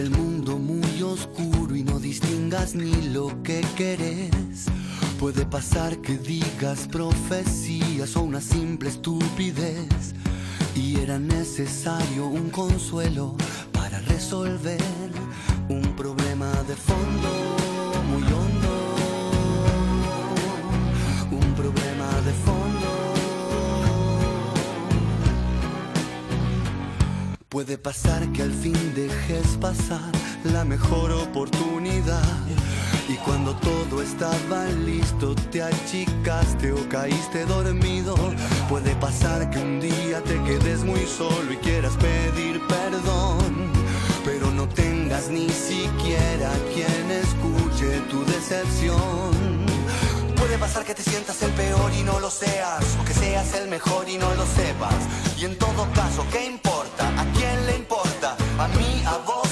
El mundo muy oscuro y no distingas ni lo que querés. Puede pasar que digas profecías o una simple estupidez. Y era necesario un consuelo para resolver un problema de fondo Puede pasar que al fin dejes pasar la mejor oportunidad. Y cuando todo estaba listo, te achicaste o caíste dormido. Puede pasar que un día te quedes muy solo y quieras pedir perdón. Pero no tengas ni siquiera quien escuche tu decepción. Puede pasar que te sientas el peor y no lo seas, o que seas el mejor y no lo sepas. Y en todo caso, ¿qué importa? ¿A quién le importa? ¿A mí, a vos,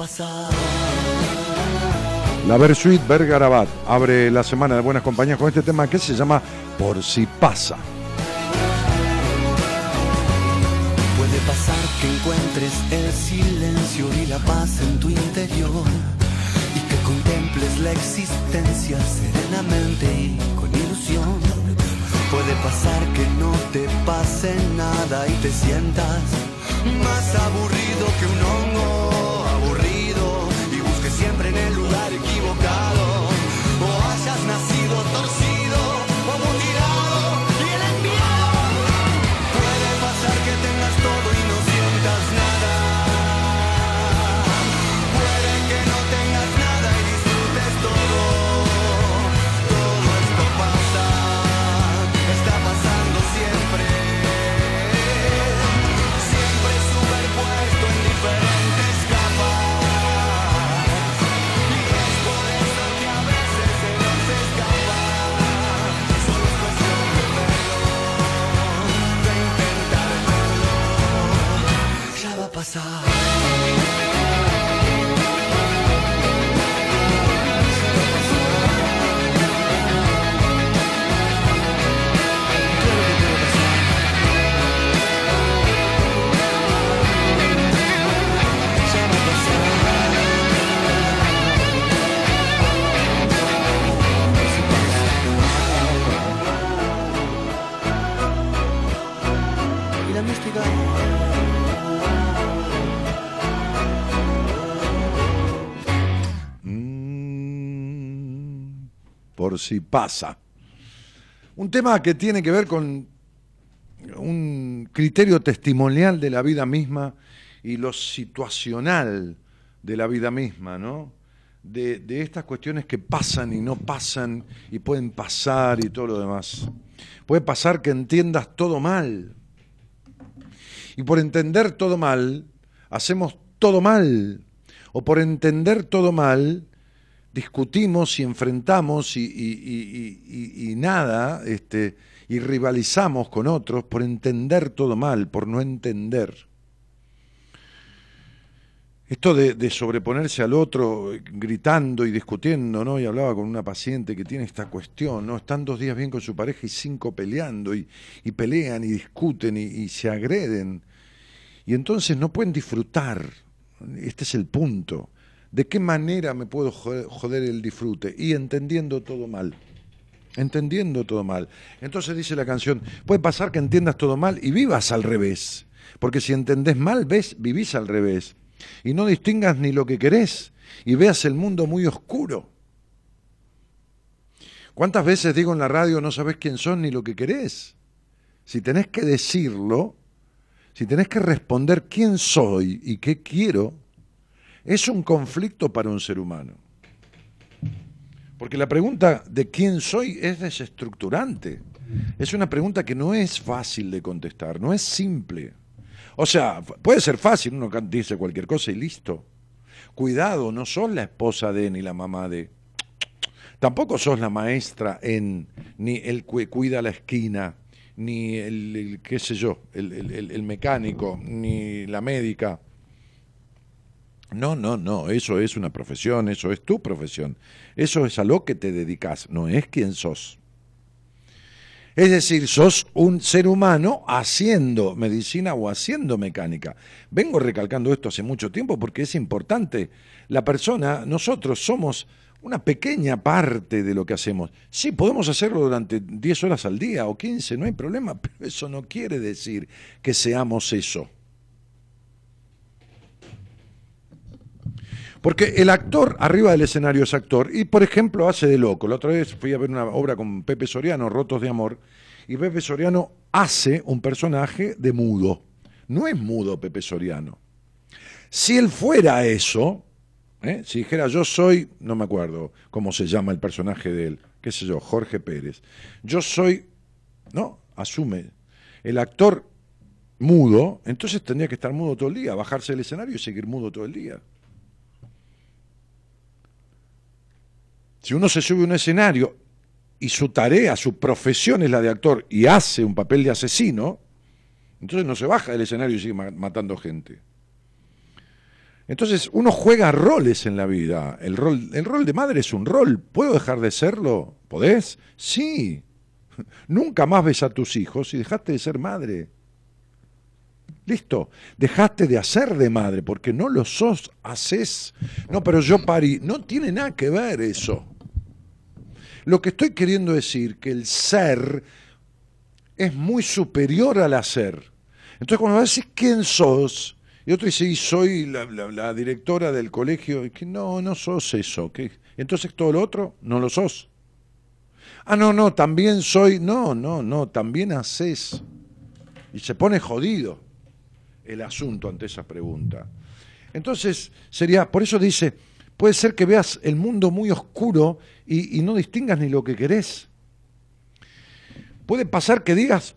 pasar. La Versuit Bergarabat abre la semana de Buenas Compañías con este tema que se llama Por si pasa. Puede pasar que encuentres el silencio y la paz en tu interior y que contemples la existencia serenamente y con ilusión. Puede pasar que no te pase nada y te sientas más aburrido que un hongo pasar. Por si pasa. Un tema que tiene que ver con un criterio testimonial de la vida misma y lo situacional de la vida misma, ¿no? De, de estas cuestiones que pasan y no pasan y pueden pasar y todo lo demás. Puede pasar que entiendas todo mal Y por entender todo mal, hacemos todo mal. O por entender todo mal, discutimos y enfrentamos y, nada, este, y rivalizamos con otros por entender todo mal, por no entender. Esto de, sobreponerse al otro gritando y discutiendo, ¿no? Y hablaba con una paciente que tiene esta cuestión, ¿no? Están dos días bien con su pareja y cinco peleando y, pelean y discuten y se agreden. Y entonces no pueden disfrutar. Este es el punto. ¿De qué manera me puedo joder el disfrute? Y entendiendo todo mal. Entendiendo todo mal. Entonces dice la canción, puede pasar que entiendas todo mal y vivas al revés. Porque si entendés mal, ves, vivís al revés. Y no distingas ni lo que querés y veas el mundo muy oscuro. ¿Cuántas veces digo en la radio no sabes quién son ni lo que querés? Si tenés que decirlo, si tenés que responder quién soy y qué quiero, es un conflicto para un ser humano. Porque la pregunta de quién soy es desestructurante. Es una pregunta que no es fácil de contestar, no es simple. O sea, puede ser fácil, uno dice cualquier cosa y listo. Cuidado, no sos la esposa de ni la mamá de. Tampoco sos la maestra en, ni el que cuida la esquina, ni el, qué sé yo, el mecánico, ni la médica no, no, no, eso es una profesión, eso es tu profesión, eso es a lo que te dedicas, no es quien sos. Es decir, sos un ser humano haciendo medicina o haciendo mecánica. Vengo recalcando esto hace mucho tiempo porque es importante. La persona, nosotros somos una pequeña parte de lo que hacemos. Sí, podemos hacerlo durante 10 horas al día o 15, no hay problema, pero eso no quiere decir que seamos eso. Porque el actor arriba del escenario es actor y, por ejemplo, hace de loco. La otra vez fui a ver una obra con Pepe Soriano, Rotos de Amor, y Pepe Soriano hace un personaje de mudo. No es mudo Pepe Soriano. Si él fuera eso, ¿eh? si dijera yo soy, no me acuerdo cómo se llama el personaje de él, qué sé yo, Jorge Pérez. Yo soy, ¿no? Asume. El actor mudo, entonces tendría que estar mudo todo el día, bajarse del escenario y seguir mudo todo el día. Si uno se sube a un escenario y su tarea, su profesión es la de actor y hace un papel de asesino, entonces no se baja del escenario y sigue matando gente. Entonces uno juega roles en la vida. El rol, el rol de madre es un rol. ¿Puedo dejar de serlo? ¿Podés? Sí. Nunca más ves a tus hijos y dejaste de ser madre. Listo, dejaste de hacer de madre porque no lo sos, haces. No, pero yo parí. No tiene nada que ver eso. Lo que estoy queriendo decir que el ser es muy superior al hacer. Entonces cuando decís quién sos, y otro dice, y soy la, directora del colegio, y que no, no sos eso. ¿qué? Entonces todo lo otro no lo sos. Ah, no, no, también soy, no, no, no, también haces. Y se pone jodido el asunto ante esa pregunta. Entonces, sería, por eso dice, puede ser que veas el mundo muy oscuro y, no distingas ni lo que querés. Puede pasar que digas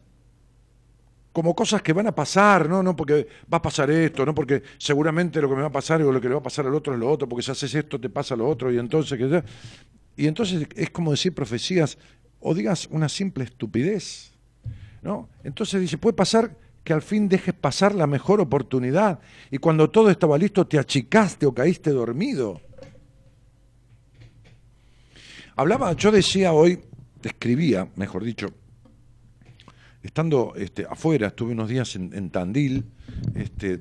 como cosas que van a pasar, no, no porque va a pasar esto, no porque seguramente lo que me va a pasar o lo que le va a pasar al otro es lo otro, porque si haces esto te pasa lo otro y entonces que y entonces es como decir profecías o digas una simple estupidez, ¿no? Entonces dice, puede pasar que al fin dejes pasar la mejor oportunidad y cuando todo estaba listo te achicaste o caíste dormido. Hablaba, yo decía hoy, escribía, mejor dicho, estando este, afuera, estuve unos días en, Tandil, este,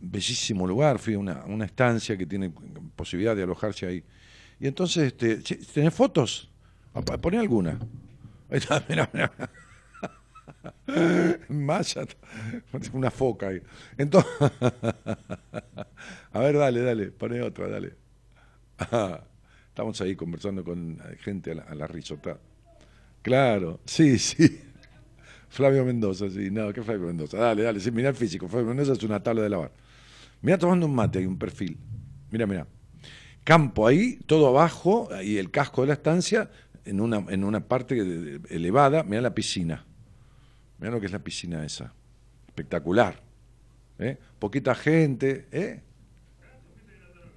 bellísimo lugar, fui a una, estancia que tiene posibilidad de alojarse ahí. Y entonces, este, ¿tenés fotos? Poné alguna. Ahí está, mira, mira. Maya, una foca ahí. Entonces, a ver, dale, dale, pone otra, dale. Estamos ahí conversando con gente a la, risota. Claro, sí, sí. Flavio Mendoza, sí. No, ¿qué Flavio Mendoza? Dale, dale, sí, mira el físico. Flavio Mendoza es una tabla de lavar. Mira tomando un mate, hay un perfil. Mira, mira. Campo ahí, todo abajo, y el casco de la estancia, en una, en una parte elevada, mira la piscina. Mira lo que es la piscina esa. Espectacular. ¿eh? Poquita gente, ¿eh?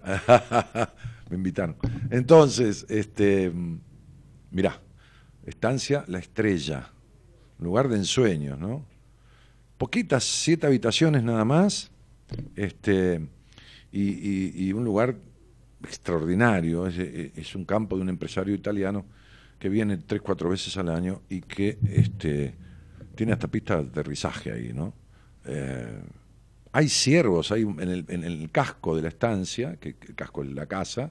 Me invitaron. Entonces, este, mirá, estancia La Estrella, lugar de ensueños, ¿no? Poquitas, siete habitaciones nada más, este, y, un lugar extraordinario. Es, un campo de un empresario italiano que viene tres, cuatro veces al año y que este, tiene hasta pista de aterrizaje ahí, ¿no? Eh, hay ciervos hay en, el, casco de la estancia, que, el casco de la casa,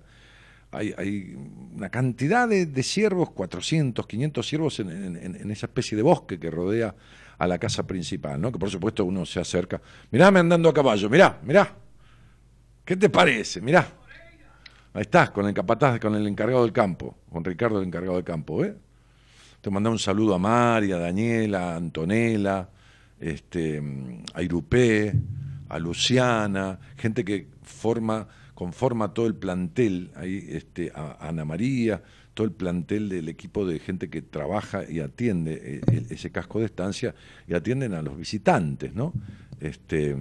hay, una cantidad de, de, ciervos, 400, 500 ciervos en, esa especie de bosque que rodea a la casa principal, ¿no? Que por supuesto uno se acerca. Mirá, me andando a caballo, mirá, mirá. ¿Qué te parece? Mirá. Ahí estás, con el capataz, con el encargado del campo, con Ricardo, el encargado del campo, ¿eh? Te mandamos un saludo a María, a Daniela, a Antonella, este, a Irupé, a Luciana, gente que forma, conforma todo el plantel, ahí, este, a Ana María, todo el plantel del equipo de gente que trabaja y atiende eh, ese casco de estancia y atienden a los visitantes, ¿no? Este,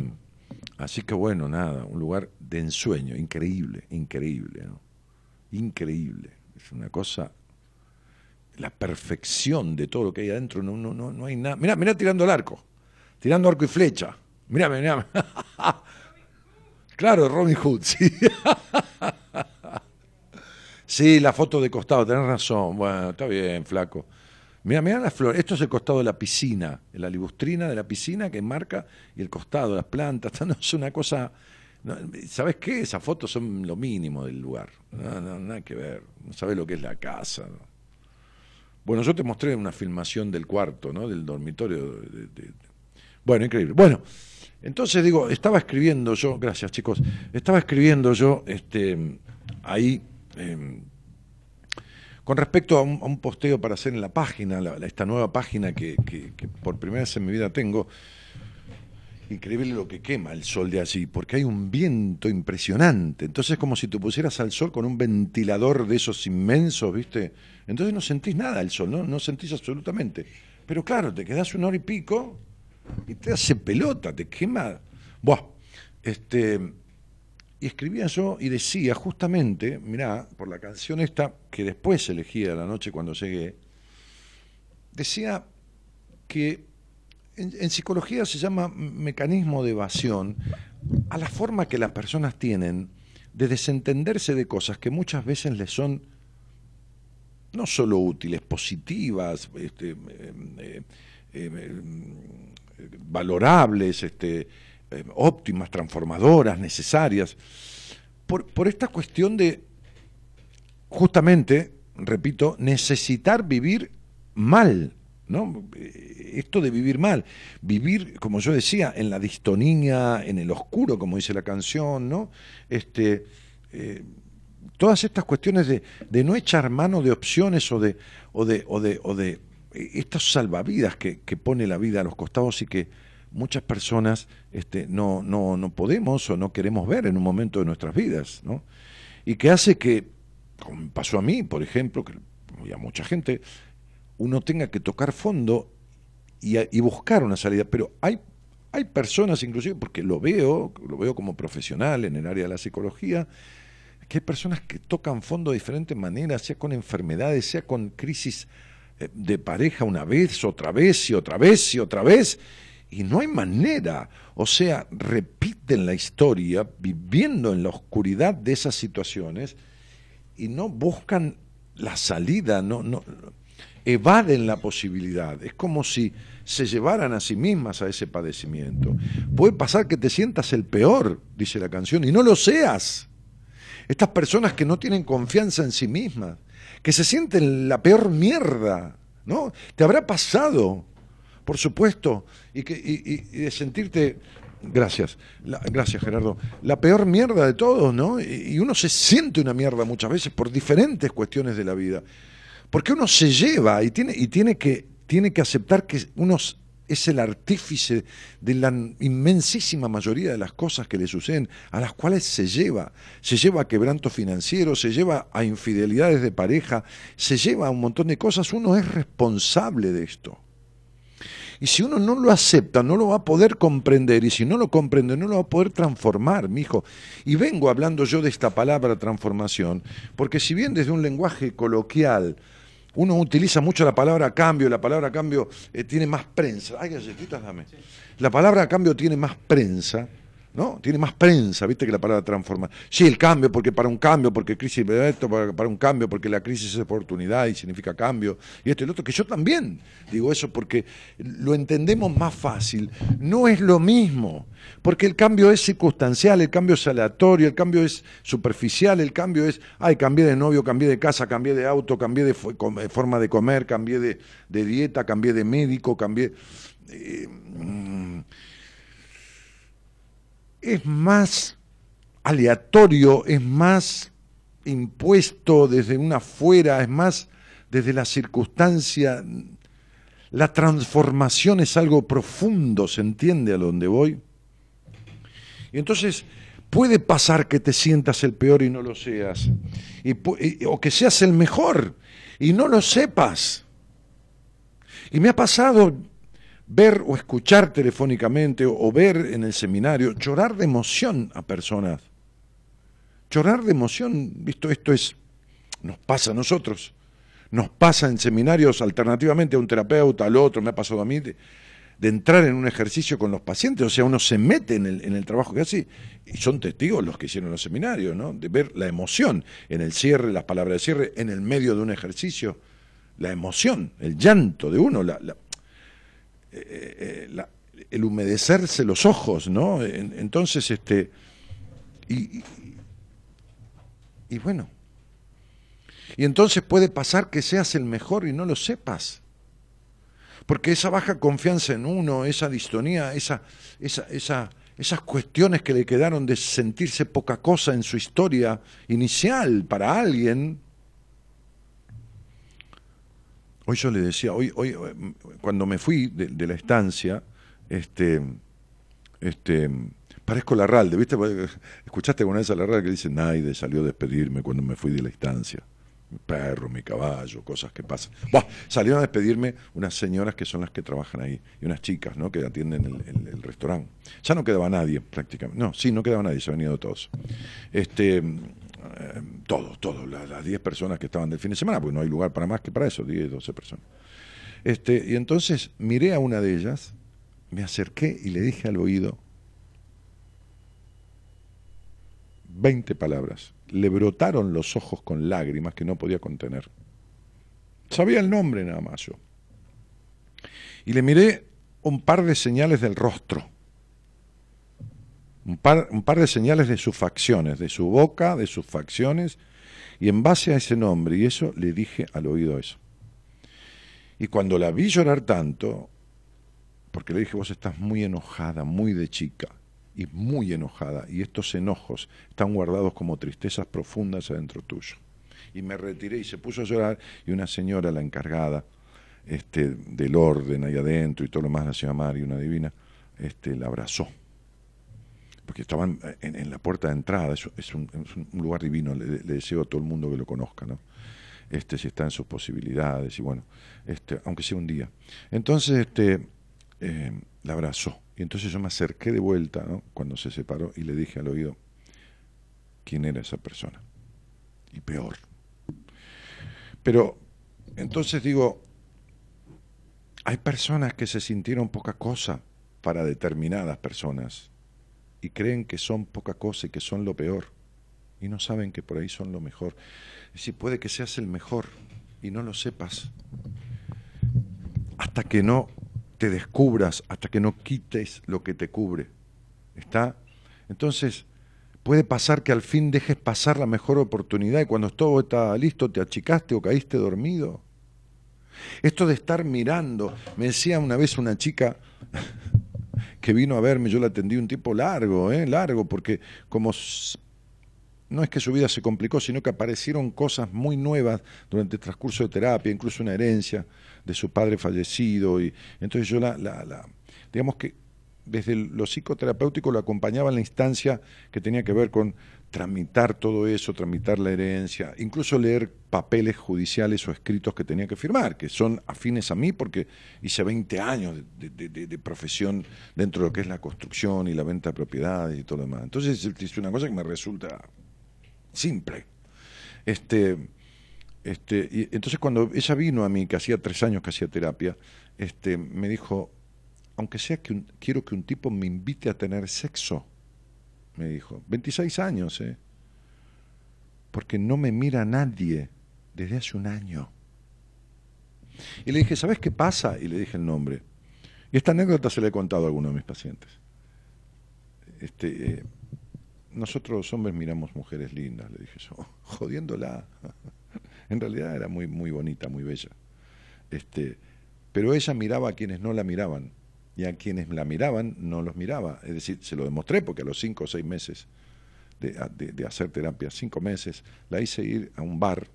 así que bueno, nada, un lugar de ensueño, increíble, increíble, ¿no? Increíble. Es una cosa, la perfección de todo lo que hay adentro, no, no, no, no hay nada. Mirá, mirá tirando el arco, tirando arco y flecha. Mirá, mirá. claro, Robin Hood, sí. Sí, la foto de costado, tenés razón. Bueno, está bien, flaco. Mira, mira las flores. Esto es el costado de la piscina, la libustrina de la piscina que marca y el costado, las plantas. No, es una cosa. ¿Sabes qué? Esas fotos son lo mínimo del lugar. No, nada que ver. No sabes lo que es la casa. Bueno, yo te mostré una filmación del cuarto, ¿no? Del dormitorio. Bueno, increíble. Bueno, entonces digo, estaba escribiendo yo, gracias chicos, estaba escribiendo yo este, ahí Em, con respecto a un, posteo para hacer en la página, esta nueva página que, por primera vez en mi vida tengo, increíble lo que quema el sol de allí, porque hay un viento impresionante. Entonces es como si te pusieras al sol con un ventilador de esos inmensos, ¿viste? Entonces no sentís nada el sol, ¿no? No sentís absolutamente. Pero claro, te quedás una hora y pico y te hace pelota, te quema. Buah, este, y escribía yo y decía justamente, mirá, por la canción esta, que después elegí a la noche cuando llegué, decía que en, psicología se llama mecanismo de evasión a la forma que las personas tienen de desentenderse de cosas que muchas veces les son no solo útiles, positivas, este, eh, eh, eh, valorables, este, óptimas, transformadoras, necesarias, por, por esta cuestión de, justamente, repito, necesitar vivir mal, Eh, esto de vivir mal, vivir, como yo decía, en la distonía, en el oscuro, como dice la canción, ¿no? Este, eh, todas estas cuestiones de, no echar mano de opciones o de, o de, o de, o de estos salvavidas que, que pone la vida a los costados y que muchas personas este, no, no, no podemos o no queremos ver en un momento de nuestras vidas, ¿no? Y que hace que, como pasó a mí, por ejemplo, que, y a mucha gente, uno tenga que tocar fondo y, buscar una salida. Pero hay, hay personas, inclusive, porque lo veo, lo veo como profesional en el área de la psicología, que hay personas que tocan fondo de diferentes maneras, sea con enfermedades, sea con crisis eh, de pareja una vez, otra vez y otra vez y otra vez, y no hay manera. O sea, repiten la historia viviendo en la oscuridad de esas situaciones y no buscan la salida, no, evaden la posibilidad. Es como si se llevaran a sí mismas a ese padecimiento. Puede pasar que te sientas el peor, dice la canción, y no lo seas. Estas personas que no tienen confianza en sí mismas, que se sienten la peor mierda, ¿no? Te habrá pasado por supuesto, y, que, y, de sentirte, gracias, gracias Gerardo, la peor mierda de todos, ¿no? Y, uno se siente una mierda muchas veces por diferentes cuestiones de la vida, porque uno se lleva y tiene, y tiene, que, tiene que aceptar que uno es el artífice de la inmensísima mayoría de las cosas que le suceden, a las cuales se lleva. Se lleva a quebranto financiero, se lleva a infidelidades de pareja, se lleva a un montón de cosas. Uno es responsable de esto. Y si uno no lo acepta, no lo va a poder comprender. Y si no lo comprende, no lo va a poder transformar, mi hijo. Y vengo hablando yo de esta palabra transformación, porque si bien desde un lenguaje coloquial uno utiliza mucho la palabra cambio, la palabra cambio eh, tiene más prensa. Ay, galletitas, dame. La palabra cambio tiene más prensa ¿no? Tiene más prensa, viste, que la palabra transforma. Sí, el cambio, porque para un cambio, porque crisis, esto, para, un cambio, porque la crisis es oportunidad y significa cambio, y esto y lo otro, que yo también digo eso porque lo entendemos más fácil. No es lo mismo, porque el cambio es circunstancial, el cambio es aleatorio, el cambio es superficial, el cambio es, ay, cambié de novio, cambié de casa, cambié de auto, cambié de forma de comer, cambié de, dieta, cambié de médico, cambié... Eh, mm, es más aleatorio, es más impuesto desde una afuera, es más desde la circunstancia. La transformación es algo profundo, ¿se entiende a dónde voy? Y entonces puede pasar que te sientas el peor y no lo seas, o que seas el mejor y no lo sepas. Y me ha pasado, ver o escuchar telefónicamente o, ver en el seminario, llorar de emoción a personas. Llorar de emoción, visto esto es, nos pasa a nosotros, nos pasa en seminarios alternativamente a un terapeuta, al otro, me ha pasado a mí, de, entrar en un ejercicio con los pacientes, o sea, uno se mete en el, en el trabajo que hace, y son testigos los que hicieron los seminarios, ¿no? De ver la emoción en el cierre, las palabras de cierre, en el medio de un ejercicio, la emoción, el llanto de uno, la, eh, eh, el humedecerse los ojos, ¿no? entonces, este, y, y bueno, y entonces puede pasar que seas el mejor y no lo sepas. Porque esa baja confianza en uno, esa distonía, esa, esa, esa, esas cuestiones que le quedaron de sentirse poca cosa en su historia inicial para alguien, Hoy yo le decía, hoy, hoy cuando me fui de, la estancia, este, este, parezco Larralde, ¿viste? ¿Escuchaste alguna vez a Larralde que dice, Naide salió a despedirme cuando me fui de la estancia? Mi perro, mi caballo, cosas que pasan. Buah, salieron a despedirme unas señoras que son las que trabajan ahí, y unas chicas, ¿no? Que atienden el, el restaurante. Ya no quedaba nadie, prácticamente. No, sí, no quedaba nadie, se han ido todos. Este, eh, todos, todos, las 10 personas que estaban del fin de semana, porque no hay lugar para más que para eso, 10, 12 personas. Este, y entonces miré a una de ellas, me acerqué y le dije al oído 20 palabras. Le brotaron los ojos con lágrimas que no podía contener. Sabía el nombre nada más yo. Y le miré un par de señales del rostro un par, de señales de sus facciones, de su boca, de sus facciones, y en base a ese nombre y eso le dije al oído eso. Y cuando la vi llorar tanto, porque le dije, vos estás muy enojada, muy de chica, y muy enojada, y estos enojos están guardados como tristezas profundas adentro tuyo. Y me retiré y se puso a llorar, y una señora, la encargada este, del orden ahí adentro y todo lo más, la señora Mari, una divina, este, la abrazó porque estaban en, la puerta de entrada, es, un, lugar divino, le, deseo a todo el mundo que lo conozca, ¿no? Este, si está en sus posibilidades, y bueno, este, aunque sea un día. Entonces, este, eh, la abrazó, y entonces yo me acerqué de vuelta, ¿no? Cuando se separó, y le dije al oído, ¿quién era esa persona? Y peor. Pero, entonces digo, hay personas que se sintieron poca cosa para determinadas personas y creen que son poca cosa y que son lo peor y no saben que por ahí son lo mejor. Si puede que seas el mejor y no lo sepas hasta que no te descubras, hasta que no quites lo que te cubre. ¿Está? Entonces, puede pasar que al fin dejes pasar la mejor oportunidad y cuando todo está listo te achicaste o caíste dormido. Esto de estar mirando, me decía una vez una chica, que vino a verme, yo la atendí un tiempo largo, ¿eh? largo, porque como no es que su vida se complicó, sino que aparecieron cosas muy nuevas durante el transcurso de terapia, incluso una herencia de su padre fallecido, y entonces yo la, la, digamos que desde lo psicoterapéutico lo acompañaba en la instancia que tenía que ver con tramitar todo eso, tramitar la herencia, incluso leer papeles judiciales o escritos que tenía que firmar, que son afines a mí porque hice 20 años de, profesión dentro de lo que es la construcción y la venta de propiedades y todo lo demás. Entonces es una cosa que me resulta simple. Este, este, y entonces cuando ella vino a mí, que hacía tres años que hacía terapia, este, me dijo, aunque sea que quiero que un tipo me invite a tener sexo me dijo. 26 años, ¿eh? Porque no me mira nadie desde hace un año. Y le dije, ¿sabes qué pasa? Y le dije el nombre. Y esta anécdota se la he contado a alguno de mis pacientes. Este, eh, nosotros los hombres miramos mujeres lindas, le dije yo, jodiéndola. en realidad era muy, muy bonita, muy bella. Este, pero ella miraba a quienes no la miraban y a quienes la miraban no los miraba. Es decir, se lo demostré porque a los cinco o seis meses de, hacer terapia, cinco meses, la hice ir a un bar,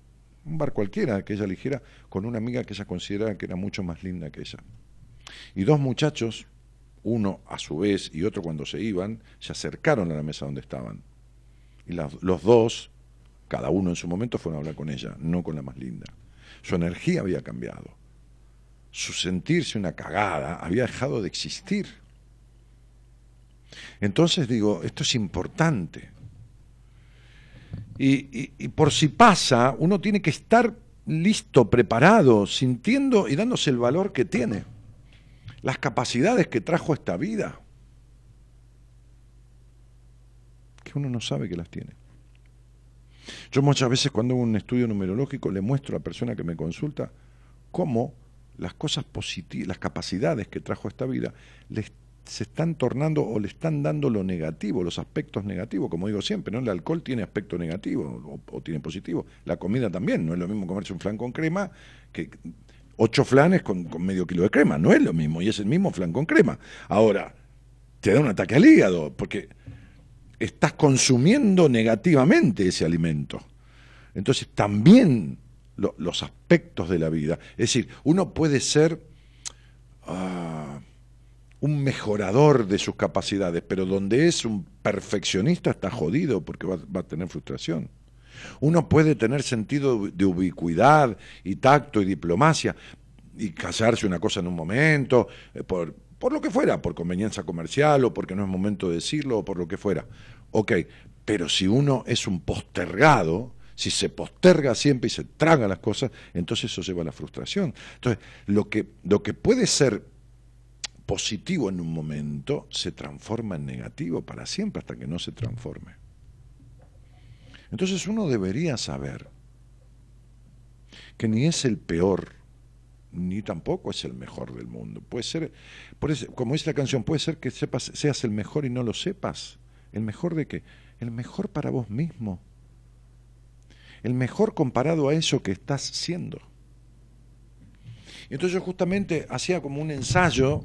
un bar cualquiera que ella eligiera, con una amiga que ella consideraba que era mucho más linda que ella. Y dos muchachos, uno a su vez y otro cuando se iban, se acercaron a la mesa donde estaban. Y los dos, cada uno en su momento, fueron a hablar con ella, no con la más linda. Su energía había cambiado su sentirse una cagada había dejado de existir. Entonces digo, esto es importante. Y, por si pasa, uno tiene que estar listo, preparado, sintiendo y dándose el valor que tiene, las capacidades que trajo esta vida, que uno no sabe que las tiene. Yo muchas veces cuando hago un estudio numerológico le muestro a la persona que me consulta cómo las cosas positivas, las capacidades que trajo esta vida, se están tornando o le están dando lo negativo, los aspectos negativos, como digo siempre, ¿no? El alcohol tiene aspecto negativo o, tiene positivo. La comida también, no es lo mismo comerse un flan con crema que ocho flanes con, con medio kilo de crema, no es lo mismo, y es el mismo flan con crema. Ahora, te da un ataque al hígado, porque estás consumiendo negativamente ese alimento. Entonces también los aspectos de la vida. Es decir, uno puede ser ah, un mejorador de sus capacidades, pero donde es un perfeccionista está jodido porque va, a tener frustración. Uno puede tener sentido de ubicuidad y tacto y diplomacia y casarse una cosa en un momento, eh, por, por lo que fuera, por conveniencia comercial o porque no es momento de decirlo o por lo que fuera. Ok, pero si uno es un postergado, si se posterga siempre y se traga las cosas, entonces eso lleva a la frustración. Entonces, lo que, lo que puede ser positivo en un momento se transforma en negativo para siempre hasta que no se transforme. Entonces uno debería saber que ni es el peor, ni tampoco es el mejor del mundo. Puede ser, como dice la canción, puede ser que sepas, seas el mejor y no lo sepas. ¿El mejor de qué? El mejor para vos mismo el mejor comparado a eso que estás siendo. Entonces yo justamente hacía como un ensayo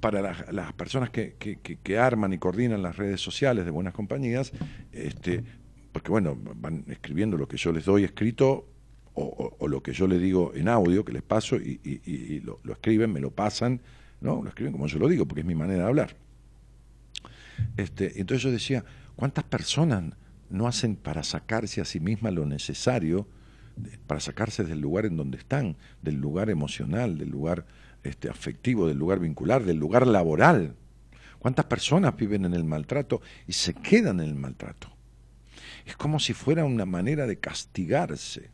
para las, personas que, arman y coordinan las redes sociales de buenas compañías, este, porque bueno, van escribiendo lo que yo les doy escrito o, lo que yo les digo en audio, que les paso y, lo, lo, escriben, me lo pasan, ¿no? Lo escriben como yo lo digo, porque es mi manera de hablar. Este, entonces yo decía, ¿cuántas personas no hacen para sacarse a sí mismas lo necesario, para sacarse del lugar en donde están, del lugar emocional, del lugar este, afectivo, del lugar vincular, del lugar laboral. ¿Cuántas personas viven en el maltrato y se quedan en el maltrato? Es como si fuera una manera de castigarse.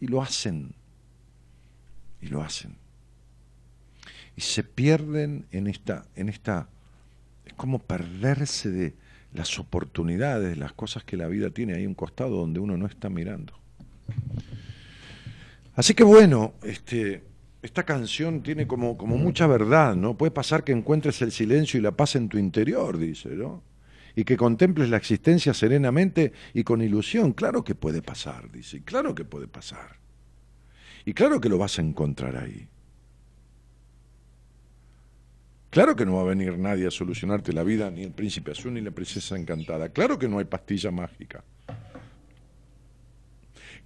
Y lo hacen. Y lo hacen. Y se pierden en esta, en esta, es como perderse de, las oportunidades, las cosas que la vida tiene ahí un costado donde uno no está mirando. Así que bueno, este, esta canción tiene como, como mucha verdad, ¿no? Puede pasar que encuentres el silencio y la paz en tu interior, dice, ¿no? Y que contemples la existencia serenamente y con ilusión. Claro que puede pasar, dice, claro que puede pasar. Y claro que lo vas a encontrar ahí. Claro que no va a venir nadie a solucionarte la vida, ni el príncipe azul ni la princesa encantada. Claro que no hay pastilla mágica.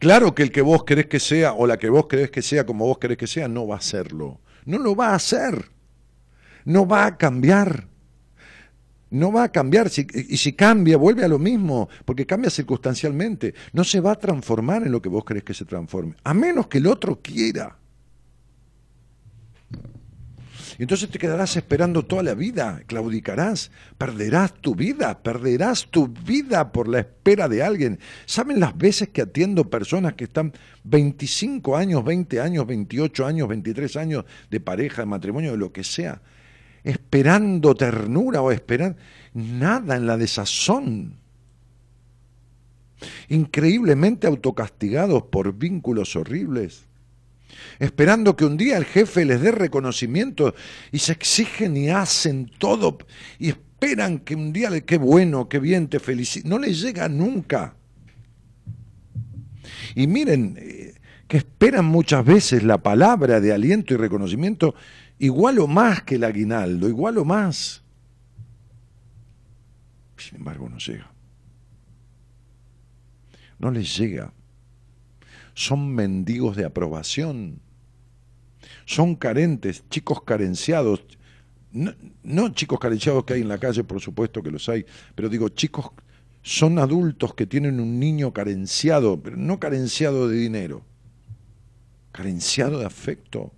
Claro que el que vos querés que sea o la que vos querés que sea como vos querés que sea no va a serlo. No lo va a hacer. No va a cambiar. No va a cambiar, y si cambia, vuelve a lo mismo, porque cambia circunstancialmente. No se va a transformar en lo que vos crees que se transforme, a menos que el otro quiera. Y entonces te quedarás esperando toda la vida, claudicarás, perderás tu vida, perderás tu vida por la espera de alguien. ¿Saben las veces que atiendo personas que están 25 años, 20 años, 28 años, 23 años de pareja, de matrimonio, de lo que sea, esperando ternura o esperando nada en la desazón? Increíblemente autocastigados por vínculos horribles esperando que un día el jefe les dé reconocimiento y se exigen y hacen todo y esperan que un día, qué bueno, qué bien, te felicito. No les llega nunca. Y miren, eh, que esperan muchas veces la palabra de aliento y reconocimiento igual o más que el aguinaldo, igual o más. Sin embargo, no llega. No les llega son mendigos de aprobación, son carentes, chicos carenciados, no, chicos carenciados que hay en la calle, por supuesto que los hay, pero digo, chicos, son adultos que tienen un niño carenciado, pero no carenciado de dinero, carenciado de afecto.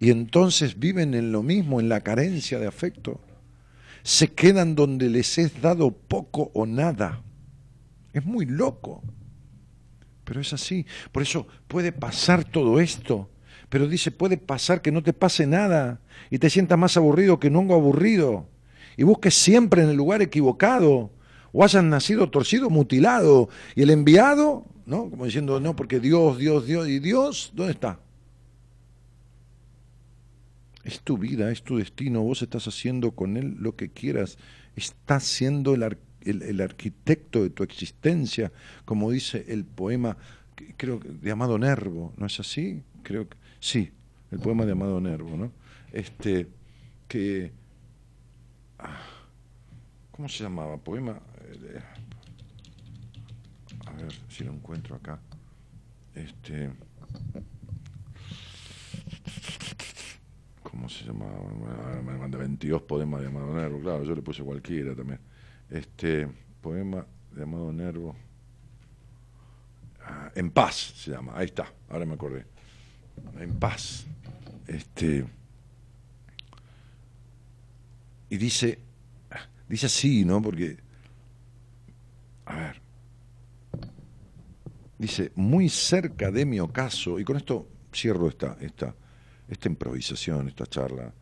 Y entonces viven en lo mismo, en la carencia de afecto. Se quedan donde les es dado poco o nada. Es muy loco. Pero es así. Por eso puede pasar todo esto. Pero dice, puede pasar que no te pase nada y te sientas más aburrido que nunca aburrido. Y busques siempre en el lugar equivocado. O hayan nacido torcido, mutilado. Y el enviado, ¿no? Como diciendo, no, porque Dios, Dios, Dios. ¿Y Dios dónde está? Es tu vida, es tu destino. Vos estás haciendo con Él lo que quieras. Estás siendo el arquitecto el, arquitecto de tu existencia, como dice el poema, creo de Amado Nervo, ¿no es así? Creo que sí, el poema de Amado Nervo, ¿no? Este, que, ah, ¿cómo se llamaba? Poema, eh, a ver si lo encuentro acá. Este, ¿cómo se llamaba? Me mandé 22 poemas de Amado Nervo, claro, yo le puse cualquiera también este poema de Amado Nervo. Ah, en paz se llama, ahí está, ahora me acordé. En paz. Este, y dice, dice así, ¿no? Porque, a ver, dice, muy cerca de mi ocaso, y con esto cierro esta, esta, esta improvisación, esta charla.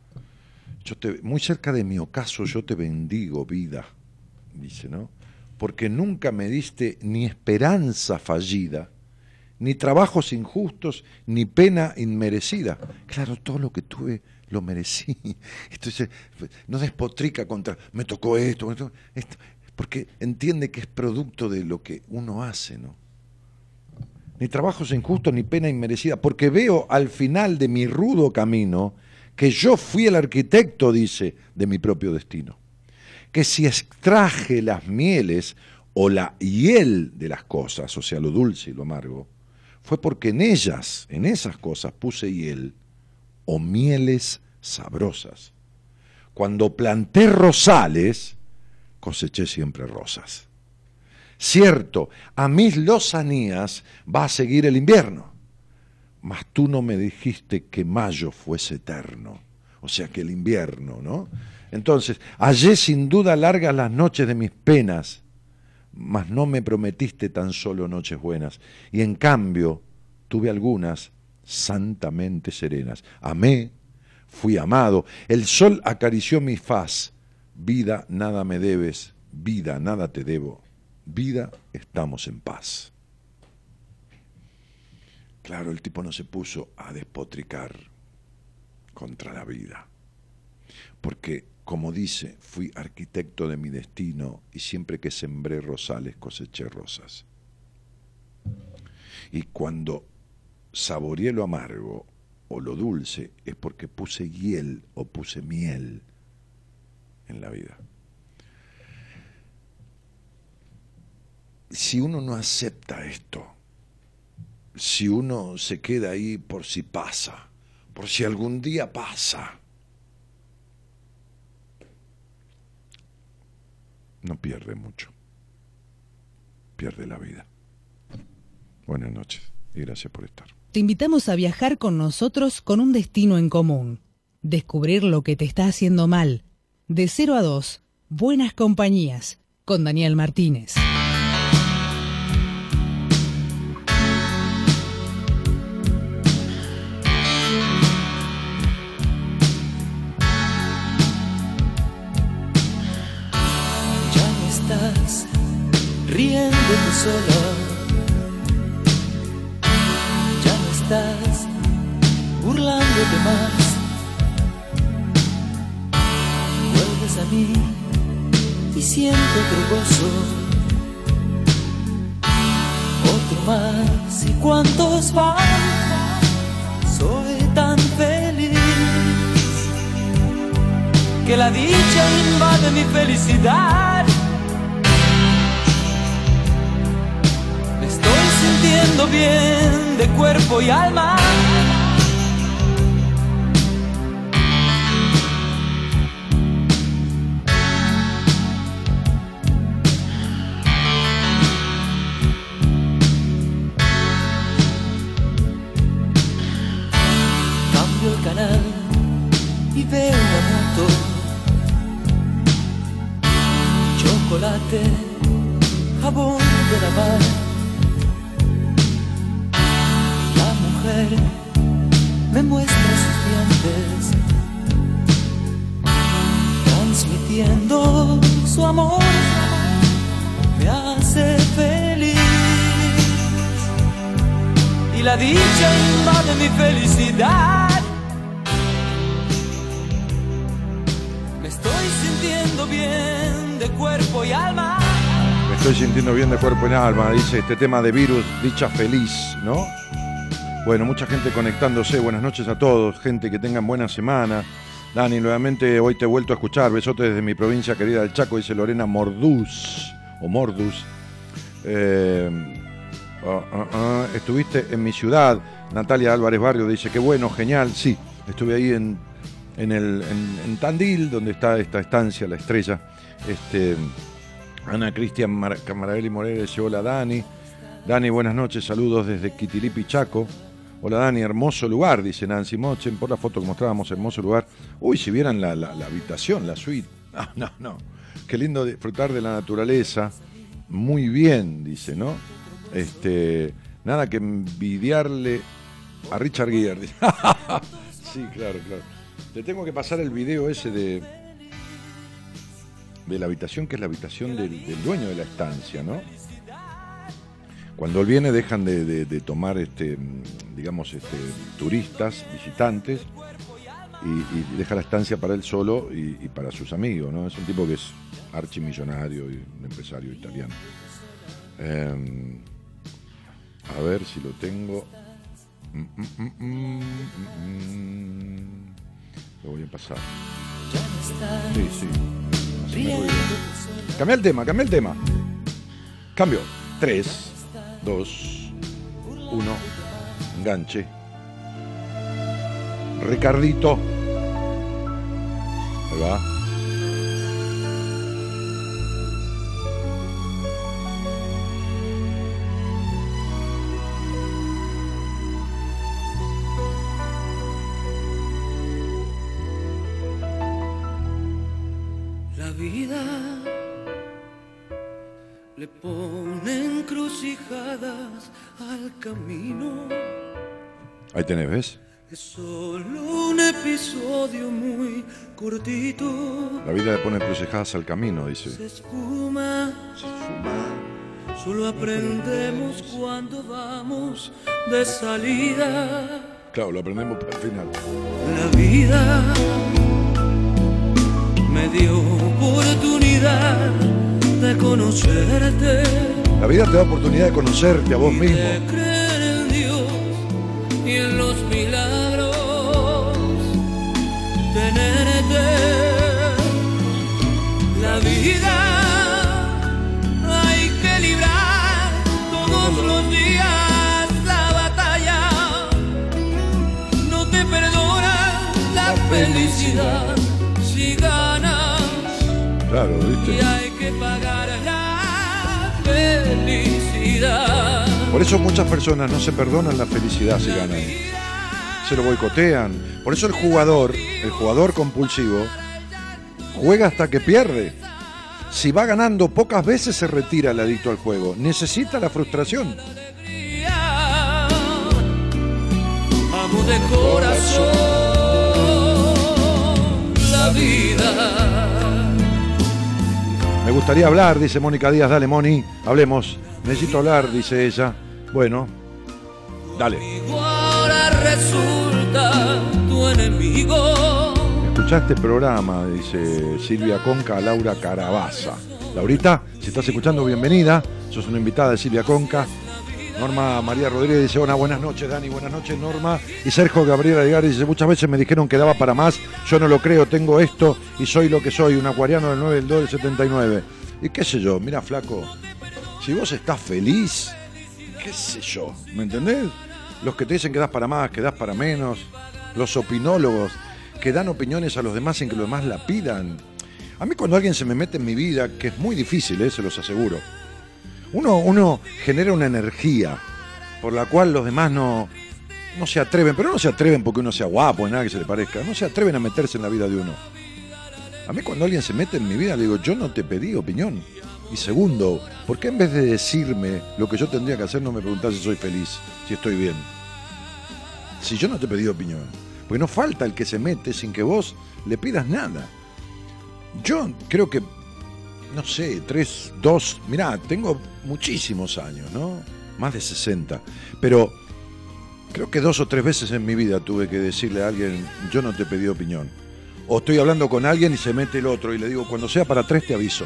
Yo te, muy cerca de mi ocaso yo te bendigo, vida dice, ¿no? Porque nunca me diste ni esperanza fallida, ni trabajos injustos, ni pena inmerecida. Claro, todo lo que tuve lo merecí. Entonces, no despotrica contra, me tocó esto, esto, esto, porque entiende que es producto de lo que uno hace, ¿no? Ni trabajos injustos, ni pena inmerecida, porque veo al final de mi rudo camino que yo fui el arquitecto, dice, de mi propio destino que si extraje las mieles o la hiel de las cosas, o sea, lo dulce y lo amargo, fue porque en ellas, en esas cosas, puse hiel o mieles sabrosas. Cuando planté rosales, coseché siempre rosas. Cierto, a mis lozanías va a seguir el invierno, mas tú no me dijiste que mayo fuese eterno, o sea que el invierno, ¿no? Entonces, hallé sin duda largas las noches de mis penas, mas no me prometiste tan solo noches buenas, y en cambio tuve algunas santamente serenas. Amé, fui amado, el sol acarició mi faz, vida nada me debes, vida nada te debo, vida estamos en paz. Claro, el tipo no se puso a despotricar contra la vida, porque como dice, fui arquitecto de mi destino y siempre que sembré rosales coseché rosas. Y cuando saboreé lo amargo o lo dulce es porque puse hiel o puse miel en la vida. Si uno no acepta esto, si uno se queda ahí por si pasa, por si algún día pasa, no pierde mucho. Pierde la vida. Buenas noches y gracias por estar. Te invitamos a viajar con nosotros con un destino en común. Descubrir lo que te está haciendo mal. De 0 a 2, Buenas Compañías, con Daniel Martínez. Riéndote sola. Ya no estás burlándote más. Vuelves a mí y siento otro gozo. Otro más y cuántos van. Soy tan feliz que la dicha invade mi felicidad. Sintiendo bien de cuerpo y alma. Cambio el canal y veo una moto. Chocolate, jabón de lavar. Me muestra sus dientes, transmitiendo su amor. Me hace feliz y la dicha invade mi felicidad. Me estoy sintiendo bien de cuerpo y alma. Me estoy sintiendo bien de cuerpo y alma, dice este tema de virus, dicha feliz, ¿no? Bueno, mucha gente conectándose, buenas noches a todos, gente que tengan buena semana. Dani, nuevamente hoy te he vuelto a escuchar, besote desde mi provincia querida del Chaco, dice Lorena Morduz, o Mordus. Eh, ah, ah, ah, estuviste en mi ciudad, Natalia Álvarez Barrio dice, qué bueno, genial, sí, estuve ahí en, en, el, en, Tandil, donde está esta estancia, la estrella. Este, Ana Cristian Mar Camarelli Morera dice, hola Dani. Dani, buenas noches, saludos desde Quitilipi, Chaco. Hola Dani, hermoso lugar, dice Nancy Mochen, por la foto que mostrábamos, hermoso lugar. Uy, si vieran la, la- habitación, la suite. No, no, no. Qué lindo disfrutar de la naturaleza. Muy bien, dice, ¿no? Este, nada que envidiarle a Richard Gere. sí, claro, claro. Te tengo que pasar el video ese de de la habitación que es la habitación del, del dueño de la estancia, ¿no? Cuando él viene dejan de, tomar, este, digamos, este, turistas, visitantes, y, deja la estancia para él solo y, para sus amigos, ¿no? Es un tipo que es archimillonario y un empresario italiano. Em, a ver si lo tengo. Mm, mm, mm. Lo voy a pasar. Sí, sí. Cambia el tema, cambia el tema. Cambio. 3, 2, 1. Enganche. Ricardito. La vida le pone encrucijadas al camino. Ahí tenés, ¿ves? Es solo un episodio muy cortito. La vida le pone crucejadas al camino, dice. Se espuma, solo aprendemos cuando vamos de salida. Claro, lo aprendemos para el final. La vida me dio oportunidad de conocerte La vida te da oportunidad de conocerte a vos mismo. Felicidad. Por eso muchas personas no se perdonan la felicidad si ganan. Se lo boicotean. Por eso el jugador, el jugador compulsivo, juega hasta que pierde. Si va ganando pocas veces se retira el adicto al juego. Necesita la frustración. Amo de corazón la vida. Me gustaría hablar, dice Mónica Díaz. Dale, Moni, hablemos. Necesito hablar, dice ella. Bueno, dale. Resulta tu enemigo. Escuchá este programa, dice Silvia Conca a Laura Carabaza. Laurita, si estás escuchando, bienvenida. Sos una invitada de Silvia Conca. Norma María Rodríguez dice, hola, buenas noches, Dani, buenas noches, Norma. Y Sergio Gabriel Aguilar dice, muchas veces me dijeron que daba para más, yo no lo creo, tengo esto y soy lo que soy, un acuariano del 9 del 2 del 79. Y qué sé yo, mira, flaco, si vos estás feliz, qué sé yo, ¿me entendés? Los que te dicen que das para más, que das para menos, los opinólogos que dan opiniones a los demás sin que los demás la pidan. A mí cuando alguien se me mete en mi vida, que es muy difícil, ¿eh? se los aseguro, uno, uno genera una energía por la cual los demás no, no se atreven, pero no se atreven porque uno sea guapo, nada que se le parezca, no se atreven a meterse en la vida de uno. A mí cuando alguien se mete en mi vida le digo, yo no te pedí opinión. Y segundo, ¿por qué en vez de decirme lo que yo tendría que hacer no me preguntás si soy feliz, si estoy bien? Si yo no te pedí opinión. Porque no falta el que se mete sin que vos le pidas nada. Yo creo que, no sé, tres, dos, mirá, tengo muchísimos años, ¿no? Más de 60. Pero creo que dos o tres veces en mi vida tuve que decirle a alguien, yo no te pedí opinión. O estoy hablando con alguien y se mete el otro y le digo, cuando sea para tres te aviso.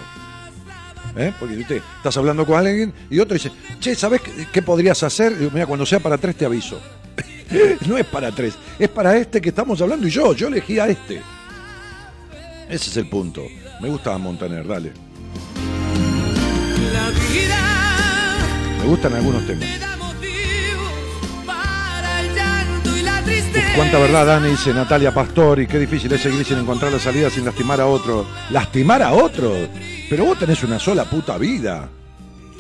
¿Eh? Porque ¿viste? estás hablando con alguien y otro dice, che, ¿sabes qué, qué podrías hacer? Y digo, mira, cuando sea para tres te aviso. no es para tres, es para este que estamos hablando y yo, yo elegí a este. Ese es el punto. Me gusta Montaner, dale. La vida Me gustan algunos temas. Cuánta verdad, Dani, dice Natalia Pastor, y qué difícil es seguir sin encontrar la salida sin lastimar a otro. ¿Lastimar a otro? Pero vos tenés una sola puta vida.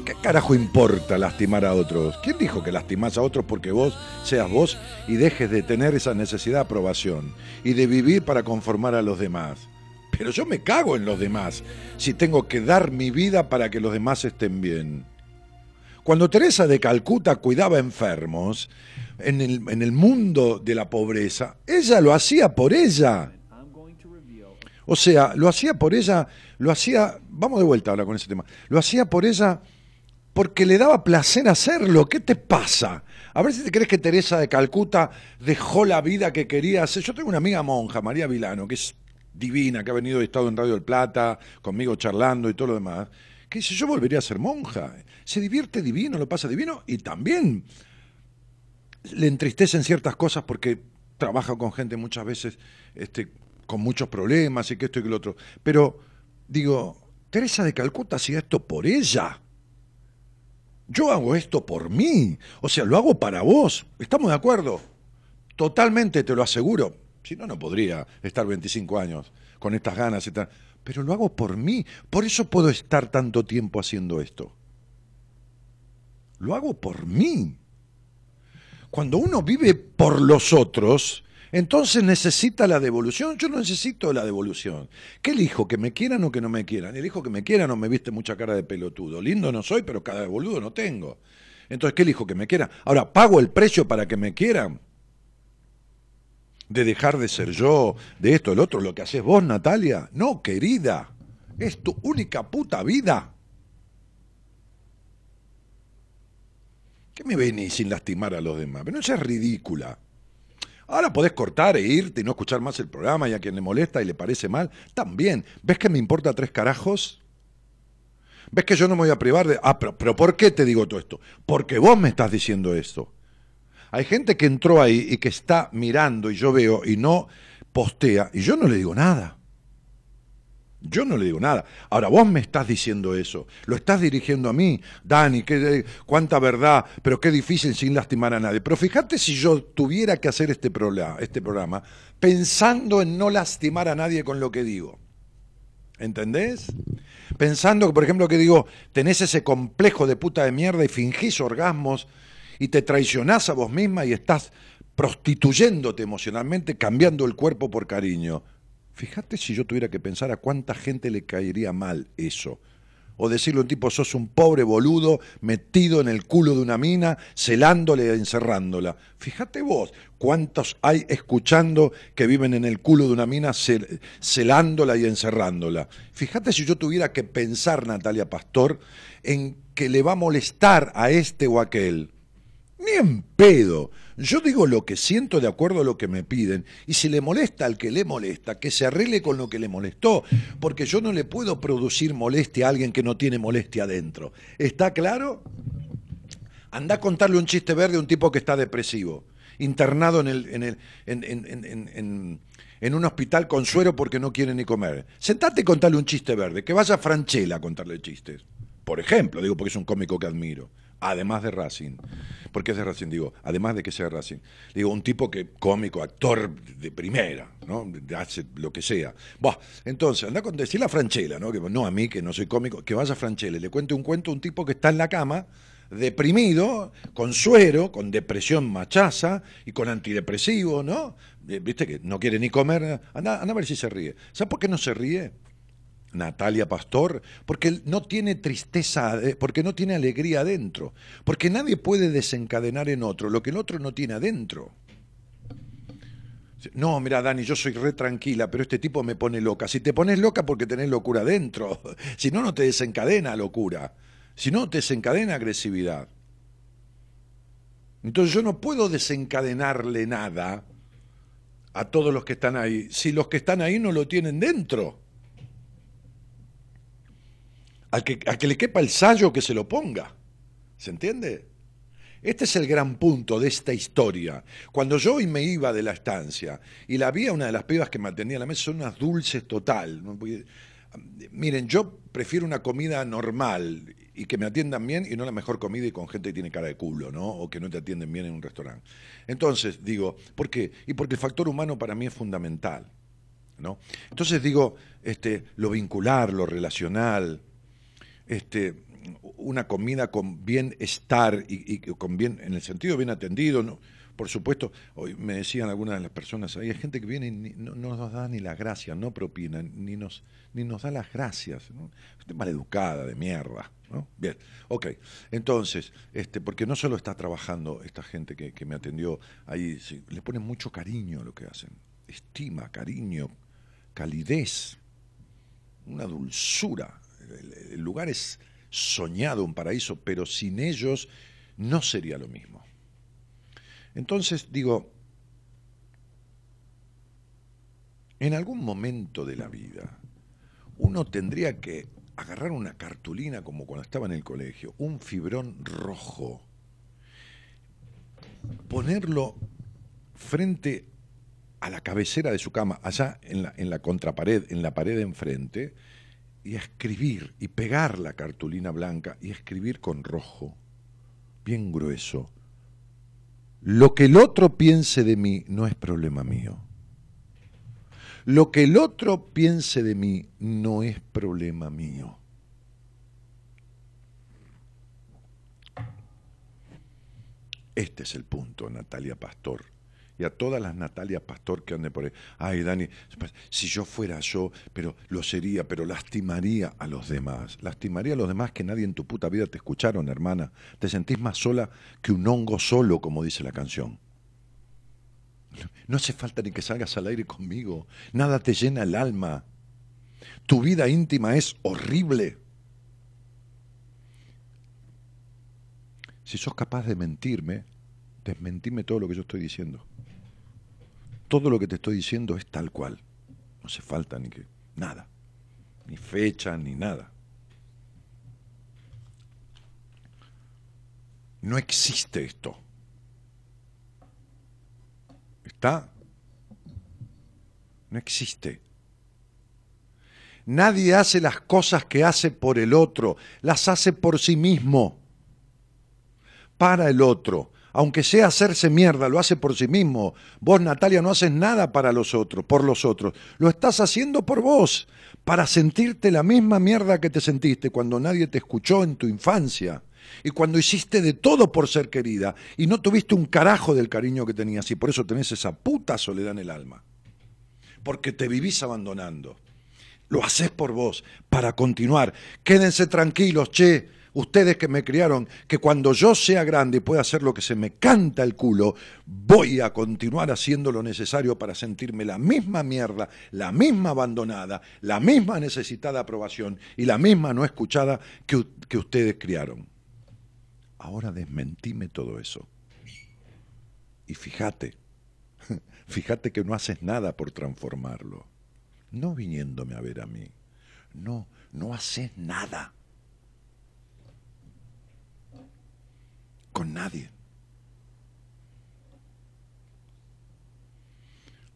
¿Qué carajo importa lastimar a otros? ¿Quién dijo que lastimás a otros porque vos seas vos y dejes de tener esa necesidad de aprobación y de vivir para conformar a los demás? Pero yo me cago en los demás si tengo que dar mi vida para que los demás estén bien. Cuando Teresa de Calcuta cuidaba enfermos en el, en el mundo de la pobreza, ella lo hacía por ella. O sea, lo hacía por ella, lo hacía, vamos de vuelta ahora con ese tema, lo hacía por ella porque le daba placer hacerlo. ¿Qué te pasa? A ver si te crees que Teresa de Calcuta dejó la vida que quería hacer. Yo tengo una amiga monja, María Vilano, que es divina, que ha venido y estado en Radio del Plata, conmigo charlando y todo lo demás, que dice, yo volvería a ser monja. Se divierte divino, lo pasa divino y también le entristecen ciertas cosas porque trabaja con gente muchas veces este, con muchos problemas y que esto y que lo otro. Pero digo, Teresa de Calcuta hacía esto por ella. Yo hago esto por mí. O sea, lo hago para vos. ¿Estamos de acuerdo? Totalmente, te lo aseguro. Si no, no podría estar 25 años con estas ganas y tal. Pero lo hago por mí. Por eso puedo estar tanto tiempo haciendo esto. Lo hago por mí. Cuando uno vive por los otros, entonces necesita la devolución. Yo no necesito la devolución. ¿Qué elijo? ¿Que me quieran o que no me quieran? Elijo que me quieran o me viste mucha cara de pelotudo. Lindo no soy, pero cada de boludo no tengo. Entonces, ¿qué elijo? ¿Que me quieran? Ahora, ¿pago el precio para que me quieran? De dejar de ser yo, de esto, del otro, lo que haces vos, Natalia. No, querida. Es tu única puta vida. ¿Qué me venís sin lastimar a los demás? Pero no seas ridícula. Ahora podés cortar e irte y no escuchar más el programa y a quien le molesta y le parece mal, también. ¿Ves que me importa tres carajos? ¿Ves que yo no me voy a privar de... Ah, pero, pero ¿por qué te digo todo esto? Porque vos me estás diciendo esto. Hay gente que entró ahí y que está mirando y yo veo y no postea y yo no le digo nada. Yo no le digo nada. Ahora vos me estás diciendo eso, lo estás dirigiendo a mí, Dani, qué, cuánta verdad, pero qué difícil sin lastimar a nadie. Pero fíjate si yo tuviera que hacer este programa, este programa pensando en no lastimar a nadie con lo que digo. ¿Entendés? Pensando, por ejemplo, que digo, tenés ese complejo de puta de mierda y fingís orgasmos y te traicionás a vos misma y estás prostituyéndote emocionalmente, cambiando el cuerpo por cariño. Fíjate si yo tuviera que pensar a cuánta gente le caería mal eso. O decirle a un tipo, sos un pobre boludo metido en el culo de una mina, celándola y encerrándola. Fíjate vos, cuántos hay escuchando que viven en el culo de una mina celándola y encerrándola. Fíjate si yo tuviera que pensar, Natalia Pastor, en que le va a molestar a este o aquel. Ni en pedo. Yo digo lo que siento de acuerdo a lo que me piden. Y si le molesta al que le molesta, que se arregle con lo que le molestó. Porque yo no le puedo producir molestia a alguien que no tiene molestia adentro. ¿Está claro? Anda a contarle un chiste verde a un tipo que está depresivo, internado en, el, en, el, en, en, un hospital con suero porque no quiere ni comer. Sentate y contarle un chiste verde, que vaya a Franchella a contarle chistes. Por ejemplo, digo porque es un cómico que admiro además de Racing. ¿Por qué es de Racing? Digo, además de que sea Racing. Digo, un tipo que cómico, actor de primera, ¿no? Hace lo que sea. Bah, entonces, anda con decirle a Franchella, ¿no? Que, no a mí, que no soy cómico, que vaya a Franchella, le cuente un cuento a un tipo que está en la cama, deprimido, con suero, con depresión machaza y con antidepresivo, ¿no? Eh, Viste que no quiere ni comer. Anda, anda a ver si se ríe. ¿Sabes por qué no se ríe? Natalia Pastor, porque no tiene tristeza, porque no tiene alegría adentro, porque nadie puede desencadenar en otro lo que el otro no tiene adentro. No, mira, Dani, yo soy re tranquila, pero este tipo me pone loca. Si te pones loca porque tenés locura adentro, si no, no te desencadena locura, si no, te desencadena agresividad. Entonces yo no puedo desencadenarle nada a todos los que están ahí, si los que están ahí no lo tienen dentro. Al que, que le quepa el sallo que se lo ponga. ¿Se entiende? Este es el gran punto de esta historia. Cuando yo hoy me iba de la estancia y la vi a una de las pibas que me atendía a la mesa, son unas dulces total. Miren, yo prefiero una comida normal y que me atiendan bien y no la mejor comida y con gente que tiene cara de culo, ¿no? O que no te atienden bien en un restaurante. Entonces, digo, ¿por qué? Y porque el factor humano para mí es fundamental, ¿no? Entonces digo, este, lo vincular, lo relacional, este, una comida con bienestar y, y con bien, en el sentido bien atendido, ¿no? Por supuesto, hoy me decían algunas de las personas, hay gente que viene y no, nos da ni las gracias, no propina, ni nos, ni nos da las gracias. ¿no? Gente maleducada, de mierda. ¿no? Bien, ok. Entonces, este, porque no solo está trabajando esta gente que, que me atendió ahí, le ponen mucho cariño a lo que hacen. Estima, cariño, calidez, una dulzura el, lugar es soñado, un paraíso, pero sin ellos no sería lo mismo. Entonces digo, en algún momento de la vida uno tendría que agarrar una cartulina como cuando estaba en el colegio, un fibrón rojo, ponerlo frente a la cabecera de su cama, allá en la, en la contrapared, en la pared de enfrente, y escribir y pegar la cartulina blanca y escribir con rojo, bien grueso. Lo que el otro piense de mí no es problema mío. Lo que el otro piense de mí no es problema mío. Este es el punto, Natalia Pastor y a todas las Natalia Pastor que ande por ahí. Ay, Dani, si yo fuera yo, pero lo sería, pero lastimaría a los demás. Lastimaría a los demás que nadie en tu puta vida te escucharon, hermana. Te sentís más sola que un hongo solo, como dice la canción. No hace falta ni que salgas al aire conmigo. Nada te llena el alma. Tu vida íntima es horrible. Si sos capaz de mentirme, desmentime todo lo que yo estoy diciendo todo lo que te estoy diciendo es tal cual. No hace falta ni que nada, ni fecha, ni nada. No existe esto. ¿Está? No existe. Nadie hace las cosas que hace por el otro, las hace por sí mismo, para el otro. Aunque sea hacerse mierda, lo hace por sí mismo. Vos, Natalia, no haces nada para los otros, por los otros. Lo estás haciendo por vos, para sentirte la misma mierda que te sentiste cuando nadie te escuchó en tu infancia y cuando hiciste de todo por ser querida y no tuviste un carajo del cariño que tenías y por eso tenés esa puta soledad en el alma. Porque te vivís abandonando. Lo haces por vos, para continuar. Quédense tranquilos, che, ustedes que me criaron, que cuando yo sea grande y pueda hacer lo que se me canta el culo, voy a continuar haciendo lo necesario para sentirme la misma mierda, la misma abandonada, la misma necesitada aprobación y la misma no escuchada que, que ustedes criaron. Ahora desmentime todo eso. Y fíjate, fíjate que no haces nada por transformarlo. No viniéndome a ver a mí. No, no haces nada. Con nadie.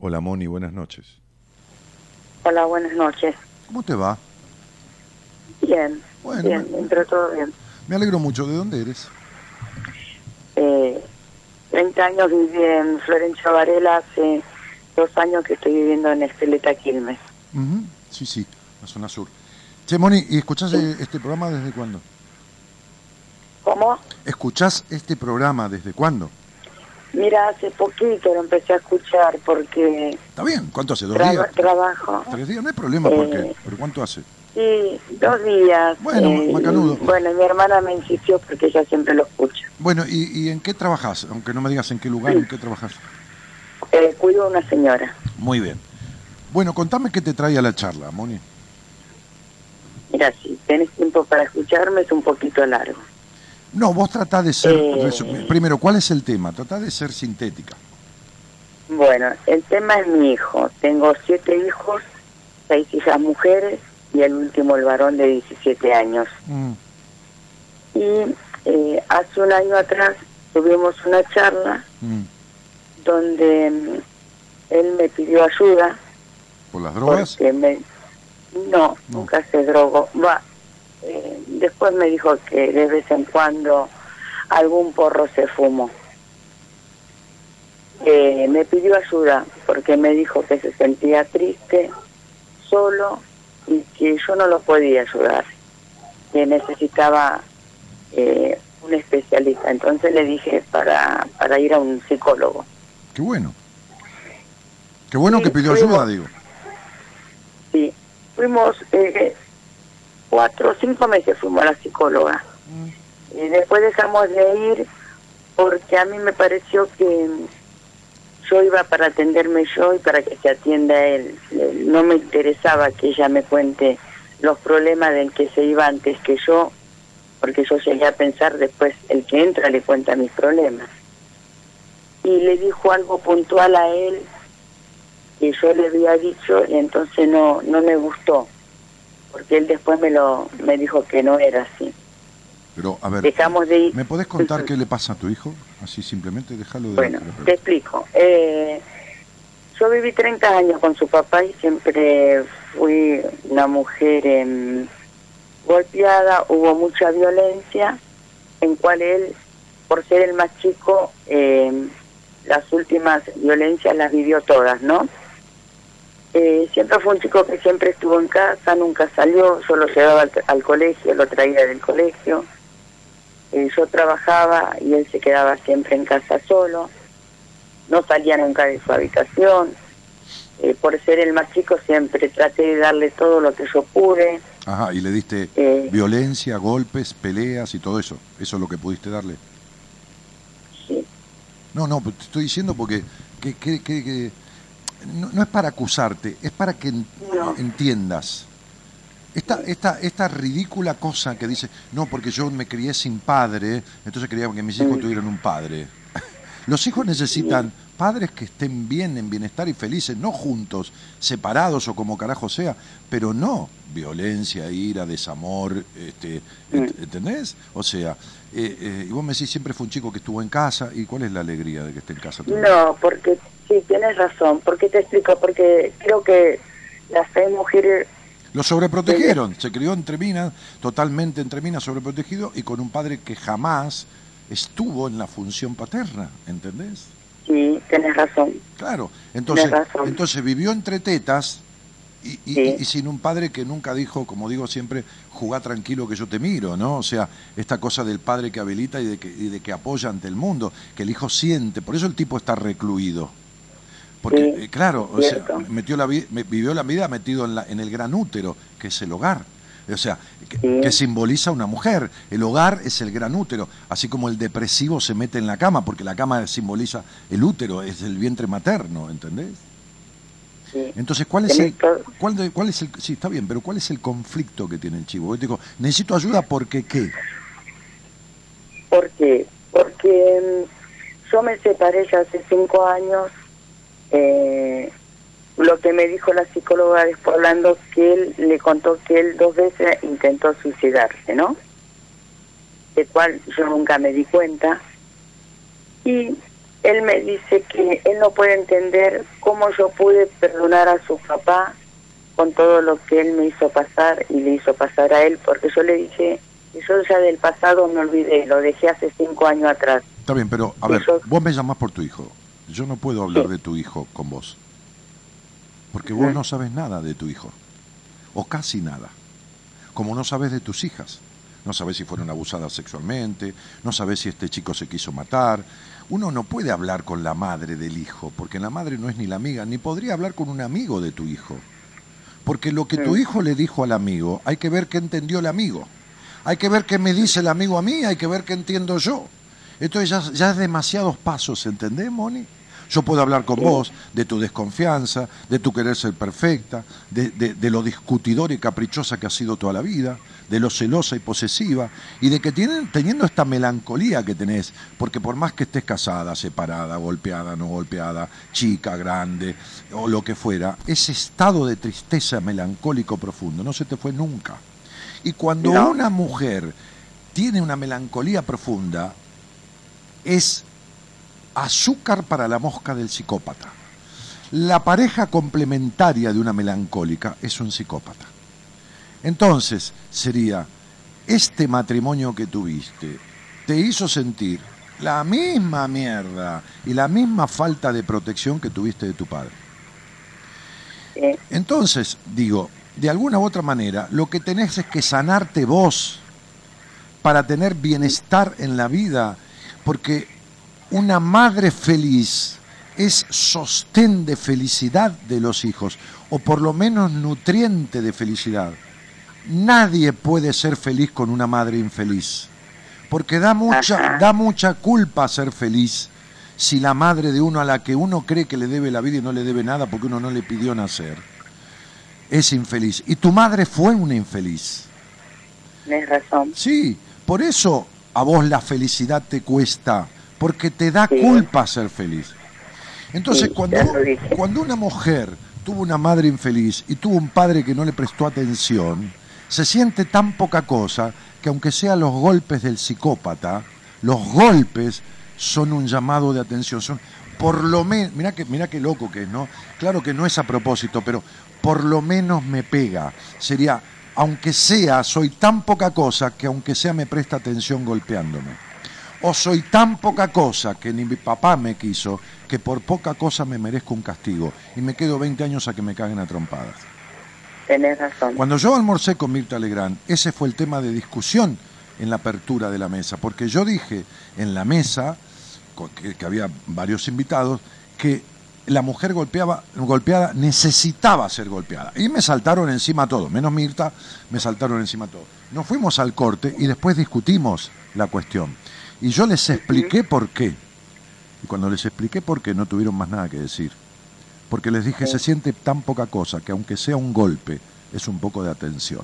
Hola Moni, buenas noches. Hola, buenas noches. ¿Cómo te va? Bien, Bueno, bien, dentro de todo bien. Me alegro mucho. ¿De dónde eres? Eh, 30 años viví en Florencia Varela, hace dos años que estoy viviendo en Esteleta Quilmes. Ujú, Sí, sí, la zona sur. Che, Moni, ¿y escuchás eh, este programa desde cuándo? ¿Cómo? ¿Escuchás este programa desde cuándo? Mira, hace poquito lo empecé a escuchar porque Está bien, ¿cuánto hace? ¿Dos días? trabajo. ¿Tres días? No hay problema, ¿por qué? Eh, ¿Pero cuánto hace? Sí, dos días. Bueno, eh, macanudo. Bueno, mi hermana me insistió porque ella siempre lo escucha. Bueno, ¿y, y en qué trabajás? Aunque no me digas en qué lugar, ¿en qué trabajás? Eh, cuido a una señora. Muy bien. Bueno, contame qué te trae a la charla, Moni. Mira, si tenés tiempo para escucharme es un poquito largo. No, vos tratás de ser... Eh. Primero, ¿cuál es el tema? Tratá de ser sintética. Bueno, el tema es mi hijo. Tengo siete hijos, seis hijas mujeres y el último el varón de 17 años. Mm, Y eh, hace un año atrás tuvimos una charla mm. donde mm, él me pidió ayuda ¿Por las drogas? me... No, No. nunca se drogó. Va. Eh, después me dijo que de vez en cuando algún porro se fumó. Eh, me pidió ayuda porque me dijo que se sentía triste, solo y que yo no lo podía ayudar, que necesitaba eh, un especialista. Entonces le dije para, para ir a un psicólogo. Qué bueno. Qué bueno Sí, que pidió fuimos. ayuda, digo. Sí, fuimos eh, cuatro o cinco meses fuimos a la psicóloga. Y después dejamos de ir porque a mí me pareció que yo iba para atenderme yo y para que se atienda él. No me interesaba que ella me cuente los problemas del que se iba antes que yo, porque yo llegué a pensar después, el que entra le cuenta mis problemas. Y le dijo algo puntual a él que yo le había dicho y entonces no no me gustó porque él después me lo me dijo que no era así. Pero, a ver, dejamos de ir. ¿me podés contar qué le pasa a tu hijo? Así simplemente, déjalo de... bueno te explico. Eh, yo viví 30 años con su papá y siempre fui una mujer em, golpeada hubo mucha violencia en cual él por ser el más chico em, las últimas violencias las vivió todas no Eh, siempre fue un chico que siempre estuvo en casa, nunca salió, yo lo llevaba al, al colegio, lo traía del colegio. Eh, yo trabajaba y él se quedaba siempre en casa solo, no salía nunca de su habitación. Eh, por ser el más chico siempre traté de darle todo lo que yo pude. Ajá, y le diste Eh, violencia, golpes, peleas y todo eso. Eso es lo que pudiste darle. sí. No, no, te estoy diciendo porque que, que- que- que- no, no es para acusarte, es para que No. entiendas. Esta, esta, esta ridícula cosa que dice, no, porque yo me crié sin padre, entonces quería que mis hijos tuvieran un padre. Los hijos necesitan padres que estén bien, en bienestar y felices, no juntos, separados o como carajo sea, pero no violencia, ira, desamor, este, ent-. ¿entendés? O sea, eh, eh, y vos me decís, siempre fue un chico que estuvo en casa, ¿y cuál es la alegría de que esté en casa? No, porque sí, tienes razón. ¿Por qué te explico? Porque creo que las seis mujeres Lo sobreprotegieron, se crió entre minas, totalmente entre minas, sobreprotegido, y con un padre que jamás estuvo en la función paterna, ¿entendés? Sí, tenés razón. Claro, entonces, razón. entonces vivió entre tetas y, y- Sí. y sin un padre que nunca dijo, como digo siempre, jugá tranquilo que yo te miro, ¿no? O sea, esta cosa del padre que habilita y de que, y de que apoya ante el mundo, que el hijo siente, por eso el tipo está recluido. Porque, Sí, eh, claro, o sea, metió la vivió la vida metido en, la- en el gran útero, que es el hogar. O sea, que, Sí. que simboliza una mujer. El hogar es el gran útero, así como el depresivo se mete en la cama, porque la cama simboliza el útero, es el vientre materno, ¿entendés? Sí. Entonces, ¿cuál es el, cuál, de- cuál es el, sí, está bien, pero cuál es el conflicto que tiene el chivo? Yo digo, necesito ayuda porque qué? ¿Por qué? Porque mm, yo me separé ya hace cinco años. Eh, lo que me dijo la psicóloga después hablando que él le contó que él dos veces intentó suicidarse, ¿no? De cual yo nunca me di cuenta. Y él me dice que él no puede entender cómo yo pude perdonar a su papá con todo lo que él me hizo pasar y le hizo pasar a él, porque yo le dije que yo ya del pasado me olvidé, lo dejé hace cinco años atrás. Está bien, pero a ver, yo- vos me llamás por tu hijo. Yo no puedo hablar Sí. de tu hijo con vos. Porque vos no sabes nada de tu hijo. O casi nada. Como no sabes de tus hijas. No sabes si fueron abusadas sexualmente, no sabes si este chico se quiso matar. Uno no puede hablar con la madre del hijo, porque la madre no es ni la amiga, ni podría hablar con un amigo de tu hijo. Porque lo que tu hijo le dijo al amigo, hay que ver qué entendió el amigo. Hay que ver qué me dice el amigo a mí, hay que ver qué entiendo yo. Entonces ya, ya es demasiados pasos, ¿entendés, Moni? Yo puedo hablar con vos de tu desconfianza, de tu querer ser perfecta, de, de- de lo discutidora y caprichosa que has sido toda la vida, de lo celosa y posesiva, y de que tienen, teniendo esta melancolía que tenés, porque por más que estés casada, separada, golpeada, no golpeada, chica, grande, o lo que fuera, ese estado de tristeza melancólico profundo no se te fue nunca. Y cuando No. una mujer tiene una melancolía profunda, es azúcar para la mosca del psicópata. La pareja complementaria de una melancólica es un psicópata. Entonces, sería, este matrimonio que tuviste te hizo sentir la misma mierda y la misma falta de protección que tuviste de tu padre. Entonces, digo, de alguna u otra manera, lo que tenés es que sanarte vos para tener bienestar en la vida, porque una madre feliz es sostén de felicidad de los hijos, o por lo menos nutriente de felicidad. Nadie puede ser feliz con una madre infeliz, porque da mucha, da mucha culpa ser feliz si la madre de uno a la que uno cree que le debe la vida y no le debe nada porque uno no le pidió nacer, es infeliz. Y tu madre fue una infeliz. tenés razón. Sí, por eso a vos la felicidad te cuesta, porque te da Sí. culpa ser feliz. Entonces, Sí, cuando, cuando una mujer tuvo una madre infeliz y tuvo un padre que no le prestó atención, se siente tan poca cosa que aunque sean los golpes del psicópata, los golpes son un llamado de atención, son por lo menos, mira que mira qué loco que es, ¿no? Claro que no es a propósito, pero por lo menos me pega. Sería aunque sea, soy tan poca cosa que aunque sea me presta atención golpeándome. O soy tan poca cosa que ni mi papá me quiso, que por poca cosa me merezco un castigo y me quedo 20 años a que me caguen a trompadas. Tenés razón. Cuando yo almorcé con Mirta Legrand, ese fue el tema de discusión en la apertura de la mesa, porque yo dije en la mesa, que había varios invitados, que la mujer golpeaba, golpeada necesitaba ser golpeada. Y me saltaron encima todo, menos Mirta, me saltaron encima todo. Nos fuimos al corte y después discutimos la cuestión. Y yo les expliqué por qué. Y cuando les expliqué por qué, no tuvieron más nada que decir. Porque les dije, se siente tan poca cosa que aunque sea un golpe, es un poco de atención.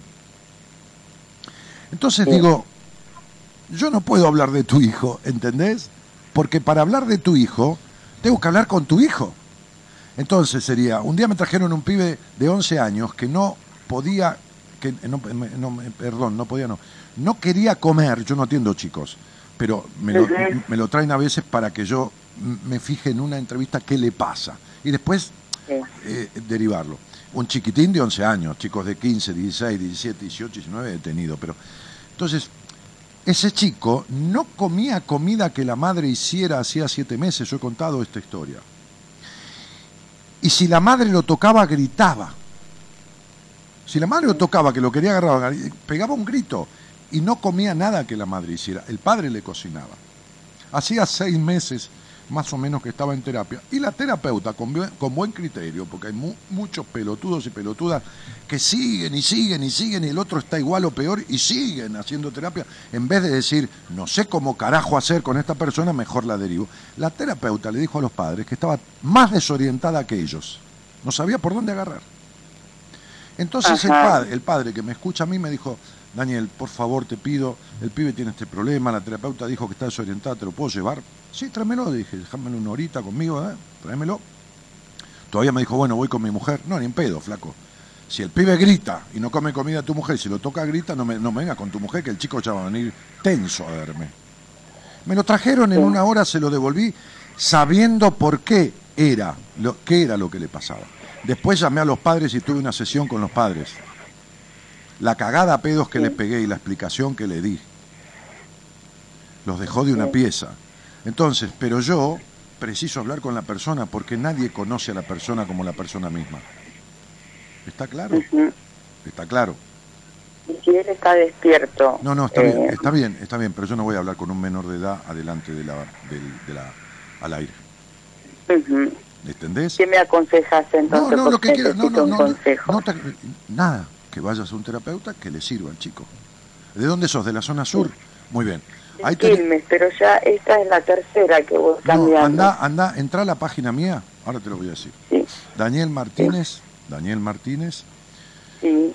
Entonces digo, yo no puedo hablar de tu hijo, ¿entendés? Porque para hablar de tu hijo, tengo que hablar con tu hijo. Entonces sería, un día me trajeron un pibe de 11 años que no podía, que no, me- no, perdón, no podía, no, no quería comer, yo no atiendo chicos, pero me lo, me lo traen a veces para que yo me fije en una entrevista qué le pasa. Y después eh, derivarlo. Un chiquitín de 11 años, chicos de 15, 16, 17, 18, 19 he tenido, pero entonces ese chico no comía comida que la madre hiciera hacía siete meses, yo he contado esta historia. Y si la madre lo tocaba, gritaba. Si la madre lo tocaba, que lo quería agarrar, pegaba un grito y no comía nada que la madre hiciera. El padre le cocinaba. Hacía seis meses más o menos que estaba en terapia. Y la terapeuta, con, buen criterio, porque hay muchos pelotudos y pelotudas que siguen y siguen y siguen y el otro está igual o peor y siguen haciendo terapia, en vez de decir, no sé cómo carajo hacer con esta persona, mejor la derivo. La terapeuta le dijo a los padres que estaba más desorientada que ellos. No sabía por dónde agarrar. Entonces el padre, el padre que me escucha a mí me dijo, Daniel, por favor te pido, el pibe tiene este problema, la terapeuta dijo que está desorientada, ¿te lo puedo llevar? Sí, tráemelo, dije, déjamelo una horita conmigo, ¿eh? tráemelo. Todavía me dijo, bueno, voy con mi mujer. No, ni en pedo, flaco. Si el pibe grita y no come comida a tu mujer, si lo toca grita, no me, no venga con tu mujer, que el chico ya va a venir tenso a verme. Me lo trajeron en una hora, se lo devolví, sabiendo por qué era, lo, qué era lo que le pasaba. Después llamé a los padres y tuve una sesión con los padres la cagada a pedos que le pegué y la explicación que le di. Los dejó de una pieza. Entonces, pero yo preciso hablar con la persona porque nadie conoce a la persona como la persona misma. ¿Está claro? Está claro. Si él está despierto. No, no, está bien, eh, está bien, está bien, pero yo no voy a hablar con un menor de edad adelante de la, de, la al aire. ¿Entendés? ¿Qué me aconsejas entonces? No, no, lo que quiero, no, no, no, no, nada, que vayas a un terapeuta que le sirva al chico. ¿De dónde sos? ¿De la zona sur? Muy bien. Ahí Quilmes, pero ya esta es la tercera que vos cambiando. No, anda, anda, entra a la página mía, ahora te lo voy a decir. Sí. Daniel Martínez, Daniel Martínez. Sí.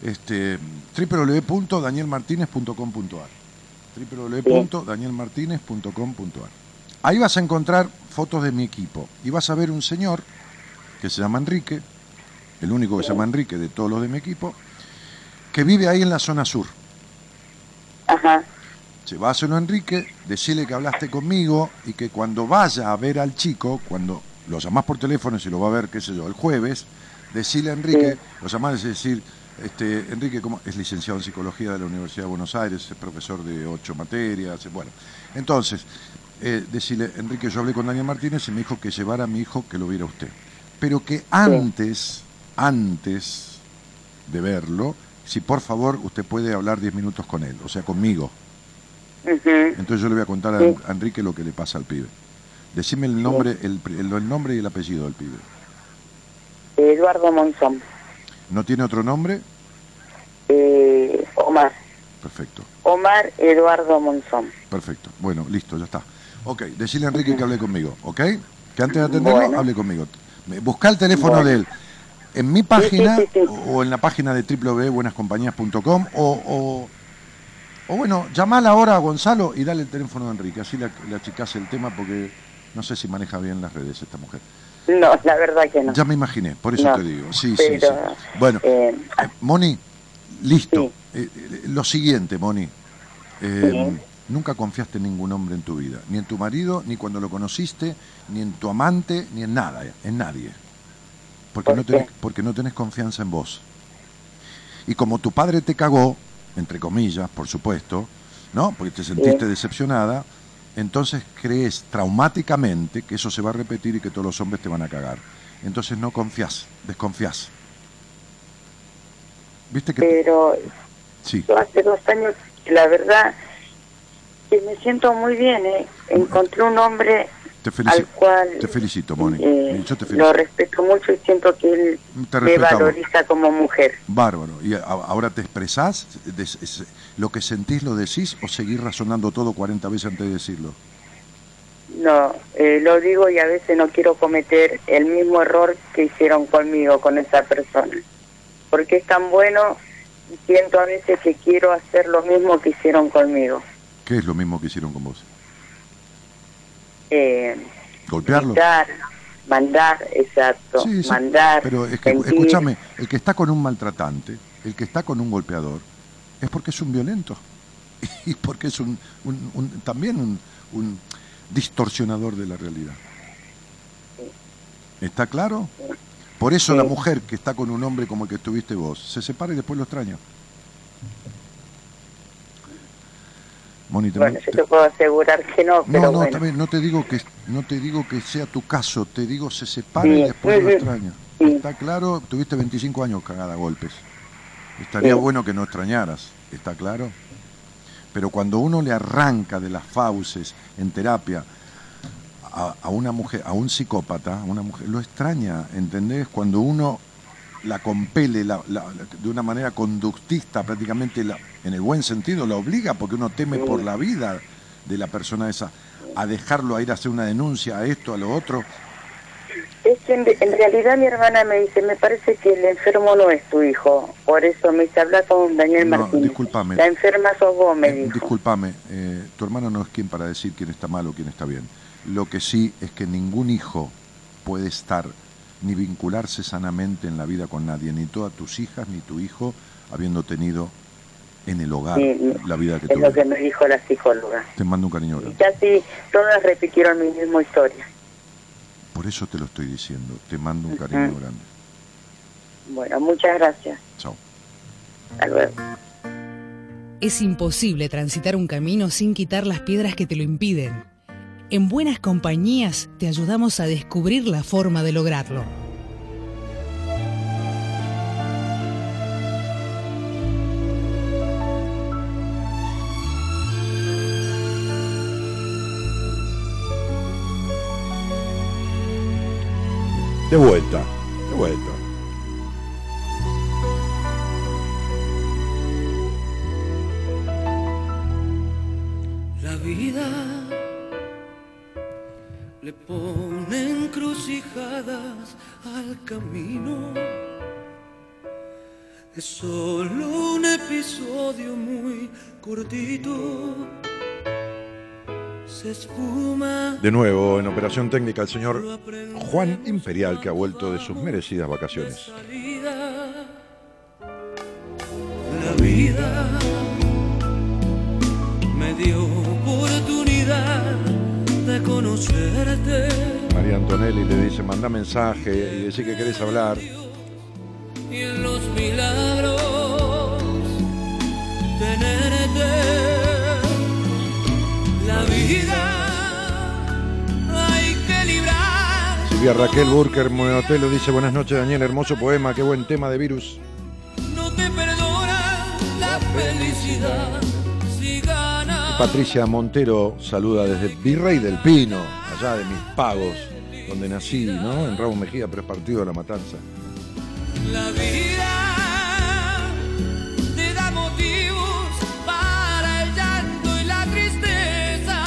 Este, www.danielmartinez.com.ar www.danielmartinez.com.ar Ahí vas a encontrar fotos de mi equipo y vas a ver un señor que se llama Enrique, el único que se llama Enrique de todos los de mi equipo, que vive ahí en la zona sur. Ajá. Lleváselo a Enrique, decirle que hablaste conmigo y que cuando vaya a ver al chico, cuando lo llamás por teléfono y se lo va a ver, qué sé yo, el jueves, decirle a Enrique, lo llamás y decir, este, Enrique como es licenciado en psicología de la Universidad de Buenos Aires, es profesor de ocho materias, bueno. Entonces, eh, decirle, Enrique, yo hablé con Daniel Martínez y me dijo que llevara a mi hijo que lo viera usted. Pero que antes antes de verlo, si por favor usted puede hablar 10 minutos con él, o sea, conmigo. Entonces yo le voy a contar a, Enrique lo que le pasa al pibe. Decime el nombre, el, el, nombre y el apellido del pibe. Eduardo Monzón. ¿No tiene otro nombre? Eh, Omar. Perfecto. Omar Eduardo Monzón. Perfecto. Bueno, listo, ya está. Ok, decirle a Enrique que hable conmigo, ¿ok? Que antes de atenderlo, hable conmigo. Busca el teléfono de él en mi página o en la página de www.buenascompañías.com o, o, o, bueno, llamala ahora a Gonzalo y dale el teléfono de Enrique, así le, achicase el tema porque no sé si maneja bien las redes esta mujer. No, la verdad que no. Ya me imaginé, por eso te digo. Sí, sí, sí. Bueno, eh, eh, Moni, listo. Eh, lo siguiente, Moni. Nunca confiaste en ningún hombre en tu vida, ni en tu marido, ni cuando lo conociste, ni en tu amante, ni en nada, en nadie. Porque, no tenés, porque no tenés confianza en vos. Y como tu padre te cagó, entre comillas, por supuesto, ¿no? Porque te sentiste decepcionada, entonces crees traumáticamente que eso se va a repetir y que todos los hombres te van a cagar. Entonces no confías, desconfías. ¿Viste que Pero sí. hace dos años, la verdad, que me siento muy bien, ¿eh? Encontré un hombre te felicito, al cual te felicito, Moni. Eh, lo respeto mucho y siento que él me valoriza como mujer. Bárbaro. ¿Y ahora te expresás? ¿Lo que sentís lo decís o seguís razonando todo 40 veces antes de decirlo? No, eh, lo digo y a veces no quiero cometer el mismo error que hicieron conmigo, con esa persona. Porque es tan bueno y siento a veces que quiero hacer lo mismo que hicieron conmigo. ¿Qué es lo mismo que hicieron con vos? Eh, golpearlo. mandar, exacto, mandar. Pero es que, escúchame, el que está con un maltratante, el que está con un golpeador, es porque es un violento y porque es un, también un, distorsionador de la realidad. ¿Está claro? Por eso la mujer que está con un hombre como el que estuviste vos, se separa y después lo extraña. Moni, bueno, yo te puedo asegurar que no, pero no, no, bueno. también, no te digo que no te digo que sea tu caso, te digo se separa y después sí, lo extraña. Sí. Está claro, tuviste 25 años cagada a golpes. Estaría bueno que no extrañaras, ¿está claro? Pero cuando uno le arranca de las fauces en terapia a, a una mujer, a un psicópata, a una mujer, lo extraña, ¿entendés? Cuando uno la compele la- la- la- de una manera conductista, prácticamente la- en el buen sentido, la obliga, porque uno teme por la vida de la persona esa, a dejarlo a ir a hacer una denuncia, a esto, a lo otro. Es que en, en realidad mi hermana me dice, me parece que el enfermo no es tu hijo. Por eso me dice, habla con Daniel No, Martínez. discúlpame. La enferma sos vos, me Eh, dijo. discúlpame, eh, tu hermano no es quien para decir quién está mal o quién está bien. Lo que sí es que ningún hijo puede estar ni vincularse sanamente en la vida con nadie, ni todas tus hijas ni tu hijo habiendo tenido en el hogar Sí, la vida que es lo que me dijo la psicóloga. Te mando un cariño grande. Casi todas repitieron mi misma historia. Por eso te lo estoy diciendo. Te mando un cariño Ujú. grande. Bueno, muchas gracias. Chao. Hasta luego. Es imposible transitar un camino sin quitar las piedras que te lo impiden. En buenas compañías te ayudamos a descubrir la forma de lograrlo. De vuelta, de vuelta. Al camino. Es solo un episodio muy cortito. Se espuma. De nuevo, en operación técnica, el señor Juan Imperial, que ha vuelto de sus merecidas vacaciones. La vida me dio oportunidad de conocerte María Antonelli le dice, manda mensaje y decir que querés hablar. y en los milagros tenerte. La vida hay que librar. Silvia Raquel Burker Monotelo dice, buenas noches Daniel, hermoso poema, qué buen tema de virus. No te perdona la felicidad. Patricia Montero saluda desde Virrey del Pino, allá de mis pagos, donde nací, ¿no? En Ramos Mejía, pero es partido de la matanza. La vida te da motivos para el llanto y la tristeza,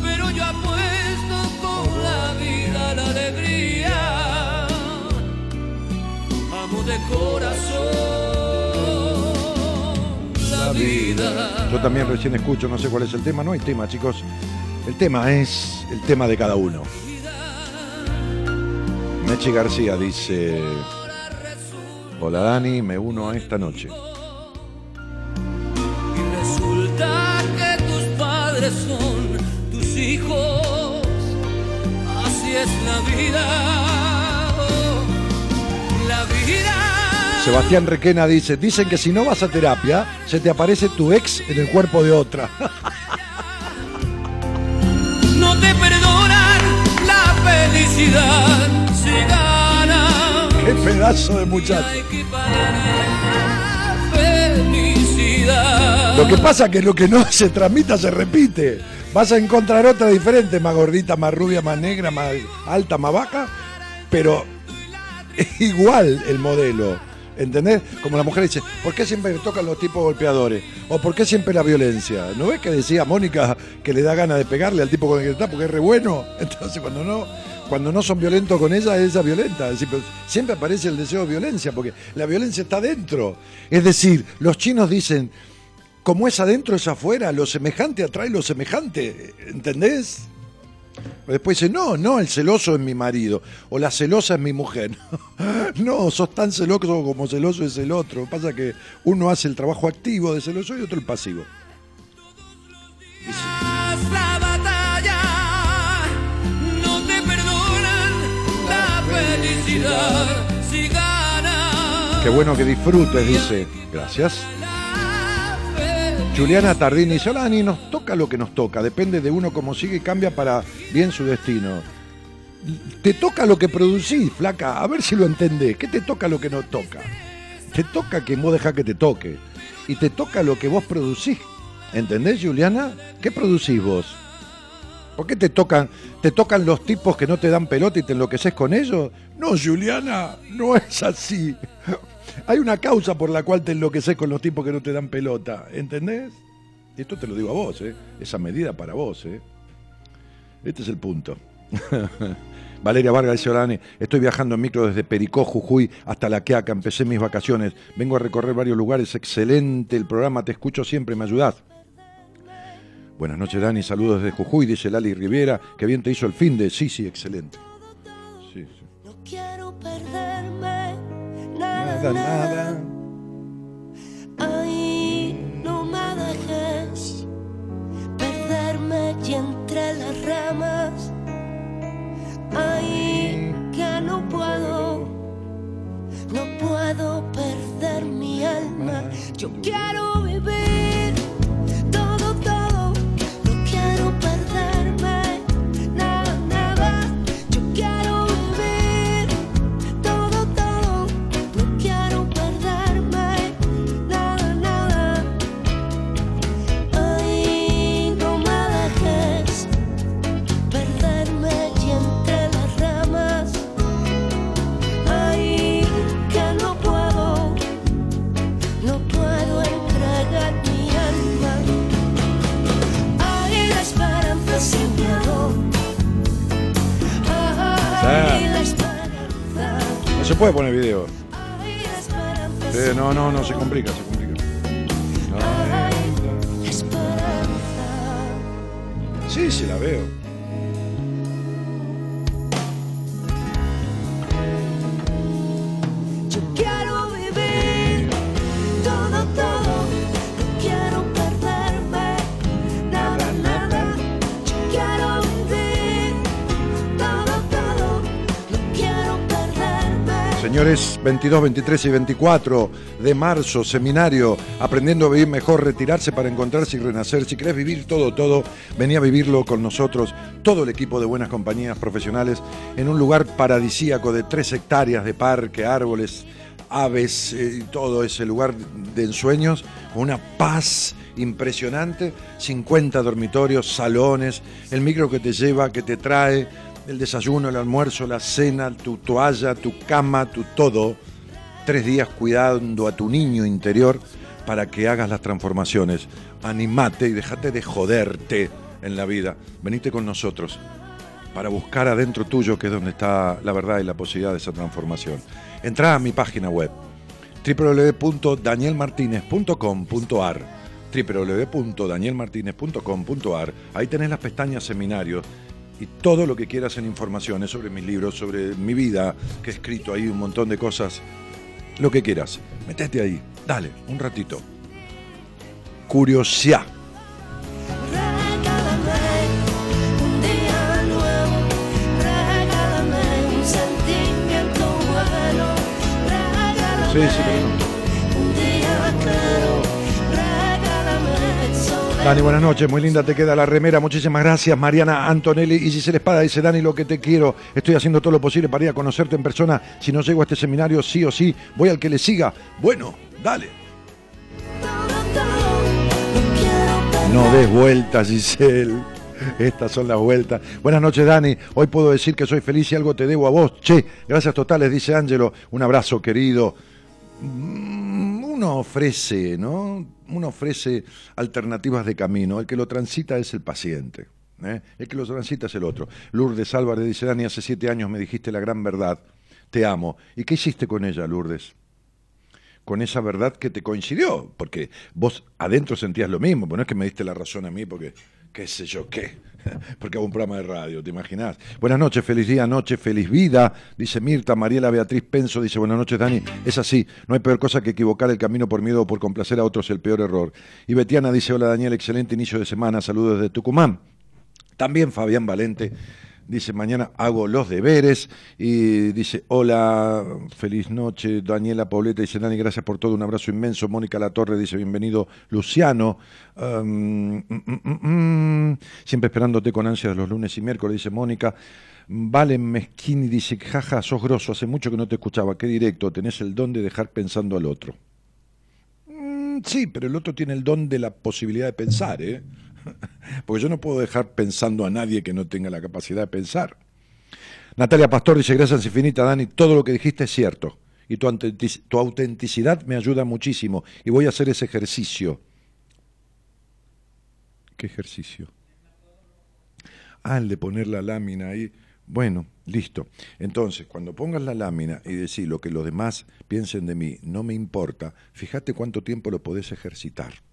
pero yo apuesto con la vida la alegría. Amo de corazón la vida. Yo también recién escucho, no sé cuál es el tema, no hay tema, chicos. El tema es el tema de cada uno. Mechi García dice, hola Dani, me uno a esta noche. Y resulta que tus padres son tus hijos. Así es la vida. la vida. Sebastián Requena dice, dicen que si no vas a terapia, se te aparece tu ex en el cuerpo de otra. felicidad. Si gana. ¡Qué pedazo de muchacho! Hay que pagar la felicidad. Lo que pasa es que lo que no se transmita se repite. Vas a encontrar otra diferente, más gordita, más rubia, más negra, más alta, más baja, pero es igual el modelo. ¿Entendés? Como la mujer dice, ¿por qué siempre tocan los tipos golpeadores? ¿O por qué siempre la violencia? ¿No ves que decía Mónica que le da ganas de pegarle al tipo con el que está porque es re bueno? Entonces cuando no, cuando no son violentos con ella, ella violenta. Es decir, siempre aparece el deseo de violencia, porque la violencia está dentro. Es decir, los chinos dicen, como es adentro es afuera, lo semejante atrae lo semejante, ¿entendés? Después dice, no, no, el celoso es mi marido, o la celosa es mi mujer. No, sos tan celoso como celoso es el otro. Pasa que uno hace el trabajo activo de celoso y otro el pasivo. Felicidad si ganas. Qué bueno que disfrutes, dice. Gracias. Juliana Tardini Dani, nos toca lo que nos toca, depende de uno cómo sigue y cambia para bien su destino. Te toca lo que producís, flaca, a ver si lo entendés. ¿Qué te toca lo que no toca? Te toca que vos dejás que te toque. Y te toca lo que vos producís. ¿Entendés, Juliana? ¿Qué producís vos? ¿Por qué te tocan, te tocan los tipos que no te dan pelota y te enloqueces con ellos? No, Juliana, no es así. Hay una causa por la cual te enloqueces con los tipos que no te dan pelota, ¿entendés? Esto te lo digo a vos, ¿eh? Esa medida para vos, ¿eh? Este es el punto. Valeria Vargas dice, Orane, estoy viajando en micro desde Pericó, Jujuy, hasta La Queaca, empecé mis vacaciones, vengo a recorrer varios lugares, excelente el programa, te escucho siempre, me ayudás. Buenas noches, Dani, saludos desde Jujuy, dice Lali Riviera, que bien te hizo el fin de... Sí, sí, excelente. Sí, sí. No quiero perderme Nada, nada. Ay, no me dejes perderme y entre las ramas. Ay, que no puedo, no puedo perder mi alma. Yo quiero vivir se puede poner video. Eh, no, no, no, se complica, se complica. Esperanza. Sí, sí, la veo. Señores, 22, 23 y 24 de marzo, seminario Aprendiendo a vivir mejor, retirarse para encontrarse y renacer. Si querés vivir todo, todo, vení a vivirlo con nosotros, todo el equipo de buenas compañías profesionales, en un lugar paradisíaco de tres hectáreas de parque, árboles, aves eh, y todo ese lugar de ensueños, una paz impresionante, 50 dormitorios, salones, el micro que te lleva, que te trae, el desayuno, el almuerzo, la cena, tu toalla, tu cama, tu todo. Tres días cuidando a tu niño interior para que hagas las transformaciones. Animate y déjate de joderte en la vida. Venite con nosotros para buscar adentro tuyo, que es donde está la verdad y la posibilidad de esa transformación. Entra a mi página web www.danielmartinez.com.ar www.danielmartinez.com.ar Ahí tenés las pestañas seminarios y todo lo que quieras en informaciones sobre mis libros, sobre mi vida, que he escrito ahí un montón de cosas, lo que quieras. Metete ahí, dale, un ratito. Curiosidad. Regálame un Dani, buenas noches, muy linda te queda la remera, muchísimas gracias. Mariana Antonelli y Giselle Espada dice, Dani, lo que te quiero, estoy haciendo todo lo posible para ir a conocerte en persona. Si no llego a este seminario, sí o sí, voy al que le siga. Bueno, dale. No des vueltas, Giselle. Estas son las vueltas. Buenas noches, Dani. Hoy puedo decir que soy feliz y algo te debo a vos. Che, gracias totales, dice Ángelo. Un abrazo, querido. Uno ofrece, ¿no? Uno ofrece alternativas de camino. El que lo transita es el paciente. ¿eh? El que lo transita es el otro. Lourdes Álvarez dice, Dani, hace siete años me dijiste la gran verdad. Te amo. ¿Y qué hiciste con ella, Lourdes? con esa verdad que te coincidió, porque vos adentro sentías lo mismo, pero no es que me diste la razón a mí porque qué sé yo qué, porque hago un programa de radio, ¿te imaginás? Buenas noches, feliz día, noche, feliz vida, dice Mirta, Mariela Beatriz Penso, dice buenas noches Dani, es así, no hay peor cosa que equivocar el camino por miedo o por complacer a otros, el peor error. Y Betiana dice, hola Daniel, excelente inicio de semana, saludos desde Tucumán. También Fabián Valente Dice, mañana hago los deberes. Y dice, hola, feliz noche. Daniela Pauleta dice, Dani, gracias por todo. Un abrazo inmenso. Mónica Latorre dice, bienvenido, Luciano. Mm, mm, mm. Siempre esperándote con ansias los lunes y miércoles, dice Mónica. Valen Mezquini dice, jaja, sos grosso. Hace mucho que no te escuchaba. Qué directo. Tenés el don de dejar pensando al otro. Sí, pero el otro tiene el don de la posibilidad de pensar, ¿eh? Porque yo no puedo dejar pensando a nadie que no tenga la capacidad de pensar. Natalia Pastor dice, gracias infinita, Dani, todo lo que dijiste es cierto. Y tu, autentic- tu autenticidad me ayuda muchísimo. Y voy a hacer ese ejercicio. ¿Qué ejercicio? Ah, el de poner la lámina ahí. Bueno, listo. Entonces, cuando pongas la lámina y decir lo que los demás piensen de mí no me importa, fíjate cuánto tiempo lo podés ejercitar.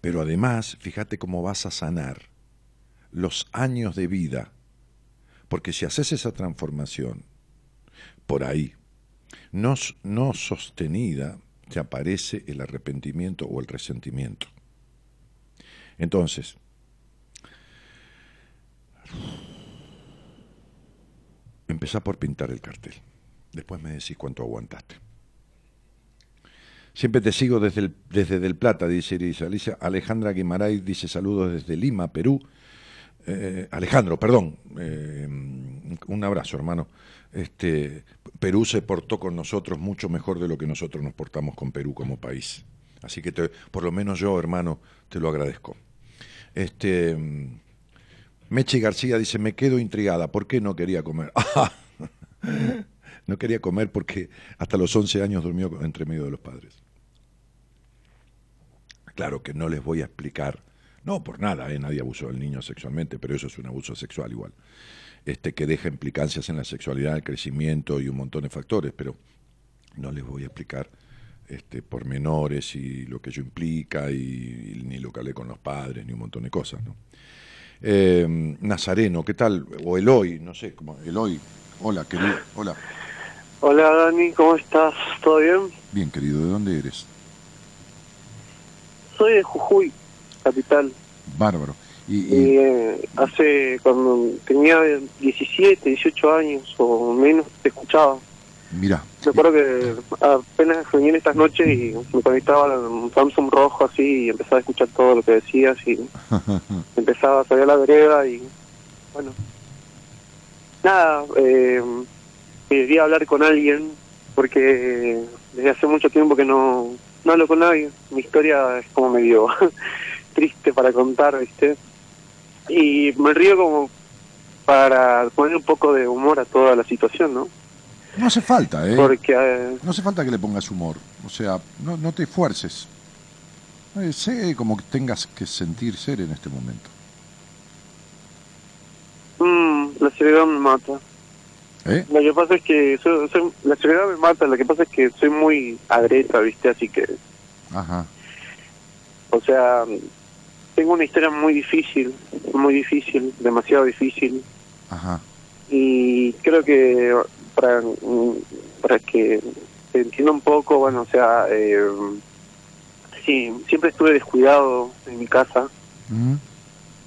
Pero además, fíjate cómo vas a sanar los años de vida. Porque si haces esa transformación por ahí, no, sostenida, te aparece el arrepentimiento o el resentimiento. Entonces, empezá por pintar el cartel. Después me decís cuánto aguantaste. Siempre te sigo desde, el, desde Del Plata, dice Iris. Alicia Alejandra Guimaray dice saludos desde Lima, Perú. Eh, Alejandro, perdón. eh, un abrazo, hermano. Este, Perú se portó con nosotros mucho mejor de lo que nosotros nos portamos con Perú como país. Así que te- por lo menos yo, hermano, te lo agradezco. Este, Mechi García dice, me quedo intrigada, ¿por qué no quería comer? no quería comer porque hasta los 11 años durmió entre medio de los padres. Claro que no les voy a explicar, no por nada, ¿eh? nadie abusó del niño sexualmente, pero eso es un abuso sexual igual, este que deja implicancias en la sexualidad, el crecimiento y un montón de factores, pero no les voy a explicar este, pormenores y lo que ello implica y, y ni lo que hablé con los padres, ni un montón de cosas, ¿no? Eh, Nazareno, ¿qué tal? O Eloy, no sé, como Eloy. Hola, querido. Hola. Hola Dani, ¿cómo estás? ¿Todo bien? Bien, querido, ¿de dónde eres? Soy de Jujuy, capital. Bárbaro. Y, eh, hace, cuando tenía 17, 18 años o menos, te escuchaba. mira, Me acuerdo que apenas venía en estas noches y me conectaba a un Samsung rojo así y empezaba a escuchar todo lo que decías y empezaba a salir a la vereda y bueno. Nada, eh, quería hablar con alguien porque desde hace mucho tiempo que no, no hablo con nadie. Mi historia es como medio triste para contar, ¿viste? Y me río como para poner un poco de humor a toda la situación, ¿no? no hace falta, ¿eh? Porque eh, No hace falta que le pongas humor. O sea, no, no te esfuerces. Eh, sé como que tengas que sentir ser en este momento. mm, la seriedad me mata. ¿Eh? Lo que pasa es que soy- soy- la seriedad me mata, lo que pasa es que soy muy agresa, ¿viste? Así que, Ajá. o sea, tengo una historia muy difícil, muy difícil, demasiado difícil. Ajá. Y creo que para, para que se entienda un poco, bueno, o sea, eh, sí, siempre estuve descuidado en mi casa. Mm,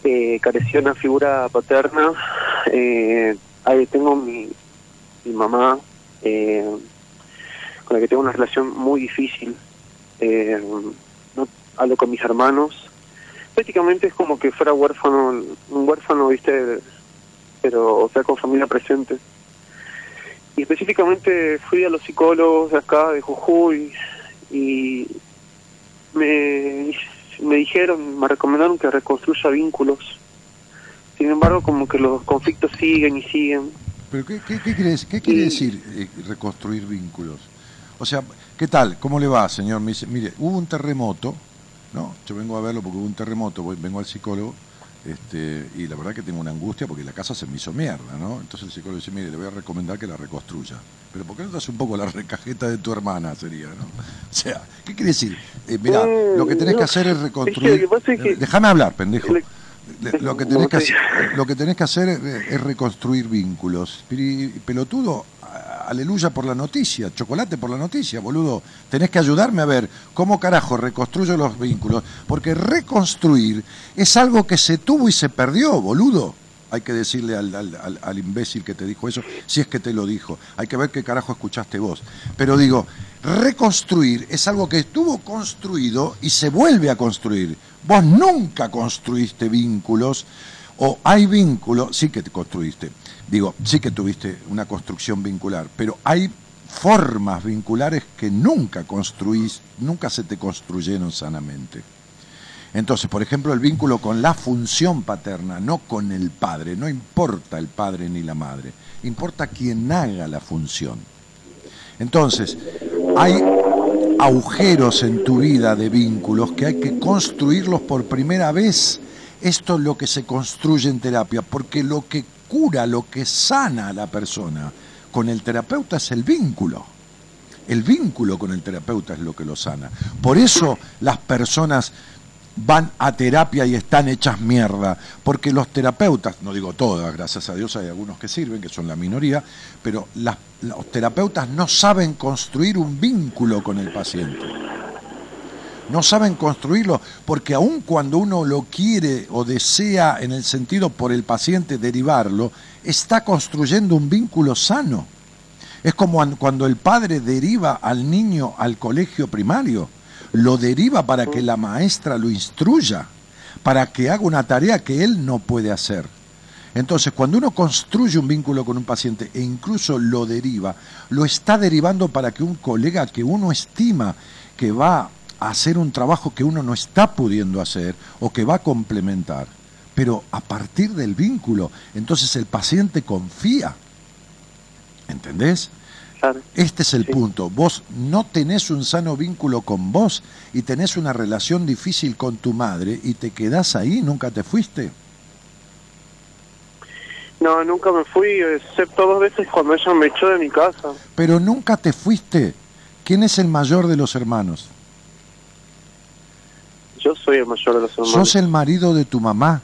eh, carecía una figura paterna. Eh, ahí tengo mi, mi mamá, eh, con la que tengo una relación muy difícil. Eh, no hablo con mis hermanos. Prácticamente es como que fuera huérfano, un huérfano, viste, pero, o sea, con familia presente. Y específicamente fui a los psicólogos de acá, de Jujuy, y me, me dijeron, me recomendaron que reconstruya vínculos. Sin embargo, como que los conflictos siguen y siguen. ¿Pero qué, qué, qué quiere, qué quiere Y- decir eh, reconstruir vínculos? O sea, ¿qué tal? ¿Cómo le va, señor? Me dice, mire, hubo un terremoto, ¿no? Yo vengo a verlo porque hubo un terremoto, voy- vengo al psicólogo, este, y la verdad que tengo una angustia porque la casa se me hizo mierda, ¿no? Entonces el psicólogo dice, mire, le voy a recomendar que la reconstruya. Pero ¿por qué no te hace un poco la recajeta de tu hermana, sería, ¿no? O sea, ¿qué quiere decir? Eh, mirá, Mm, lo que tenés que hacer es reconstruir... lo que pasa es que- Eh, Déjame hablar, pendejo. Le- Lo que tenés que hacer, lo que tenés que hacer es, reconstruir vínculos. Pelotudo, aleluya por la noticia, chocolate por la noticia, boludo. Tenés que ayudarme a ver cómo carajo reconstruyo los vínculos, porque reconstruir es algo que se tuvo y se perdió, boludo. hay que decirle al- al- al imbécil que te dijo eso, si es que te lo dijo. Hay que ver qué carajo escuchaste vos. Pero digo, reconstruir es algo que estuvo construido y se vuelve a construir. Vos nunca construiste vínculos, o hay vínculos, sí que te construiste. Digo, sí que tuviste una construcción vincular, pero hay formas vinculares que nunca construís, nunca se te construyeron sanamente. Entonces, por ejemplo, el vínculo con la función paterna, no con el padre, no importa el padre ni la madre, importa quien haga la función. Entonces, hay agujeros en tu vida de vínculos que hay que construirlos por primera vez. Esto es lo que se construye en terapia, porque lo que cura, lo que sana a la persona con el terapeuta es el vínculo. El vínculo con el terapeuta es lo que lo sana. Por eso las personas van a terapia y están hechas mierda, porque los terapeutas, no digo todas, gracias a Dios hay algunos que sirven, que son la minoría, pero las- los terapeutas no saben construir un vínculo con el paciente. No saben construirlo, porque aun cuando uno lo quiere o desea en el sentido por el paciente derivarlo, está construyendo un vínculo sano. Es como an- cuando el padre deriva al niño al colegio primario, lo deriva para que la maestra lo instruya, para que haga una tarea que él no puede hacer. Entonces, cuando uno construye un vínculo con un paciente e incluso lo deriva, lo está derivando para que un colega que uno estima que va a hacer un trabajo que uno no está pudiendo hacer o que va a complementar, pero a partir del vínculo, entonces el paciente confía. ¿Entendés? Este es el Sí. punto. Vos no tenés un sano vínculo con vos y tenés una relación difícil con tu madre y te quedás ahí, nunca te fuiste. No, nunca me fui, excepto dos veces cuando ella me echó de mi casa. Pero nunca te fuiste. ¿Quién es el mayor de los hermanos? Yo soy el mayor de los hermanos. Sos el marido de tu mamá.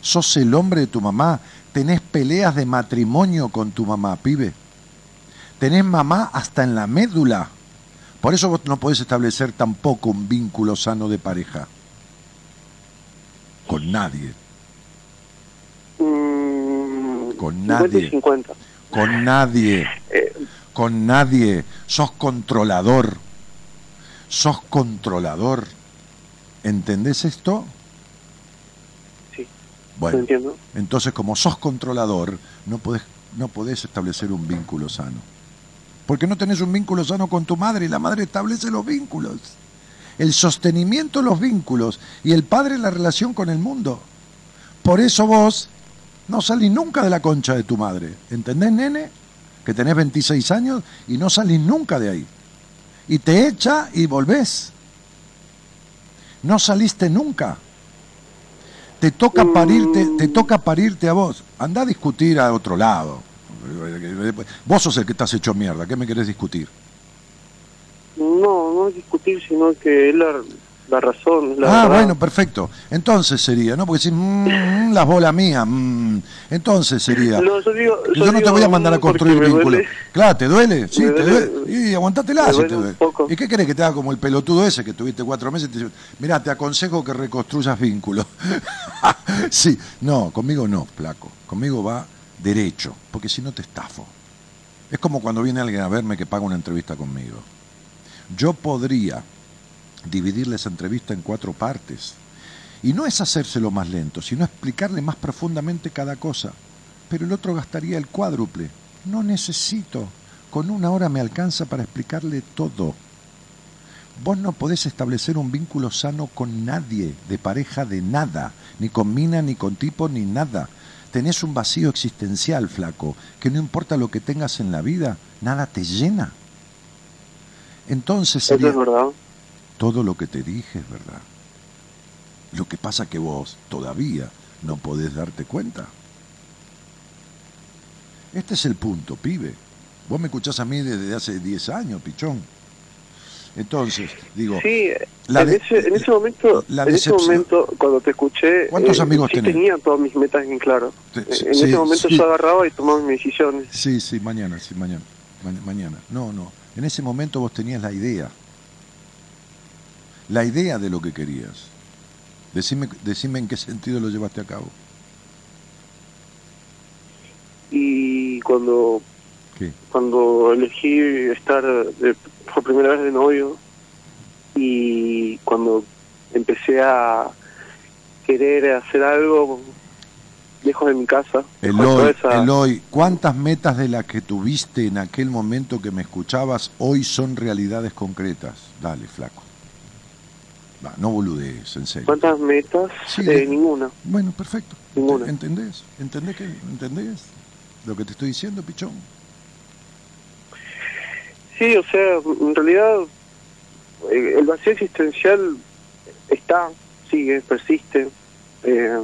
Sos el hombre de tu mamá. Tenés peleas de matrimonio con tu mamá, pibe. Tenés mamá hasta en la médula. Por eso vos no podés establecer tampoco un vínculo sano de pareja. Con nadie. Mm, Con 50 nadie. y 50. Con nadie. Eh, Con nadie. Sos controlador. Sos controlador. ¿Entendés esto? sí, Bueno. entiendo. Entonces, como sos controlador, no podés, no podés establecer un vínculo sano. Porque no tenés un vínculo sano con tu madre y la madre establece los vínculos. El sostenimiento de los vínculos y el padre la relación con el mundo. Por eso vos no salís nunca de la concha de tu madre. ¿Entendés, nene? Que tenés 26 años y no salís nunca de ahí. Y te echa y volvés. No saliste nunca te toca parirte, te toca parirte a vos. Anda a discutir a otro lado. Vos sos el que estás hecho mierda, ¿qué me querés discutir? No, no es discutir, sino que es la, la razón. La ah, verdad. bueno, perfecto. Entonces sería, ¿no? Porque decís, "Mm, las bolas mías, mm". entonces sería. No, yo digo. yo no te voy a mandar a construir me vínculo. duele. Claro, ¿te duele? Sí, te duele-. Y aguantátela me si te duele. ¿Y qué querés que te haga como el pelotudo ese que tuviste cuatro meses? y Te Mirá, te aconsejo que reconstruyas vínculos. sí, no, conmigo no, flaco. Conmigo va derecho, porque si no te estafo. Es como cuando viene alguien a verme que paga una entrevista conmigo. Yo podría dividirle esa entrevista en cuatro partes. Y no es hacérselo más lento, sino explicarle más profundamente cada cosa. Pero el otro gastaría el cuádruple. No necesito. Con una hora me alcanza para explicarle todo. Vos no podés establecer un vínculo sano con nadie, de pareja de nada, ni con mina, ni con tipo, ni nada. Tenés un vacío existencial, flaco, que no importa lo que tengas en la vida, nada te llena. Entonces sería es verdad. todo lo que te dije es verdad. Lo que pasa que vos todavía no podés darte cuenta. Este es el punto, pibe. Vos me escuchás a mí desde hace 10 años, pichón. Entonces, digo, Sí, la en, ese, en ese momento, la en ese momento, cuando te escuché, ¿Cuántos eh, amigos sí tenés? tenía todas mis metas en claro. Te- en sí, ese momento sí. yo agarraba y tomaba mis decisiones. sí, sí, mañana, sí, mañana. Ma- mañana. No, no. En ese momento vos tenías la idea. La idea de lo que querías. Decime, decime en qué sentido lo llevaste a cabo. cuando ¿Qué? cuando elegí estar de- por primera vez de novio y cuando empecé a querer hacer algo lejos de mi casa. Eloy, esa- Eloy, ¿cuántas metas de las que tuviste en aquel momento que me escuchabas hoy son realidades concretas? Dale, flaco. Va, no boludees, en serio. ¿Cuántas metas? Sí, Eh, de- ninguna. Bueno, perfecto. Ninguna. ¿Entendés? ¿Entendés, que, ¿Entendés lo que te estoy diciendo, pichón? Sí, o sea, en realidad eh, el vacío existencial está, sigue, persiste. Eh,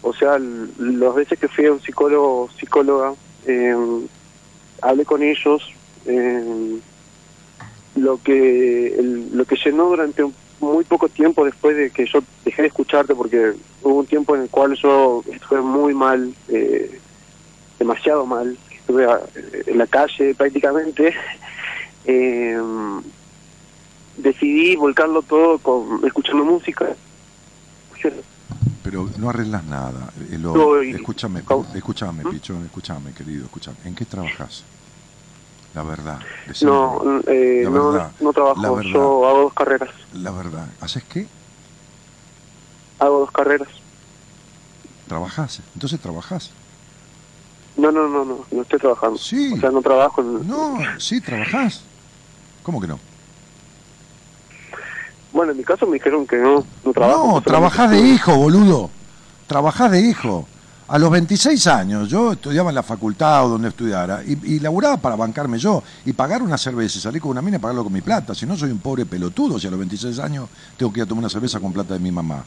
o sea, las veces que fui a un psicólogo, psicóloga, eh, hablé con ellos. eh, lo que el- lo que llenó durante un- muy poco tiempo después de que yo dejé de escucharte, porque hubo un tiempo en el cual yo estuve muy mal, eh, demasiado mal, estuve a- en la calle prácticamente. Eh, decidí volcarlo todo con escuchando música. Pero no arreglas nada. Eloy. Estoy- Escúchame, ¿Cómo? escúchame, ¿Mm? pichón, escúchame, querido, escúchame. ¿En qué trabajas? La verdad. No, eh, La no, verdad, no trabajo, verdad. yo hago dos carreras. La verdad. ¿Haces qué? Hago dos carreras. ¿Trabajás? Entonces trabajás. No, no, no, no, no estoy trabajando. Sí. O sea, no trabajo. en- No, sí, trabajás. ¿Cómo que no? Bueno, en mi caso me dijeron que no, no trabajo. No, trabajás de hijo, boludo. Trabajás de hijo. A los 26 años yo estudiaba en la facultad o donde estudiara y, y laburaba para bancarme yo y pagar una cerveza y salir con una mina y pagarlo con mi plata. Si no, soy un pobre pelotudo si a los 26 años tengo que ir a tomar una cerveza con plata de mi mamá.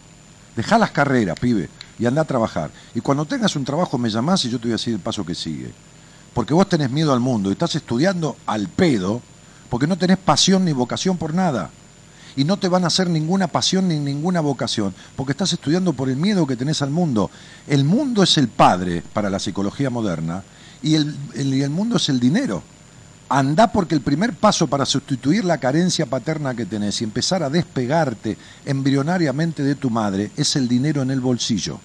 Dejá las carreras, pibe, y anda a trabajar. Y cuando tengas un trabajo me llamás y yo te voy a decir el paso que sigue. Porque vos tenés miedo al mundo y estás estudiando al pedo porque no tenés pasión ni vocación por nada y no te van a hacer ninguna pasión ni ninguna vocación, porque estás estudiando por el miedo que tenés al mundo. El mundo es el padre para la psicología moderna y el, el- y el mundo es el dinero. Andá porque el primer paso para sustituir la carencia paterna que tenés y empezar a despegarte embrionariamente de tu madre es el dinero en el bolsillo.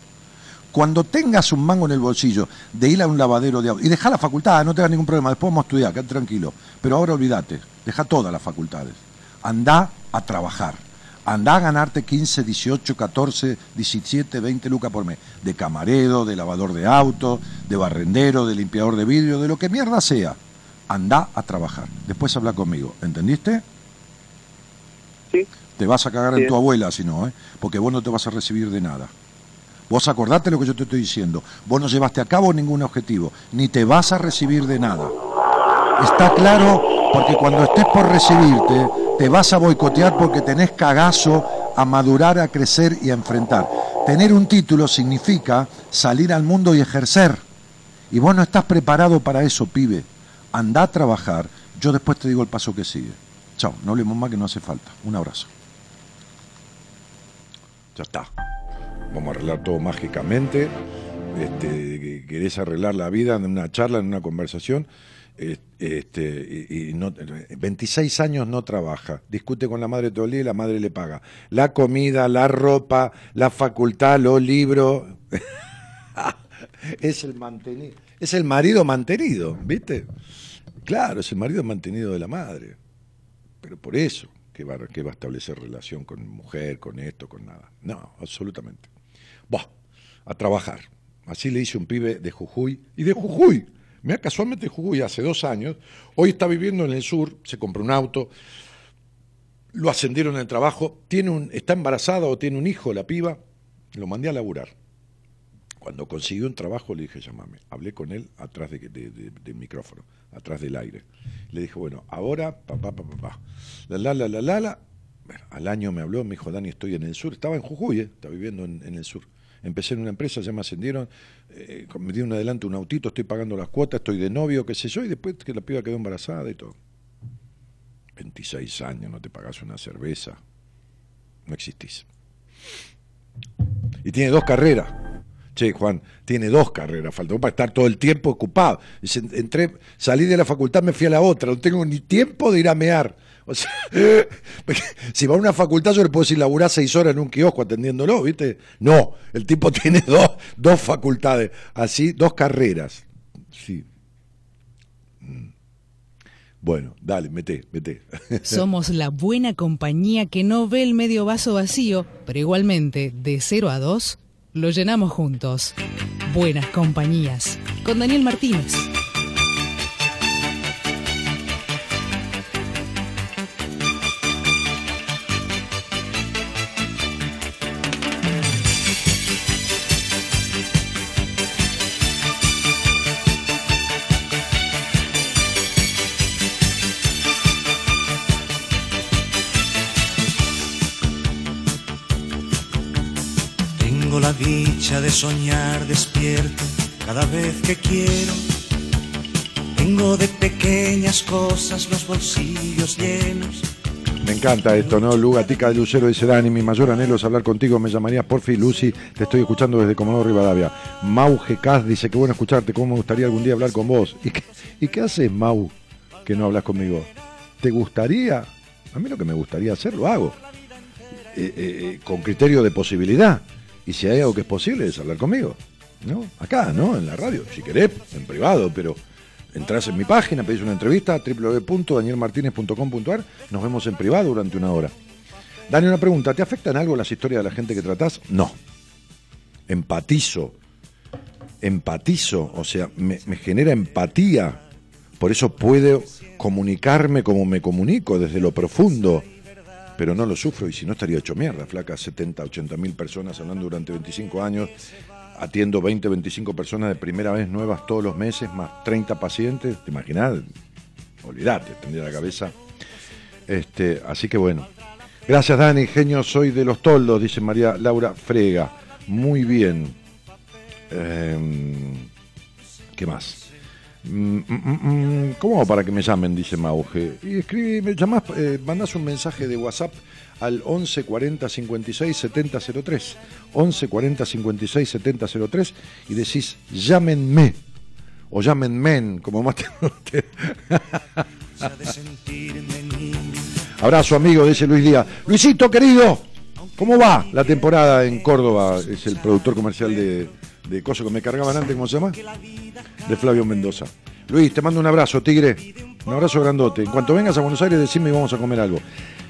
Cuando tengas un mango en el bolsillo de ir a un lavadero de auto y deja la facultad, no tengas ningún problema, después vamos a estudiar, quédate tranquilo. Pero ahora olvídate, deja todas las facultades. Andá a trabajar. Andá a ganarte 15, 18, 14, 17, 20 lucas por mes. De camarero, de lavador de auto, de barrendero, de limpiador de vidrio, de lo que mierda sea. Andá a trabajar. Después habla conmigo. ¿Entendiste? Sí. Te vas a cagar en tu abuela si no, ¿eh? Porque vos no te vas a recibir de nada. Vos acordate lo que yo te estoy diciendo. Vos no llevaste a cabo ningún objetivo, ni te vas a recibir de nada. Está claro porque cuando estés por recibirte, te vas a boicotear porque tenés cagazo a madurar, a crecer y a enfrentar. Tener un título significa salir al mundo y ejercer. Y vos no estás preparado para eso, pibe. Andá a trabajar. Yo después te digo el paso que sigue. Chao, no hablemos más que no hace falta. Un abrazo. Ya está. Vamos a arreglar todo mágicamente. Este, que querés arreglar la vida en una charla, en una conversación. Este, y no, 26 años no trabaja, discute con la madre todo el día y la madre le paga la comida, la ropa, la facultad, los libros. es el mantenido, es el marido mantenido, ¿viste? Claro, es el marido mantenido de la madre. Pero por eso que va, que va a establecer relación con mujer, con esto, con nada. No, absolutamente. Buah, a trabajar. Así le hice un pibe de Jujuy. Y de Jujuy. Mira, casualmente Jujuy hace dos años. Hoy está viviendo en el sur, se compró un auto, lo ascendieron en el trabajo, tiene un, está embarazada o tiene un hijo la piba, lo mandé a laburar. Cuando consiguió un trabajo le dije, llámame. Hablé con él atrás de, micrófono, atrás del aire. Le dije, bueno, ahora, papá, papá, papá. La, la, la, la, la, la. Al año me habló, me dijo, Dani, estoy en el sur. Estaba en Jujuy, ¿eh? está viviendo en, en el sur. Empecé en una empresa, ya me ascendieron, eh, me dieron adelante un autito, estoy pagando las cuotas, estoy de novio, qué sé yo, y después que la piba quedó embarazada y todo. 26 años, no te pagas una cerveza. No existís. Y tiene dos carreras. Che, Juan, tiene dos carreras, faltó para estar todo el tiempo ocupado. Dice, entré, salí de la facultad, me fui a la otra, no tengo ni tiempo de ir a mear. O sea, si va a una facultad yo le puedo decir laburar seis horas en un kiosco atendiéndolo, ¿viste? No, el tipo tiene dos, dos facultades, así, dos carreras. Sí. Mm. Bueno, dale, mete, mete. Somos la buena compañía que no ve el medio vaso vacío, pero igualmente, de 0 a 2, lo llenamos juntos. Buenas compañías. Con Daniel Martínez. Soñar despierto cada vez que quiero. Tengo de pequeñas cosas los bolsillos llenos. Me encanta esto, ¿no? Lugatica de Lucero dice Dani, mi mayor anhelo es hablar contigo, me llamarías porfi Lucy, te estoy escuchando desde Comodoro Rivadavia. Mau Gecaz dice, qué bueno escucharte, cómo me gustaría algún día hablar con vos. ¿Y qué, ¿Y haces, Mau, que no hablas conmigo? ¿Te gustaría? A mí lo que me gustaría hacer, lo hago. Eh, eh, eh, con criterio de posibilidad. Y si hay algo que es posible, es hablar conmigo. ¿No? Acá, ¿no? En la radio, si querés, en privado, pero entras en mi página, pedís una entrevista, www.danielmartinez.com.ar, nos vemos en privado durante una hora. Dani, una pregunta, ¿te afectan algo las historias de la gente que tratás? No. Empatizo. Empatizo, o sea, me, me genera empatía. Por eso puedo comunicarme como me comunico, desde lo profundo. Pero no lo sufro y si no estaría hecho mierda, flaca, 70, 80 mil personas hablando durante 25 años, atiendo 20, 25 personas de primera vez nuevas todos los meses, más 30 pacientes, ¿te imaginas? Olvídate, tendría la cabeza. Este, así que bueno. Gracias Dani, genio, soy de los toldos, dice María Laura Frega. Muy bien. Em, ¿Qué más? Mm, mm, mm, ¿Cómo para que me llamen? Dice Mauge. Y escribe, me llamás, eh, mandás un mensaje de WhatsApp al 11 40 56 70 03. 11 40 56 70 03 y decís llámenme. O llámenme, como más te. Abrazo amigo, dice Luis Díaz. Luisito querido, ¿cómo va la temporada en Córdoba? Es el productor comercial de, de Coso que me cargaban antes, ¿cómo se llama? De Flavio Mendoza. Luis, te mando un abrazo, tigre. Un abrazo grandote. En cuanto vengas a Buenos Aires, decime y vamos a comer algo.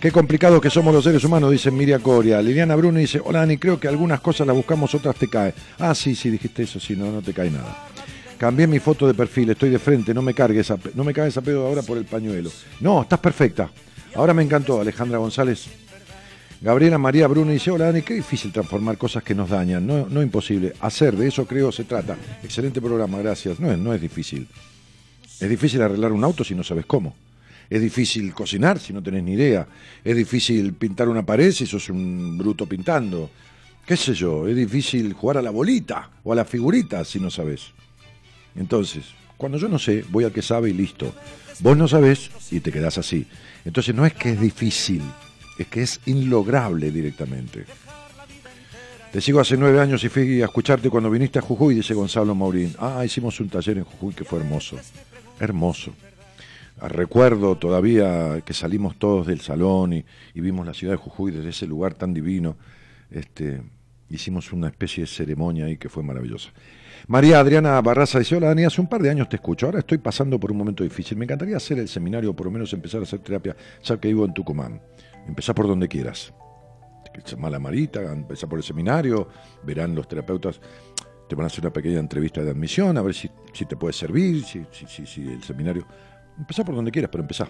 Qué complicado que somos los seres humanos, dice Miria Coria. Liliana Bruno dice, hola Dani, creo que algunas cosas las buscamos, otras te caen. Ah, sí, sí, dijiste eso, sí, no, no te cae nada. Cambié mi foto de perfil, estoy de frente, no me cargues no me cagues a pedo ahora por el pañuelo. No, estás perfecta. Ahora me encantó, Alejandra González. Gabriela María Bruno dice, hola Dani, qué difícil transformar cosas que nos dañan, no, no imposible. Hacer, de eso creo se trata. Excelente programa, gracias. No es, no es difícil. Es difícil arreglar un auto si no sabes cómo. Es difícil cocinar si no tenés ni idea. Es difícil pintar una pared si sos un bruto pintando. ¿Qué sé yo? Es difícil jugar a la bolita o a la figurita si no sabes. Entonces, cuando yo no sé, voy al que sabe y listo. Vos no sabés y te quedás así. Entonces no es que es difícil, es que es inlograble directamente. Te sigo hace nueve años y fui a escucharte cuando viniste a Jujuy, dice Gonzalo Maurín. Ah, hicimos un taller en Jujuy que fue hermoso. Hermoso. Ah, Recuerdo todavía que salimos todos del salón y, vimos la ciudad de Jujuy desde ese lugar tan divino. Este, hicimos una especie de ceremonia ahí que fue maravillosa. María Adriana Barraza dice, hola Dani, hace un par de años te escucho, ahora estoy pasando por un momento difícil. Me encantaría hacer el seminario, o por lo menos empezar a hacer terapia, ya que vivo en Tucumán. Empezá por donde quieras. Llamá a la Marita, empezá por el seminario, verán los terapeutas, te van a hacer una pequeña entrevista de admisión, a ver si, si te puede servir, si, si, si, el seminario... Empezá por donde quieras, pero empezá.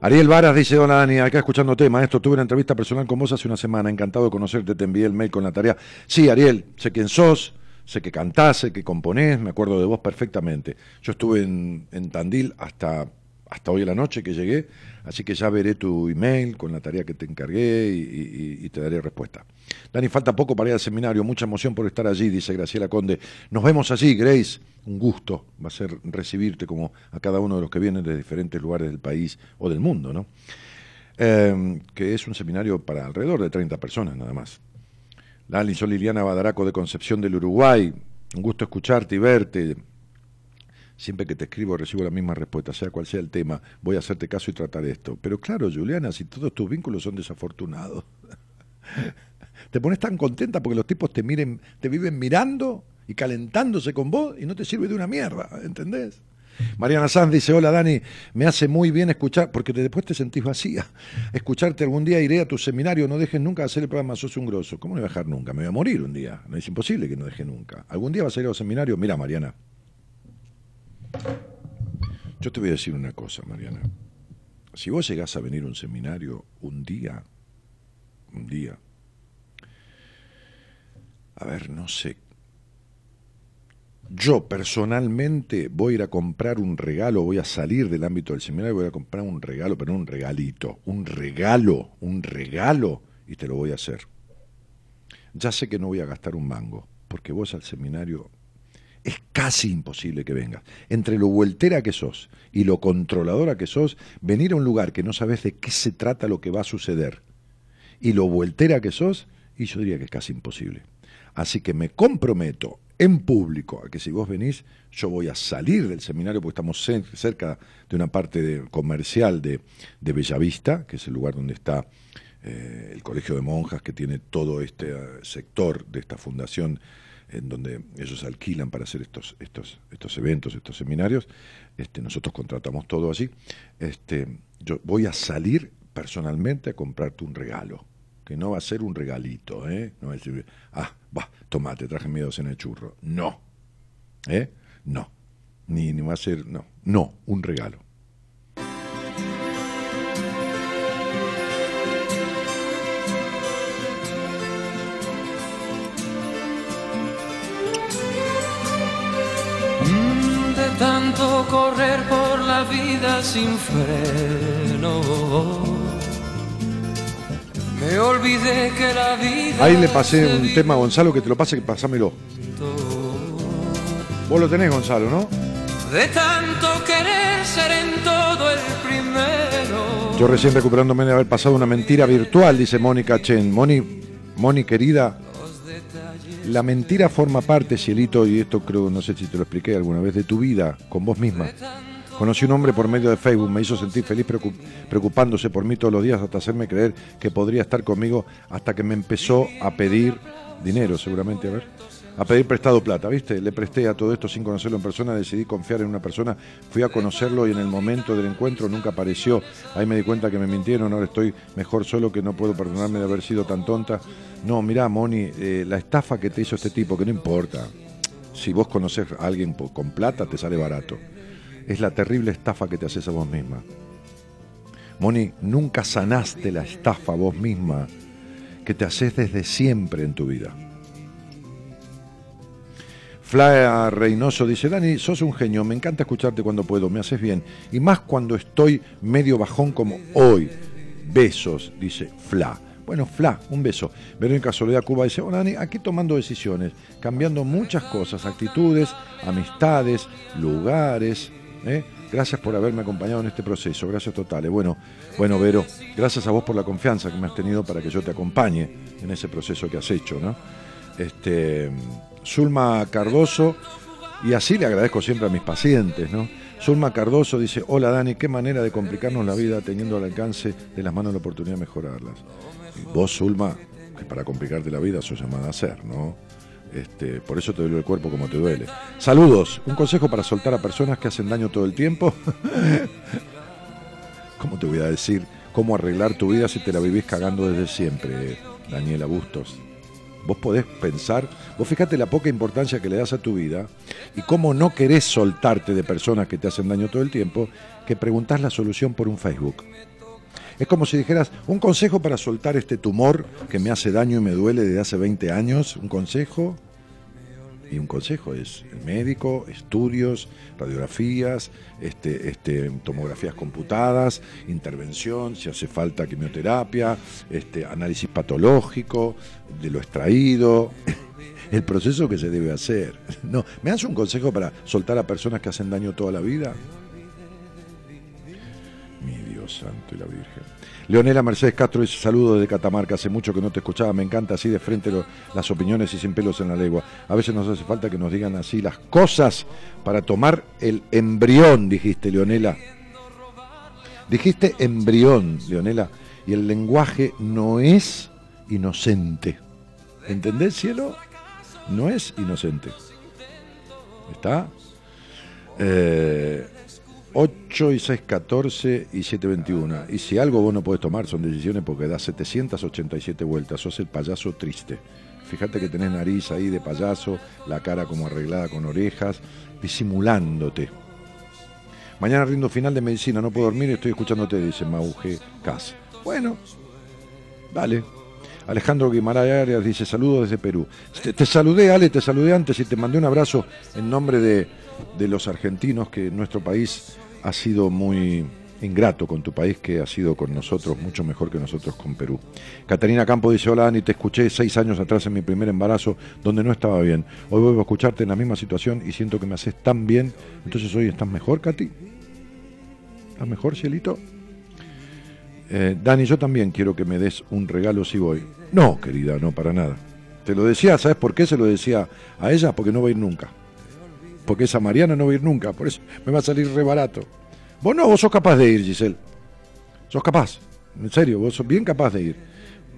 Ariel Varas dice, hola Dani, acá escuchándote, maestro, tuve una entrevista personal con vos hace una semana, encantado de conocerte, te envié el mail con la tarea. Sí, Ariel, sé quién sos, sé que cantás, sé que componés, me acuerdo de vos perfectamente. Yo estuve en, en Tandil hasta, hasta hoy a la noche que llegué, así que ya veré tu email con la tarea que te encargué y, te daré respuesta. Dani, falta poco para ir al seminario, mucha emoción por estar allí, dice Graciela Conde. Nos vemos allí, Grace. Un gusto va a ser recibirte como a cada uno de los que vienen de diferentes lugares del país o del mundo, ¿no? Eh, que es un seminario para alrededor de 30 personas nada más. Lali, soy Liliana Badaraco de Concepción del Uruguay. Un gusto escucharte y verte. Siempre que te escribo recibo la misma respuesta, sea cual sea el tema, voy a hacerte caso y tratar esto. Pero claro, Juliana, si todos tus vínculos son desafortunados, te pones tan contenta porque los tipos te miren, te viven mirando y calentándose con vos y no te sirve de una mierda, ¿entendés? Mariana Sanz dice, hola Dani, me hace muy bien escuchar, porque después te sentís vacía. Escucharte algún día, iré a tu seminario, no dejes nunca de hacer el programa, sos un grosso. ¿Cómo no voy a dejar nunca? Me voy a morir un día. No es imposible que no deje nunca. ¿Algún día vas a ir a los seminarios? Mira, Mariana. Yo te voy a decir una cosa, Mariana. Si vos llegás a venir a un seminario un día, un día, a ver, no sé, yo personalmente voy a ir a comprar un regalo, voy a salir del ámbito del seminario, voy a comprar un regalo, pero no un regalito, un regalo, un regalo, y te lo voy a hacer. Ya sé que no voy a gastar un mango, porque vos al seminario es casi imposible que vengas. Entre lo vueltera que sos y lo controladora que sos, venir a un lugar que no sabes de qué se trata lo que va a suceder y lo vueltera que sos, y yo diría que es casi imposible. Así que me comprometo en público a que si vos venís, yo voy a salir del seminario porque estamos cer- cerca de una parte de- comercial de, de Bellavista, que es el lugar donde está eh, el Colegio de Monjas, que tiene todo este eh, sector de esta fundación en donde ellos alquilan para hacer estos, estos, estos eventos, estos seminarios. Este, nosotros contratamos todo allí. Este, yo voy a salir personalmente a comprarte un regalo, que no va a ser un regalito, ¿eh? No va a decir, ah, va, toma, te traje miedos en el churro. No, ¿eh? No, ni, ni va a ser, no, no, un regalo. Correr por la vida sin freno. Me olvidé que la vida. Ahí le pasé un tema a Gonzalo, que te lo pase, que pasámelo. Vos lo tenés, Gonzalo, ¿no? De tanto querer ser en todo el primero. Yo recién recuperándome de haber pasado una mentira virtual, dice Mónica Chen. Moni, Moni querida, la mentira forma parte, cielito, y esto creo, no sé si te lo expliqué alguna vez, de tu vida con vos misma. Conocí un hombre por medio de Facebook, me hizo sentir feliz preocup- preocupándose por mí todos los días hasta hacerme creer que podría estar conmigo hasta que me empezó a pedir dinero, seguramente, a ver. A pedir prestado plata, ¿viste? Le presté a todo esto sin conocerlo en persona, decidí confiar en una persona, fui a conocerlo y en el momento del encuentro nunca apareció. Ahí me di cuenta que me mintieron, ahora estoy mejor solo que no puedo perdonarme de haber sido tan tonta. No, mirá, Moni, eh, la estafa que te hizo este tipo, que no importa. Si vos conocés a alguien con plata, te sale barato. Es la terrible estafa que te haces a vos misma. Moni, nunca sanaste la estafa vos misma que te haces desde siempre en tu vida. Flavia Reynoso dice, Dani, sos un genio, me encanta escucharte cuando puedo, me haces bien. Y más cuando estoy medio bajón como hoy. Besos, dice Fla. Bueno, Fla, un beso. Verónica Soledad Cuba dice, hola Dani, aquí tomando decisiones, cambiando muchas cosas, actitudes, amistades, lugares. ¿eh? Gracias por haberme acompañado en este proceso, gracias totales. Bueno, bueno, Vero, gracias a vos por la confianza que me has tenido para que yo te acompañe en ese proceso que has hecho, ¿no? Este, Zulma Cardoso, y así le agradezco siempre a mis pacientes, ¿no? Zulma Cardoso dice, hola Dani, qué manera de complicarnos la vida teniendo al alcance de las manos la oportunidad de mejorarlas. Y vos, Zulma, que para complicarte la vida sos llamada a ser, ¿no? Este, por eso te duele el cuerpo como te duele. Saludos, un consejo para soltar a personas que hacen daño todo el tiempo. ¿Cómo te voy a decir cómo arreglar tu vida si te la vivís cagando desde siempre, Daniela Bustos? Vos podés pensar, vos fíjate la poca importancia que le das a tu vida y cómo no querés soltarte de personas que te hacen daño todo el tiempo, que preguntás la solución por un Facebook. Es como si dijeras, un consejo para soltar este tumor que me hace daño y me duele desde hace 20 años, un consejo. Y un consejo es el médico, estudios, radiografías, este, este, tomografías computadas, intervención, si hace falta quimioterapia, este, análisis patológico de lo extraído, el proceso que se debe hacer. No, ¿me das un consejo para soltar a personas que hacen daño toda la vida? Mi Dios santo y la Virgen. Leonela Mercedes Castro dice saludos desde Catamarca, hace mucho que no te escuchaba, me encanta así de frente las opiniones y sin pelos en la lengua. A veces nos hace falta que nos digan así las cosas para tomar el embrión, dijiste Leonela. Dijiste embrión, Leonela, y el lenguaje no es inocente. ¿Entendés, cielo? No es inocente. ¿Está? Eh, 8 y 6, 14 y 7, 21. Y si algo vos no podés tomar son decisiones porque das 787 vueltas, sos el payaso triste. Fíjate que tenés nariz ahí de payaso, la cara como arreglada con orejas, disimulándote. Mañana rindo final de medicina, no puedo dormir, estoy escuchándote, dice Mauge Cas. Bueno, dale. Alejandro Guimarães Arias dice saludos desde Perú. Te, saludé, Ale, te saludé antes y te mandé un abrazo en nombre de, de los argentinos, que nuestro país ha sido muy ingrato con tu país, que ha sido con nosotros mucho mejor que nosotros con Perú. Catarina Campo dice, hola Dani, te escuché seis años atrás en mi primer embarazo, donde no estaba bien. Hoy vuelvo a escucharte en la misma situación y siento que me haces tan bien. Entonces hoy estás mejor, Katy. ¿Estás mejor, cielito? Eh, Dani, yo también quiero que me des un regalo si voy. No, querida, no, para nada. Te lo decía, ¿sabes por qué se lo decía a ella? Porque no va a ir nunca. Porque esa Mariana no va a ir nunca, por eso me va a salir re barato. Vos no, vos sos capaz de ir, Giselle. Sos capaz. En serio, vos sos bien capaz de ir.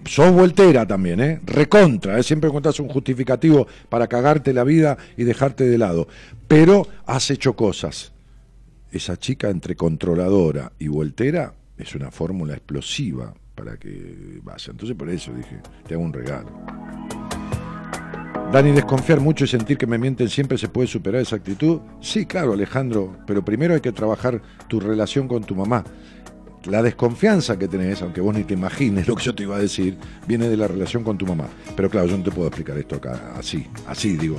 Sos voltera también, ¿eh? Recontra, ¿eh? Siempre encontrás un justificativo para cagarte la vida y dejarte de lado. Pero has hecho cosas. Esa chica entre controladora y voltera es una fórmula explosiva para que vaya. Entonces por eso dije, te hago un regalo. Dani, desconfiar mucho y sentir que me mienten siempre se puede superar esa actitud. Sí, claro, Alejandro, pero primero hay que trabajar tu relación con tu mamá. La desconfianza que tenés, aunque vos ni te imagines lo que yo te iba a decir, viene de la relación con tu mamá. Pero claro, yo no te puedo explicar esto acá así, así digo,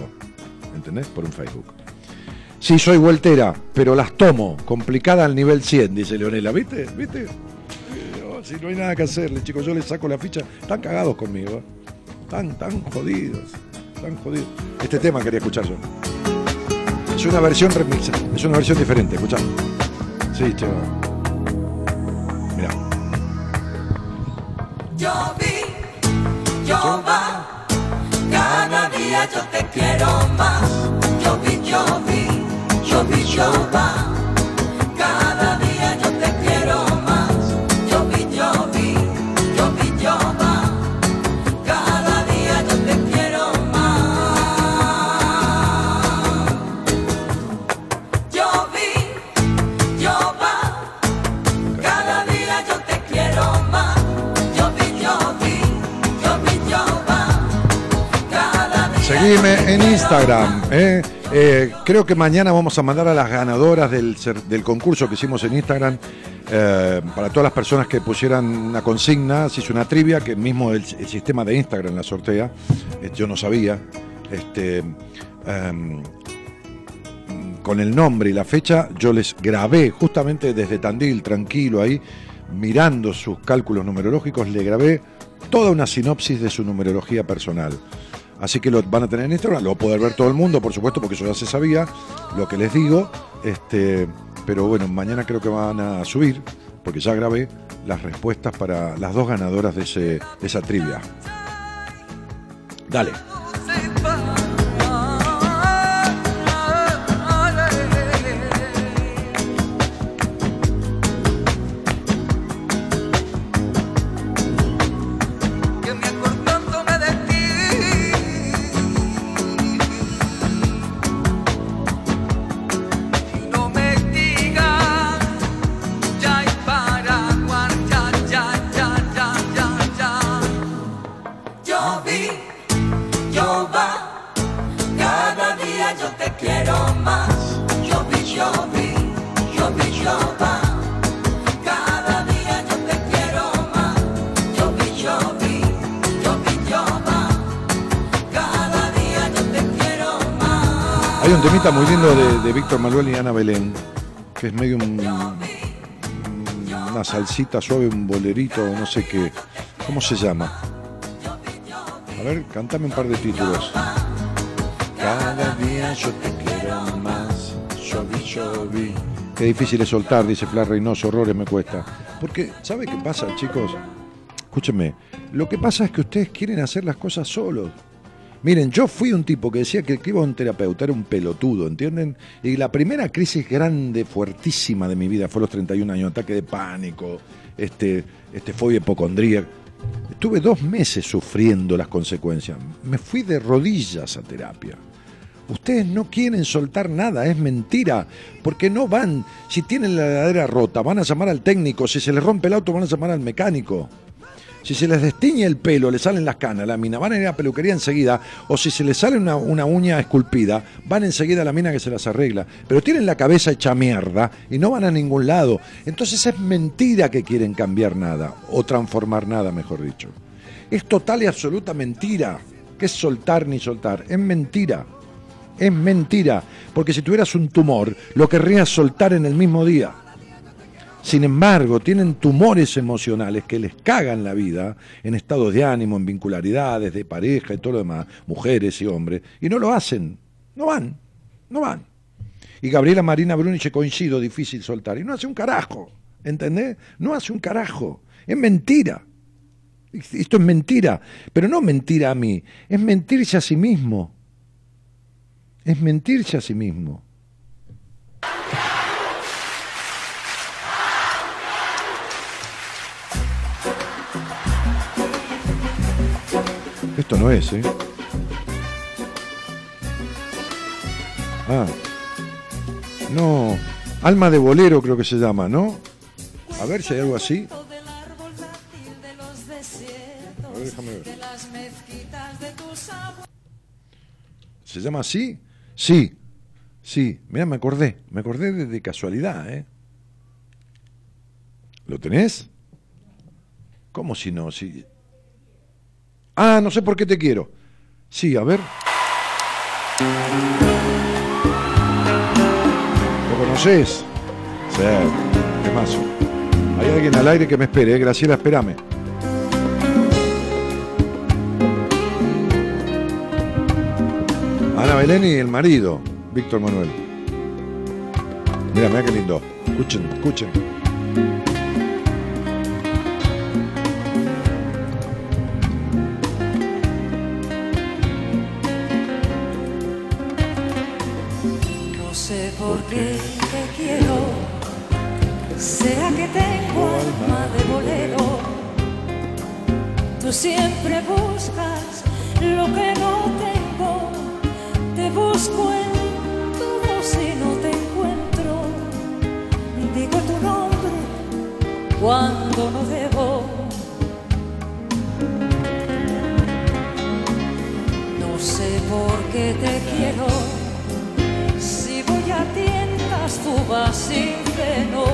¿entendés? Por un Facebook. Sí, soy voltera, pero las tomo, complicada al nivel 100, dice Leonela. ¿Viste? ¿Viste? No, Si no hay nada que hacerle, chicos, yo les saco la ficha. Están cagados conmigo, ¿eh? Están, tan jodidos, tan jodidos. Este tema quería escuchar yo. Es una versión remix, es una versión diferente, escuchá. Sí, chaval. Mirá. Yo yo va, cada día yo te quiero más. Yo yo vi, yo vi, yo va, Seguime en Instagram. ¿eh? Eh, creo que mañana vamos a mandar a las ganadoras del, concurso que hicimos en Instagram. eh, para todas las personas que pusieran una consigna, se hizo una trivia que mismo el, sistema de Instagram la sortea. Yo no sabía. Este, em, con el nombre y la fecha, yo les grabé justamente desde Tandil, tranquilo ahí, mirando sus cálculos numerológicos, le grabé toda una sinopsis de su numerología personal. Así que lo van a tener en Instagram, lo va a poder ver todo el mundo, por supuesto, porque eso ya se sabía, lo que les digo. Este, pero bueno, mañana creo que van a subir, porque ya grabé las respuestas para las dos ganadoras de, ese, esa trivia. Dale. Un temita muy lindo de, Víctor Manuel y Ana Belén, que es medio un- una salsita suave, un bolerito, no sé qué. ¿Cómo se llama? A ver, cántame un par de títulos. Cada día yo te quiero más. Yo vi. Qué difícil es soltar, dice Fla Reynoso, horrores me cuesta. Porque, ¿sabe qué pasa, chicos? Escúchenme, lo que pasa es que ustedes quieren hacer las cosas solos. Miren, yo fui un tipo que decía que el que iba a un terapeuta era un pelotudo, ¿entienden? Y la primera crisis grande, fuertísima de mi vida fue a los 31 años, ataque de pánico, este, este fobia hipocondríaca. Estuve dos meses sufriendo las consecuencias. Me fui de rodillas a terapia. Ustedes no quieren soltar nada, es mentira, porque no van, si tienen la heladera rota, van a llamar al técnico, si se les rompe el auto, van a llamar al mecánico. Si se les destiñe el pelo, le salen las canas, la mina, van a ir a la peluquería enseguida, o si se les sale una, una uña esculpida, van enseguida a la mina que se las arregla. Pero tienen la cabeza hecha mierda y no van a ningún lado. Entonces es mentira que quieren cambiar nada, o transformar nada, mejor dicho. Es total y absoluta mentira. ¿Qué es soltar ni soltar? Es mentira. Es mentira. Porque si tuvieras un tumor, lo querrías soltar en el mismo día. Sin embargo, tienen tumores emocionales que les cagan la vida en estados de ánimo, en vincularidades, de pareja y todo lo demás, mujeres y hombres, y no lo hacen. No van. No van. Y Gabriela Marina Bruniche coincido, difícil soltar. Y no hace un carajo. ¿Entendés? No hace un carajo. Es mentira. Esto es mentira, pero no mentira a mí, es mentirse a sí mismo. Es mentirse a sí mismo. Esto no es, ¿eh? Ah. No. Alma de bolero creo que se llama, ¿no? A ver si hay algo así. ¿Se llama así? Sí. Sí. Mira, me acordé. Me acordé de, de casualidad, ¿eh? ¿Lo tenés? ¿Cómo si no? Si... Ah, no sé por qué te quiero. Sí, a ver. ¿Lo conoces? Sí, temazo. Hay alguien al aire que me espere, ¿eh? Graciela, espérame. Ana Belén y el marido, Víctor Manuel. Mira, mira qué lindo. Escuchen, escuchen. Qué te quiero, será que tengo alma de bolero. Tú siempre buscas lo que no tengo, te busco en todo si no te encuentro. Digo tu nombre cuando no debo. No sé por qué te quiero. Vas sin freno.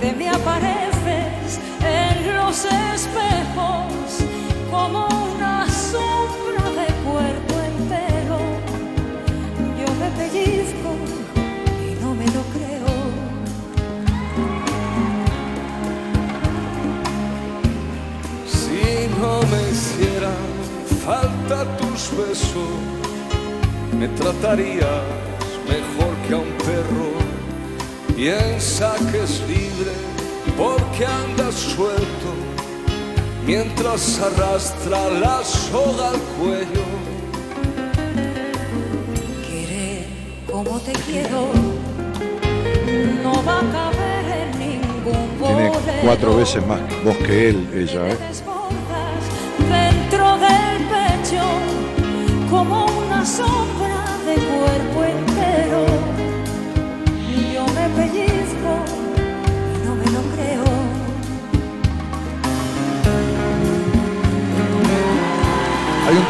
Te me apareces en los espejos como una sombra de cuerpo entero. Yo me pellizco y no me lo creo. Si no me hicieran falta tus besos, me tratarías perro. Piensa que es libre porque andas suelto mientras arrastra la soga al cuello. Querer como te quiero no va a caber en ningún Tiene cuatro veces más voz que él, ella, ¿eh? dentro del pecho como una sombra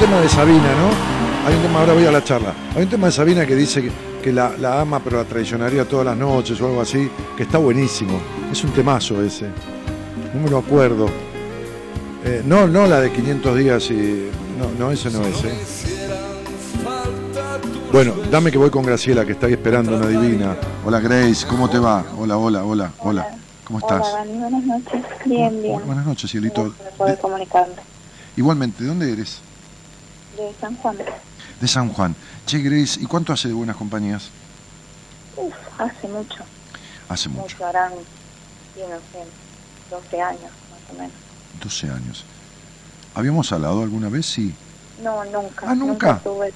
tema de Sabina, ¿no? Hay un tema, ahora voy a la charla. Hay un tema de Sabina que dice que, que la, la ama pero la traicionaría todas las noches o algo así, que está buenísimo. Es un temazo ese. No me lo acuerdo. Eh, no, no la de 500 días y... No, no, ese no es, ¿eh? Bueno, dame que voy con Graciela, que está ahí esperando una divina. Hola Grace, ¿cómo te va? Hola, hola, hola, hola. ¿Cómo estás? Hola, Dani, buenas noches. Bien, bien. Buenas noches, cielito. Gracias por poder comunicarme. Igualmente, ¿de dónde eres? De San Juan. De San Juan. Che, Grace, ¿y cuánto hace de buenas compañías? Uf, hace mucho. Hace mucho. Mucho, harán, sí, no sé, 12 años más o menos. 12 años. ¿Habíamos hablado alguna vez? Sí. No, nunca. Ah, ¿nunca? tuve.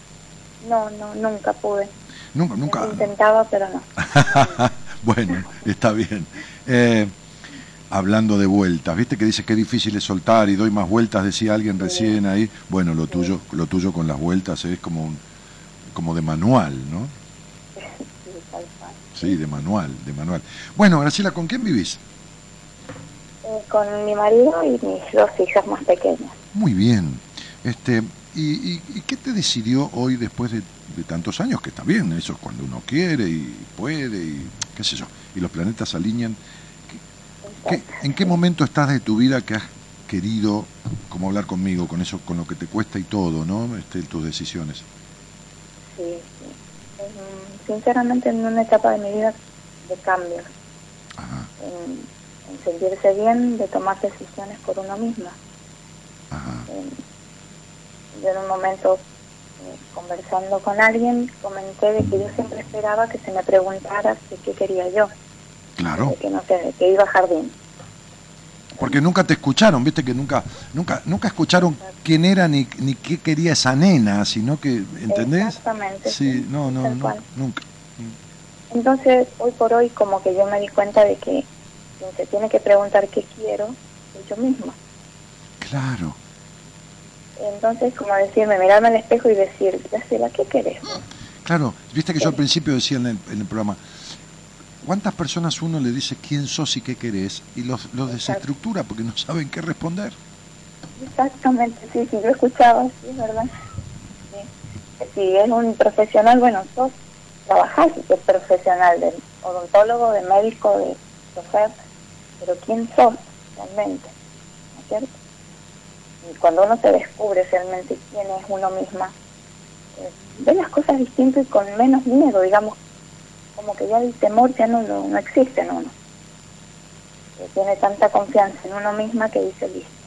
No, no, nunca pude. Nunca, nunca. Intentaba, pero no. bueno, está bien. Eh, hablando de vueltas, ¿viste que dice que es difícil es soltar y doy más vueltas, decía alguien recién ahí? Bueno, lo tuyo, lo tuyo con las vueltas es como un, como de manual, ¿no? Sí, de manual, de manual. Bueno, Graciela, ¿con quién vivís? Eh, con mi marido y mis dos hijas más pequeñas. Muy bien. Este, ¿y, y, y qué te decidió hoy después de, de tantos años? Que está bien, eso es cuando uno quiere y puede y qué sé yo, y los planetas se alinean. ¿Qué- ¿En qué momento estás de tu vida que has querido como hablar conmigo, con eso, con lo que te cuesta y todo, ¿no? Este, tus decisiones. Sí, sí. Mm, Sinceramente, en una etapa de mi vida de cambios. Ajá, En, en sentirse bien, de tomar decisiones por uno misma. ajá. En- yo en un momento, eh, conversando con alguien, comenté de que yo siempre esperaba que se me preguntara de qué quería yo. Claro, De que no sé, que iba a jardín. porque nunca te escucharon, viste que nunca, nunca, nunca escucharon quién era ni, ni qué quería esa nena, sino que, ¿entendés? Exactamente. Sí, no, no, no, nunca. Entonces, hoy por hoy, como que yo me di cuenta de que quien se tiene que preguntar qué quiero, soy yo misma. Claro, Entonces, como decirme, mirarme al espejo y decir, Graciela, ¿qué querés? claro. Viste que yo al principio decía en el, en el programa, ¿cuántas personas uno le dice quién sos y qué querés? Y los, los desestructura porque no saben qué responder. Exactamente, sí, sí, yo escuchaba, sí, es verdad. Sí. Si es un profesional, bueno, sos, trabajás y sos profesional de odontólogo, de médico, de chofer, pero ¿quién sos realmente? ¿No es cierto? Y cuando uno se descubre realmente quién es uno misma, eh, ve las cosas distintas y con menos miedo, digamos, como que ya el temor ya no, no, existe en uno. Eh, Tiene tanta confianza en uno misma que dice, listo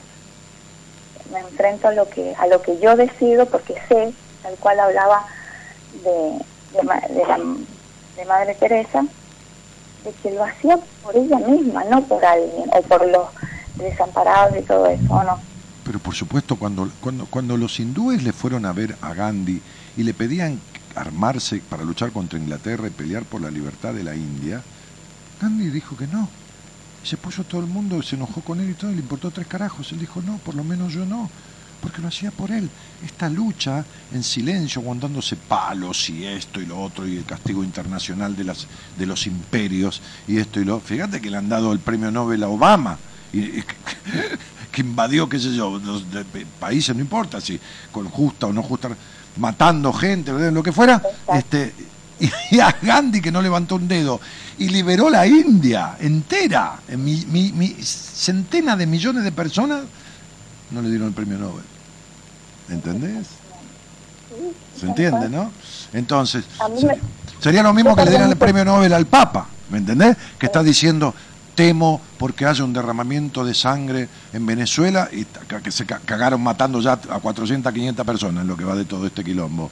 me enfrento a lo que a lo que yo decido porque sé tal cual hablaba de de, de la de Madre Teresa de que lo hacía por ella misma no por alguien o por los desamparados y todo eso ¿o no Pero por supuesto, cuando, cuando, cuando los hindúes le fueron a ver a Gandhi y le pedían armarse para luchar contra Inglaterra y pelear por la libertad de la India, Gandhi dijo que no. Se puso todo el mundo, se enojó con él y todo, le importó tres carajos. Él dijo, no, por lo menos yo no, porque lo hacía por él. Esta lucha en silencio, aguantándose palos y esto y lo otro, y el castigo internacional de, las, de los imperios y esto y lo Fíjate que le han dado el premio Nobel a Obama. Y, que invadió, qué sé yo, los de- países, no importa si con justa o no justa, matando gente, lo que fuera, este, y a Gandhi que no levantó un dedo y liberó la India entera, en mi, mi- mi- centenas de millones de personas no le dieron el premio Nobel. ¿Entendés? ¿Se entiende, no? Entonces, A mí se- me- sería lo mismo que le dieran el premio Nobel al Papa, ¿me entendés? Que está diciendo, temo porque haya un derramamiento de sangre en Venezuela y que se ca- cagaron matando ya a 400, 500 personas en lo que va de todo este quilombo.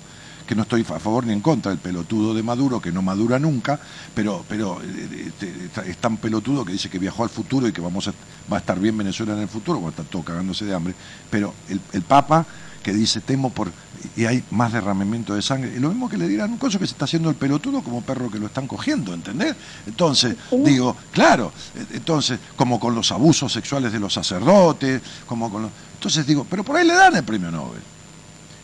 Que no estoy a favor ni en contra del pelotudo de Maduro, que no madura nunca, pero, pero eh, este, es tan pelotudo que dice que viajó al futuro y que vamos a, va a estar bien Venezuela en el futuro, cuando está todo cagándose de hambre. Pero el, el Papa que dice temo por y hay más derramamiento de sangre. Y lo mismo que le dirán un coso que se está haciendo el pelotudo como perro que lo están cogiendo, ¿entendés? Entonces, digo, claro, eh, entonces, como con los abusos sexuales de los sacerdotes, como con los... Entonces digo, pero por ahí le dan el premio Nobel.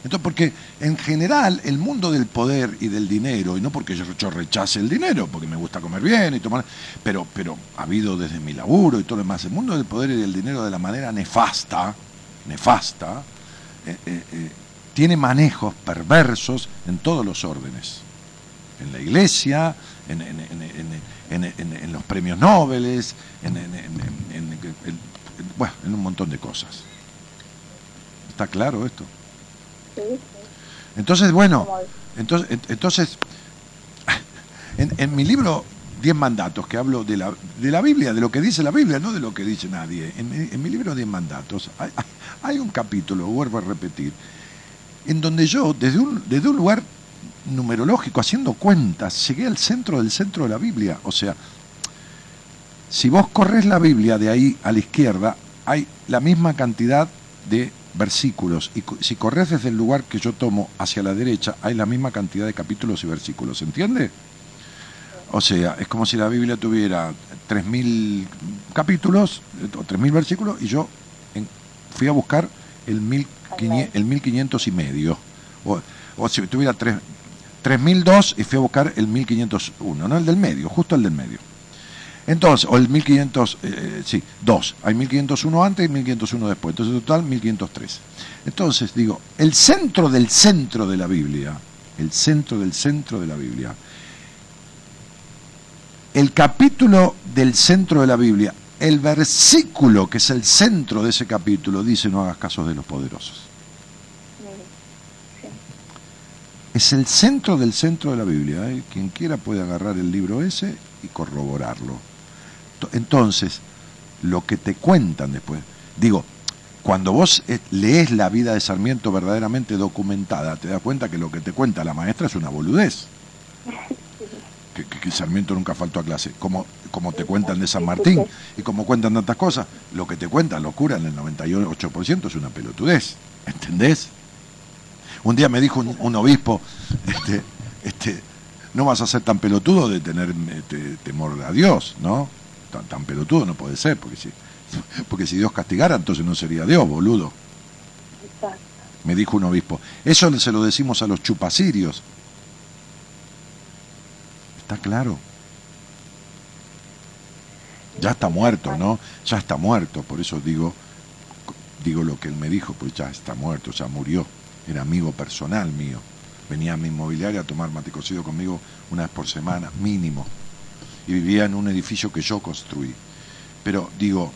Entonces, porque en general el mundo del poder y del dinero, y no porque yo, yo rechace el dinero, porque me gusta comer bien y tomar, pero, pero ha habido desde mi laburo y todo lo demás, el mundo del poder y del dinero de la manera nefasta, nefasta, eh, eh, eh, tiene manejos perversos en todos los órdenes. En la iglesia, en, en- en- en- en- en- en los premios Nobel, en, en- en- en- en- en- bueno, en un montón de cosas. ¿Está claro esto? Entonces, bueno, entonces, en- entonces en, mi libro Diez mandatos, que hablo de la, de la Biblia, de lo que dice la Biblia, no de lo que dice nadie. En, mi- en mi libro Diez mandatos hay, hay- hay un capítulo, vuelvo a repetir, en donde yo, desde un, desde un lugar numerológico, haciendo cuentas, llegué al centro del centro de la Biblia. O sea, si vos corres la Biblia de ahí a la izquierda, hay la misma cantidad de versículos. Y si corres desde el lugar que yo tomo hacia la derecha, hay la misma cantidad de capítulos y versículos. ¿Entiende? O sea, es como si la Biblia tuviera 3.000 capítulos eh, o 3.000 versículos y yo fui a buscar el, 1500, el 1500 y medio. O, o si tuviera tres, 3002 y fui a buscar el 1501, no el del medio, justo el del medio. Entonces, o el 1500, eh, sí, dos. Hay 1501 antes y 1501 después. Entonces, total, 1503. Entonces, digo, el centro del centro de la Biblia, el centro del centro de la Biblia, el capítulo del centro de la Biblia, el versículo que es el centro de ese capítulo, dice no hagas caso de los poderosos. Es el centro del centro de la Biblia. ¿eh? Quien quiera puede agarrar el libro ese y corroborarlo. To- Entonces, lo que te cuentan después, digo, cuando vos eh, lees la vida de Sarmiento verdaderamente documentada, te das cuenta que lo que te cuenta la maestra es una boludez. Que, que- que Sarmiento nunca faltó a clase. Como, como te cuentan de San Martín y como cuentan tantas cosas, lo que te cuentan locura en el 98% es una pelotudez. ¿Entendés? Un día me dijo un, un obispo, este, este, no vas a ser tan pelotudo de tener este, temor a Dios, ¿no? Tan, tan pelotudo no puede ser, porque si, porque si Dios castigara, entonces no sería Dios, boludo. Me dijo un obispo. Eso se lo decimos a los chupasirios. Está claro. Ya está muerto, ¿no? Ya está muerto, por eso digo, digo lo que él me dijo, pues ya está muerto, ya murió. Era amigo personal mío. Venía a mi inmobiliaria a tomar mate cocido conmigo una vez por semana, mínimo. Y vivía en un edificio que yo construí. Pero digo,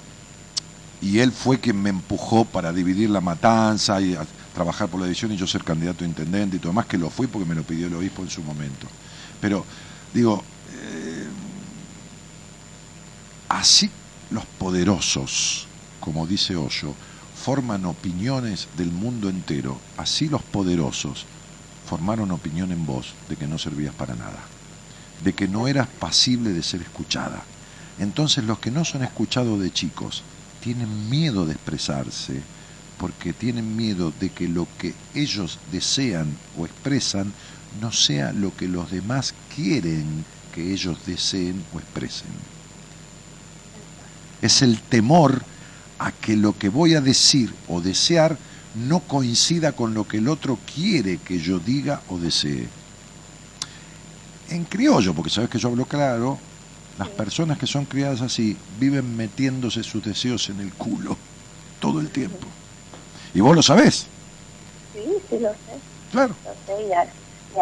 y él fue quien me empujó para dividir la matanza y trabajar por la edición y yo ser candidato a intendente y todo más, que lo fui porque me lo pidió el obispo en su momento. Pero digo, eh, así los poderosos, como dice Hoyo, forman opiniones del mundo entero, así los poderosos formaron opinión en vos de que no servías para nada, de que no eras pasible de ser escuchada. Entonces los que no son escuchados de chicos tienen miedo de expresarse porque tienen miedo de que lo que ellos desean o expresan no sea lo que los demás quieren que ellos deseen o expresen. Es el temor a que lo que voy a decir o desear no coincida con lo que el otro quiere que yo diga o desee. En criollo, porque sabes que yo hablo claro, las personas que son criadas así viven metiéndose sus deseos en el culo todo el tiempo. Y vos lo sabés, Sí, sí lo sé. claro. Lo sé y, y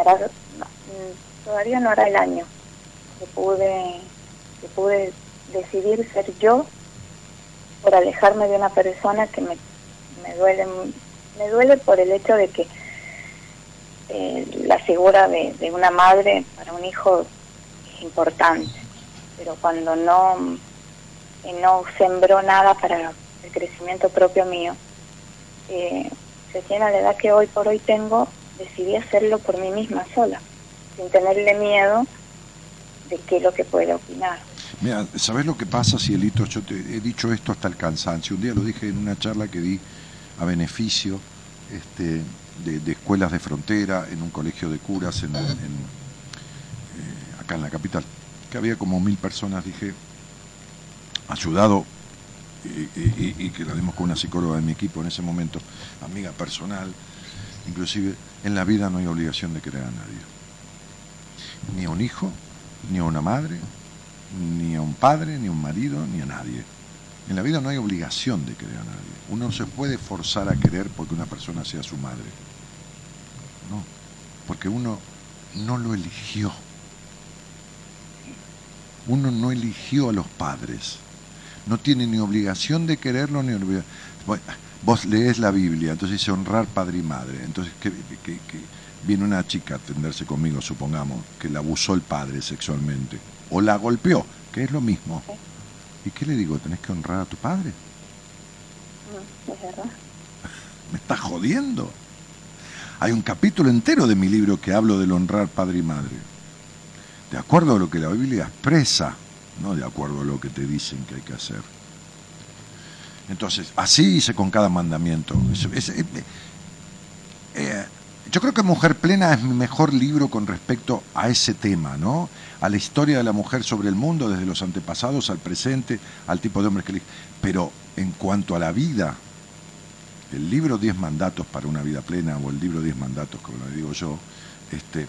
no, mm, todavía no hará el año que pude, que pude decidir ser yo por alejarme de una persona que me, me duele me duele por el hecho de que eh, la figura de, de una madre para un hijo es importante. Pero cuando no eh, no sembró nada para el crecimiento propio mío eh, recién a la edad que hoy por hoy tengo decidí hacerlo por mí misma sola sin tenerle miedo de qué es lo que puede opinar Mira, ¿sabés lo que pasa, Cielito? Yo te he dicho esto hasta el cansancio. Un día lo dije en una charla que di a beneficio este, de, escuelas de frontera en un colegio de curas en, eh, acá en la capital, que había como mil personas, dije, ayudado y, y- y que la dimos con una psicóloga de mi equipo en ese momento, amiga personal, inclusive en la vida no hay obligación de querer a nadie, ni a un hijo, ni a una madre, ni a un padre, ni a un marido, ni a nadie. En la vida no hay obligación de querer a nadie. Uno no se puede forzar a querer porque una persona sea su madre. No, porque uno no lo eligió. Uno no eligió a los padres. No tiene ni obligación de quererlo ni obligación. Vos lees la Biblia, entonces dice honrar padre y madre. Entonces, que, que- que viene una chica a atenderse conmigo, supongamos, que la abusó el padre sexualmente, o la golpeó, que es lo mismo. ¿Y qué le digo? ¿Tenés que honrar a tu padre? Es verdad ¿Me estás jodiendo? Hay un capítulo entero de mi libro que hablo del honrar padre y madre. De acuerdo a lo que la Biblia expresa, no de acuerdo a lo que te dicen que hay que hacer. Entonces, así hice con cada mandamiento. Es- eh, yo creo que Mujer Plena es mi mejor libro con respecto a ese tema, ¿no? A la historia de la mujer sobre el mundo, desde los antepasados al presente, al tipo de hombres que. Pero en cuanto a la vida, el libro 10 mandatos para una vida plena, o el libro 10 mandatos, como lo digo yo, este,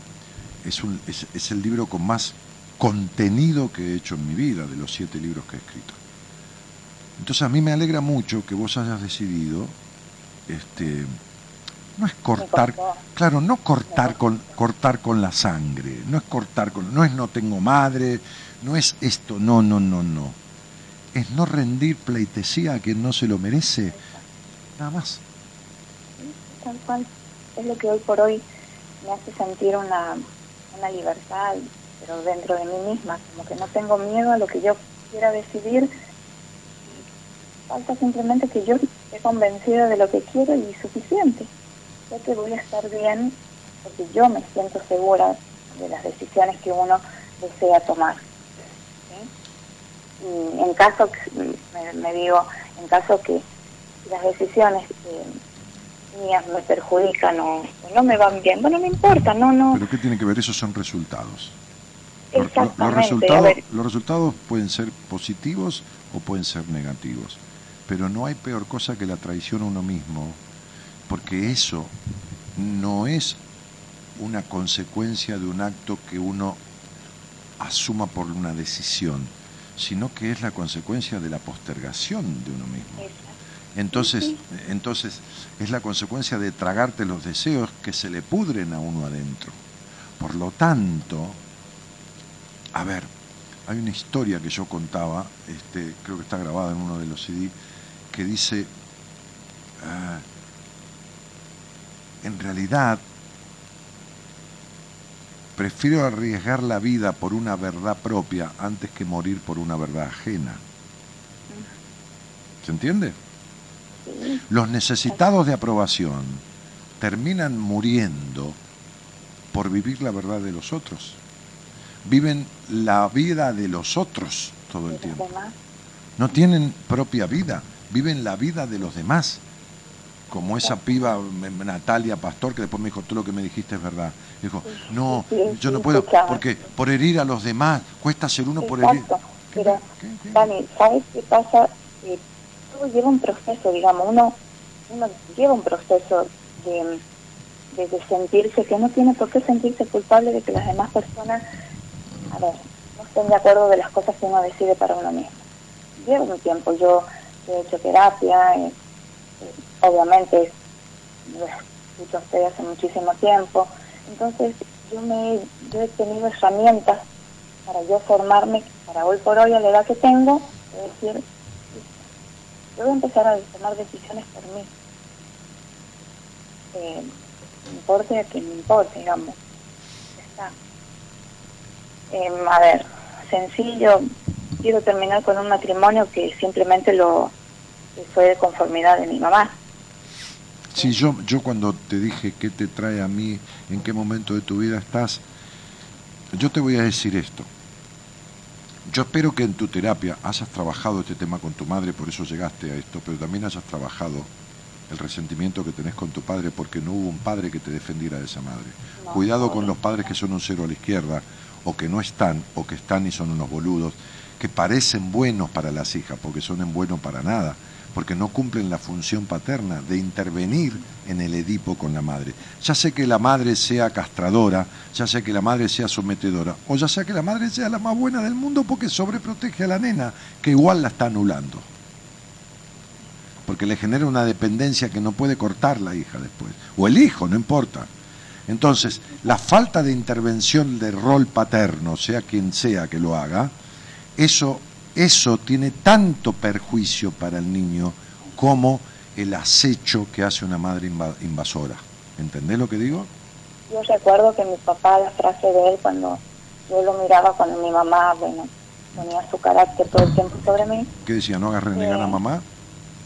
es, es el libro con más contenido que he hecho en mi vida, de los siete libros que he escrito. Entonces a mí me alegra mucho que vos hayas decidido, este, no es cortar, claro, no cortar con, cortar con la sangre, no es cortar con, no es no tengo madre, no es esto, no, no, no, no. Es no rendir pleitesía a quien no se lo merece, nada más. Tal cual. Es lo que hoy por hoy me hace sentir una, una libertad, pero dentro de mí misma, como que no tengo miedo a lo que yo quiera decidir. Falta simplemente que yo esté convencida de lo que quiero y suficiente. Sé que voy a estar bien porque yo me siento segura de las decisiones que uno desea tomar. ¿sí? Y en caso, me, me digo, en caso que las decisiones eh, mías me perjudican o, o no me van bien, bueno, no importa, no, no, Pero ¿qué tiene que ver? Esos son resultados. Lo- lo- Los, resultados, los resultados pueden ser positivos o pueden ser negativos, pero no hay peor cosa que la traición a uno mismo, porque eso no es una consecuencia de un acto que uno asuma por una decisión, sino que es la consecuencia de la postergación de uno mismo. Entonces, entonces es la consecuencia de tragarte los deseos que se le pudren a uno adentro. Por lo tanto, a ver, hay una historia que yo contaba, este, creo que está grabada en uno de los CD, que dice, ah, en realidad, prefiero arriesgar la vida por una verdad propia antes que morir por una verdad ajena. ¿Se entiende? Los necesitados de aprobación terminan muriendo por vivir la verdad de los otros. Viven la vida de los otros todo el tiempo. No tienen propia vida, viven la vida de los demás. Como esa piba Natalia Pastor que después me dijo, todo lo que me dijiste es verdad. Dijo, no, yo no puedo, porque por herir a los demás, cuesta ser uno por herir. Pero Dani, ¿sabes qué pasa? Eh, todo lleva un proceso, digamos, uno, uno lleva un proceso de, de, de sentirse, que no tiene por qué sentirse culpable de que las demás personas, a ver, no estén de acuerdo de las cosas que uno decide para uno mismo. Lleva un tiempo, yo he hecho terapia, eh, eh, obviamente lo escucho a ustedes hace muchísimo tiempo, entonces yo me yo he tenido herramientas para yo formarme, para hoy por hoy a la edad que tengo, es decir, yo voy a empezar a tomar decisiones por mí. Eh, me importe a quien me importe, digamos. Está. Em, a ver, sencillo, quiero terminar con un matrimonio que simplemente lo fue de conformidad de mi mamá. Sí, yo, yo cuando te dije qué te trae a mí, en qué momento de tu vida estás, yo te voy a decir esto. Yo espero que en tu terapia hayas trabajado este tema con tu madre, por eso llegaste a esto, pero también hayas trabajado el resentimiento que tenés con tu padre porque no hubo un padre que te defendiera de esa madre. Cuidado con los padres que son un cero a la izquierda, o que no están, o que están y son unos boludos, que parecen buenos para las hijas, porque son en bueno para nada, porque no cumplen la función paterna de intervenir en el Edipo con la madre. Ya sé que la madre sea castradora, ya sé que la madre sea sometedora, o ya sea que la madre sea la más buena del mundo porque sobreprotege a la nena, que igual la está anulando. Porque le genera una dependencia que no puede cortar la hija después, o el hijo, no importa. Entonces, la falta de intervención del rol paterno, sea quien sea que lo haga, eso, eso tiene tanto perjuicio para el niño como el acecho que hace una madre inva- invasora. ¿Entendés lo que digo? Yo recuerdo que mi papá, la frase de él cuando yo lo miraba, cuando mi mamá, bueno, ponía su carácter todo el tiempo sobre mí, ¿Qué decía? ¿No agarren renegar a Sí. mamá?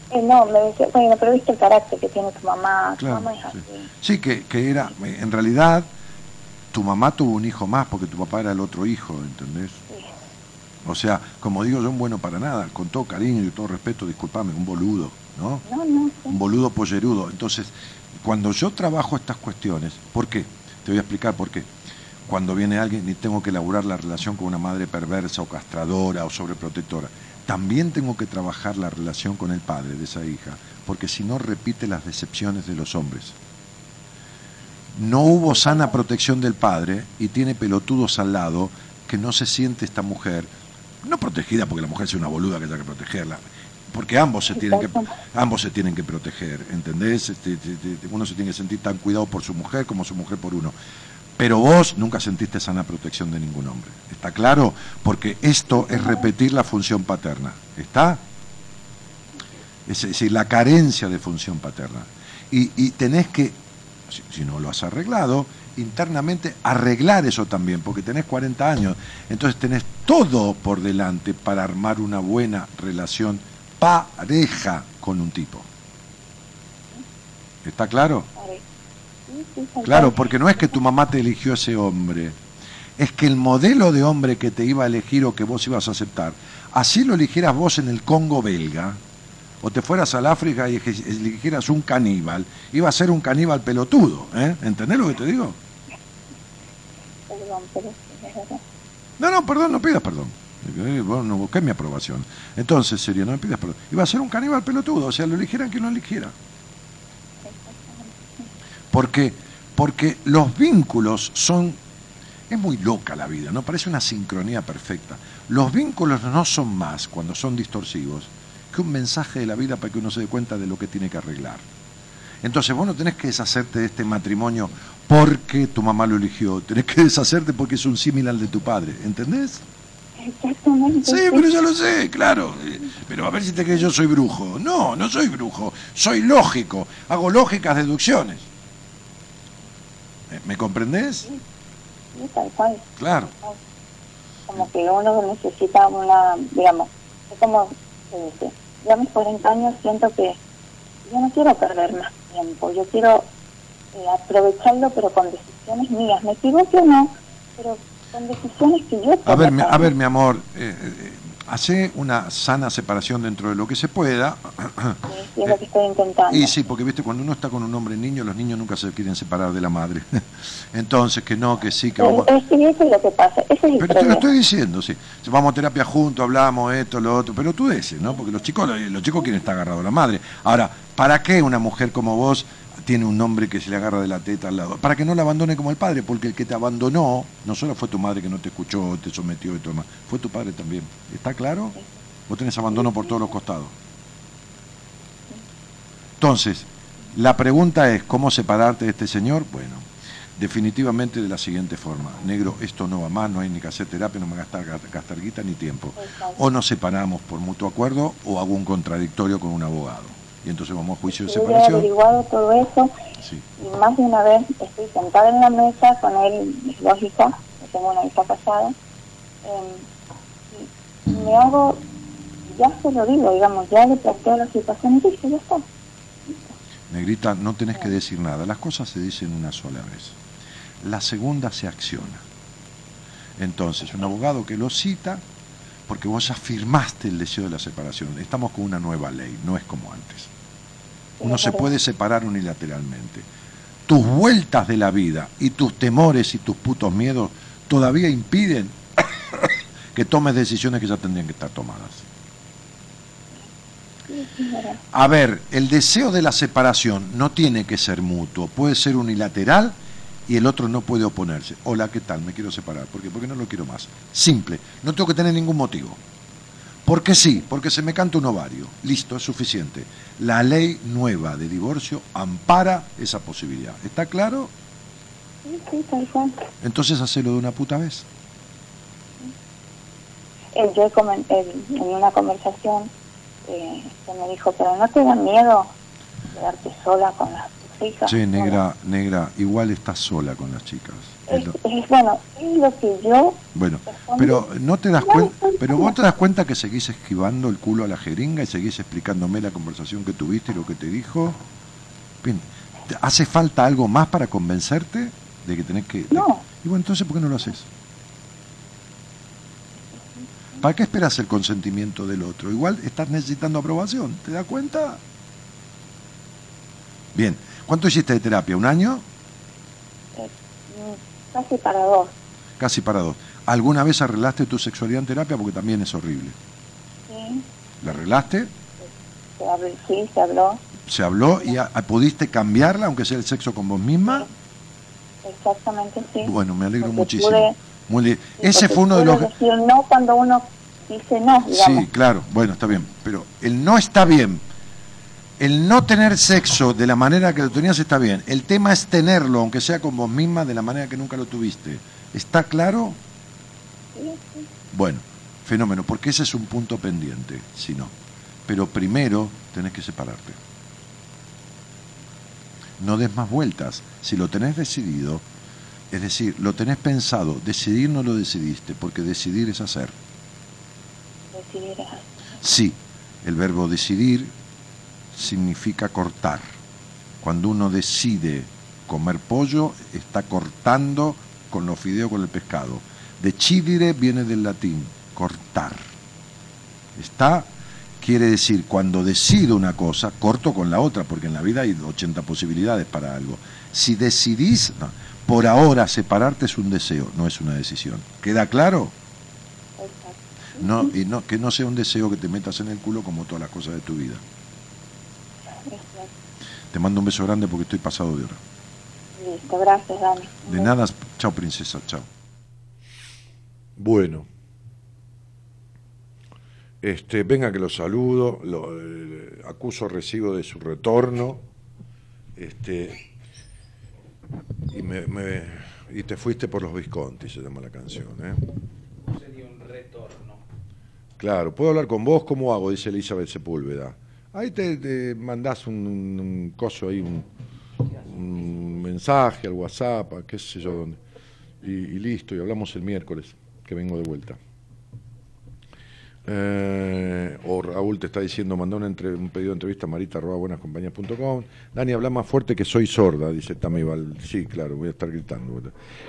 eh, no, me decía, bueno, pero viste el carácter que tiene tu mamá, tu Claro, mamá es así. Sí, que, que era, en realidad, tu mamá tuvo un hijo más porque tu papá era el otro hijo, ¿entendés? O sea, como digo yo, un bueno para nada, con todo cariño y todo respeto, disculpame, un boludo, ¿no? No, no, Un boludo pollerudo. Entonces, cuando yo trabajo estas cuestiones, ¿por qué? Te voy a explicar por qué. Cuando viene alguien y tengo que elaborar la relación con una madre perversa o castradora o sobreprotectora, también tengo que trabajar la relación con el padre de esa hija, porque si no repite las decepciones de los hombres. no hubo sana protección del padre y tiene pelotudos al lado que no se siente esta mujer, no protegida porque la mujer es una boluda que haya que protegerla, porque ambos se tienen que ambos se tienen que proteger, ¿entendés? Este, este, este, uno se tiene que sentir tan cuidado por su mujer como su mujer por uno. Pero vos nunca sentiste sana protección de ningún hombre. ¿Está claro? Porque esto es repetir la función paterna. ¿Está? Es decir, la carencia de función paterna. Y, y tenés que, si, si no lo has arreglado, internamente arreglar eso también, porque tenés 40 años. Entonces tenés todo por delante para armar una buena relación pareja con un tipo. ¿Está claro? Claro, porque no es que tu mamá te eligió ese hombre, es que el modelo de hombre que te iba a elegir o que vos ibas a aceptar, así lo eligieras vos en el Congo belga, o te fueras al África y eligieras un caníbal, iba a ser un caníbal pelotudo, ¿eh? ¿Entendés lo que te digo? No, no, perdón, no pidas perdón. Eh, no busqué mi aprobación. Entonces, sería, no me pidas perdón. Iba a ser un caníbal pelotudo, o sea, lo eligieran que no eligiera. Porque, porque los vínculos son. Es muy loca la vida, ¿no? Parece una sincronía perfecta. Los vínculos no son más, cuando son distorsivos, que un mensaje de la vida para que uno se dé cuenta de lo que tiene que arreglar. Entonces vos no tenés que deshacerte de este matrimonio porque tu mamá lo eligió, tenés que deshacerte porque es un símil al de tu padre, ¿entendés? Exactamente. Sí, pero ya lo sé, claro. Pero a ver si te crees yo soy brujo. No, no soy brujo, soy lógico, hago lógicas deducciones. ¿Me- ¿Me comprendés? Sí, tal cual. Claro. Como que uno necesita una, digamos, es como ya mis 40 años siento que yo no quiero perder más tiempo, yo quiero eh, aprovecharlo pero con decisiones mías. Me equivoque o no, pero con decisiones que yo A ver, mi, a ver, mi amor, eh, eh, hace una sana separación dentro de lo que se pueda. Sí, es lo que estoy intentando. Y sí, porque viste, cuando uno está con un hombre niño, los niños nunca se quieren separar de la madre. Entonces, que no, que sí, que vamos. Es que eso es lo que pasa, ese es el Pero te lo estoy diciendo, sí. Vamos a terapia juntos, hablamos esto, lo otro, pero tú ese, ¿no? Porque los chicos, los chicos quieren estar agarrados a la madre. Ahora, ¿para qué una mujer como vos tiene un hombre que se le agarra de la teta al lado? Para que no la abandone como el padre, porque el que te abandonó no solo fue tu madre que no te escuchó, te sometió y todo demás, fue tu padre también. ¿Está claro? Vos tenés abandono por todos los costados. Entonces, la pregunta es, ¿cómo separarte de este señor? Bueno, definitivamente de la siguiente forma. Negro, esto no va más, no hay ni que hacer terapia, no me gastar, gastar guita ni tiempo. O nos separamos por mutuo acuerdo o hago un contradictorio con un abogado. Y entonces vamos a juicio de Yo he separación. averiguado todo eso Sí. y más de una vez estoy sentada en la mesa con él, hijas, yo tengo una hija casada, eh, y me hago, ya se lo digo, digamos, ya le planteo la situación y dije, ya está. Negrita, no tenés que decir nada. Las cosas se dicen una sola vez. La segunda se acciona. Entonces, un abogado que lo cita, porque vos ya firmaste el deseo de la separación. Estamos con una nueva ley, no es como antes. Uno se puede separar unilateralmente. Tus vueltas de la vida y tus temores y tus putos miedos todavía impiden que tomes decisiones que ya tendrían que estar tomadas. A ver, el deseo de la separación no tiene que ser mutuo, puede ser unilateral y el otro no puede oponerse. Hola, ¿qué tal? Me quiero separar. ¿Por qué? Porque no lo quiero más. Simple, no tengo que tener ningún motivo. Porque sí, porque se me canta un ovario. Listo, es suficiente. La ley nueva de divorcio ampara esa posibilidad. ¿Está claro? Sí, sí, tal cual. Entonces hacelo de una puta vez. Eh, yo eh, en una conversación eh, se me dijo, pero no te da miedo quedarte sola con las hijas. Sí, negra, negra, igual estás sola con las chicas. Es Es, bueno, es lo que yo Bueno, pero no te das cuenta, pero vos te das cuenta que seguís esquivando el culo a la jeringa y seguís explicándome la conversación que tuviste y lo que te dijo. Bien, ¿te ¿hace falta algo más para convencerte de que tenés que? de- No. Y bueno, entonces ¿por qué no lo haces? ¿Para qué esperas el consentimiento del otro? Igual estás necesitando aprobación, ¿te das cuenta? Bien, ¿cuánto hiciste de terapia? ¿Un año? mm, casi para dos. Casi para dos. ¿Alguna vez arreglaste tu sexualidad en terapia? Porque también es horrible. Sí, ¿La arreglaste? se habló, sí, se habló. ¿Se habló y a- pudiste cambiarla, aunque sea el sexo con vos misma? Exactamente, sí. Bueno, me alegro Porque muchísimo. pude- Muy sí, Ese fue uno de los... decir no cuando uno dice no, digamos. Sí, claro, bueno, está bien. Pero el no está bien. El no tener sexo de la manera que lo tenías está bien. El tema es tenerlo, aunque sea con vos misma, de la manera que nunca lo tuviste. ¿Está claro? Bueno, fenómeno, porque ese es un punto pendiente, si no. Pero primero tenés que separarte. No des más vueltas. Si lo tenés decidido, es decir, lo tenés pensado, decidir no lo decidiste, porque decidir es hacer. Decidir es así. Sí, el verbo decidir significa cortar. Cuando uno decide comer pollo, está cortando con los fideos con el pescado. Decidere viene del latín, cortar. Está, quiere decir, cuando decido una cosa, corto con la otra, porque en la vida hay 80 posibilidades para algo. Si decidís, no, por ahora separarte es un deseo, no es una decisión. ¿Queda claro? No, y no, que no sea un deseo que te metas en el culo como todas las cosas de tu vida. Te mando un beso grande porque estoy pasado de hora. Listo, gracias, Dani. De nada, chao princesa, chao. Bueno. Este, venga que lo saludo, lo, eh, acuso recibo de su retorno. Este, y, me, me- y te fuiste por los Visconti, se llama la canción. ¿eh? Sería un retorno. Claro, ¿puedo hablar con vos? ¿Cómo hago? Dice Elizabeth Sepúlveda. Ahí te, te mandás un, un- un coso ahí, un, un mensaje al WhatsApp, a qué sé yo dónde. Y, listo, y hablamos el miércoles, que vengo de vuelta. Eh, o Raúl te está diciendo, mandá una entre- un pedido de entrevista a marita.buenascompañías.com. Dani, habla más fuerte que soy sorda, dice Tamival. Sí, claro, voy a estar gritando.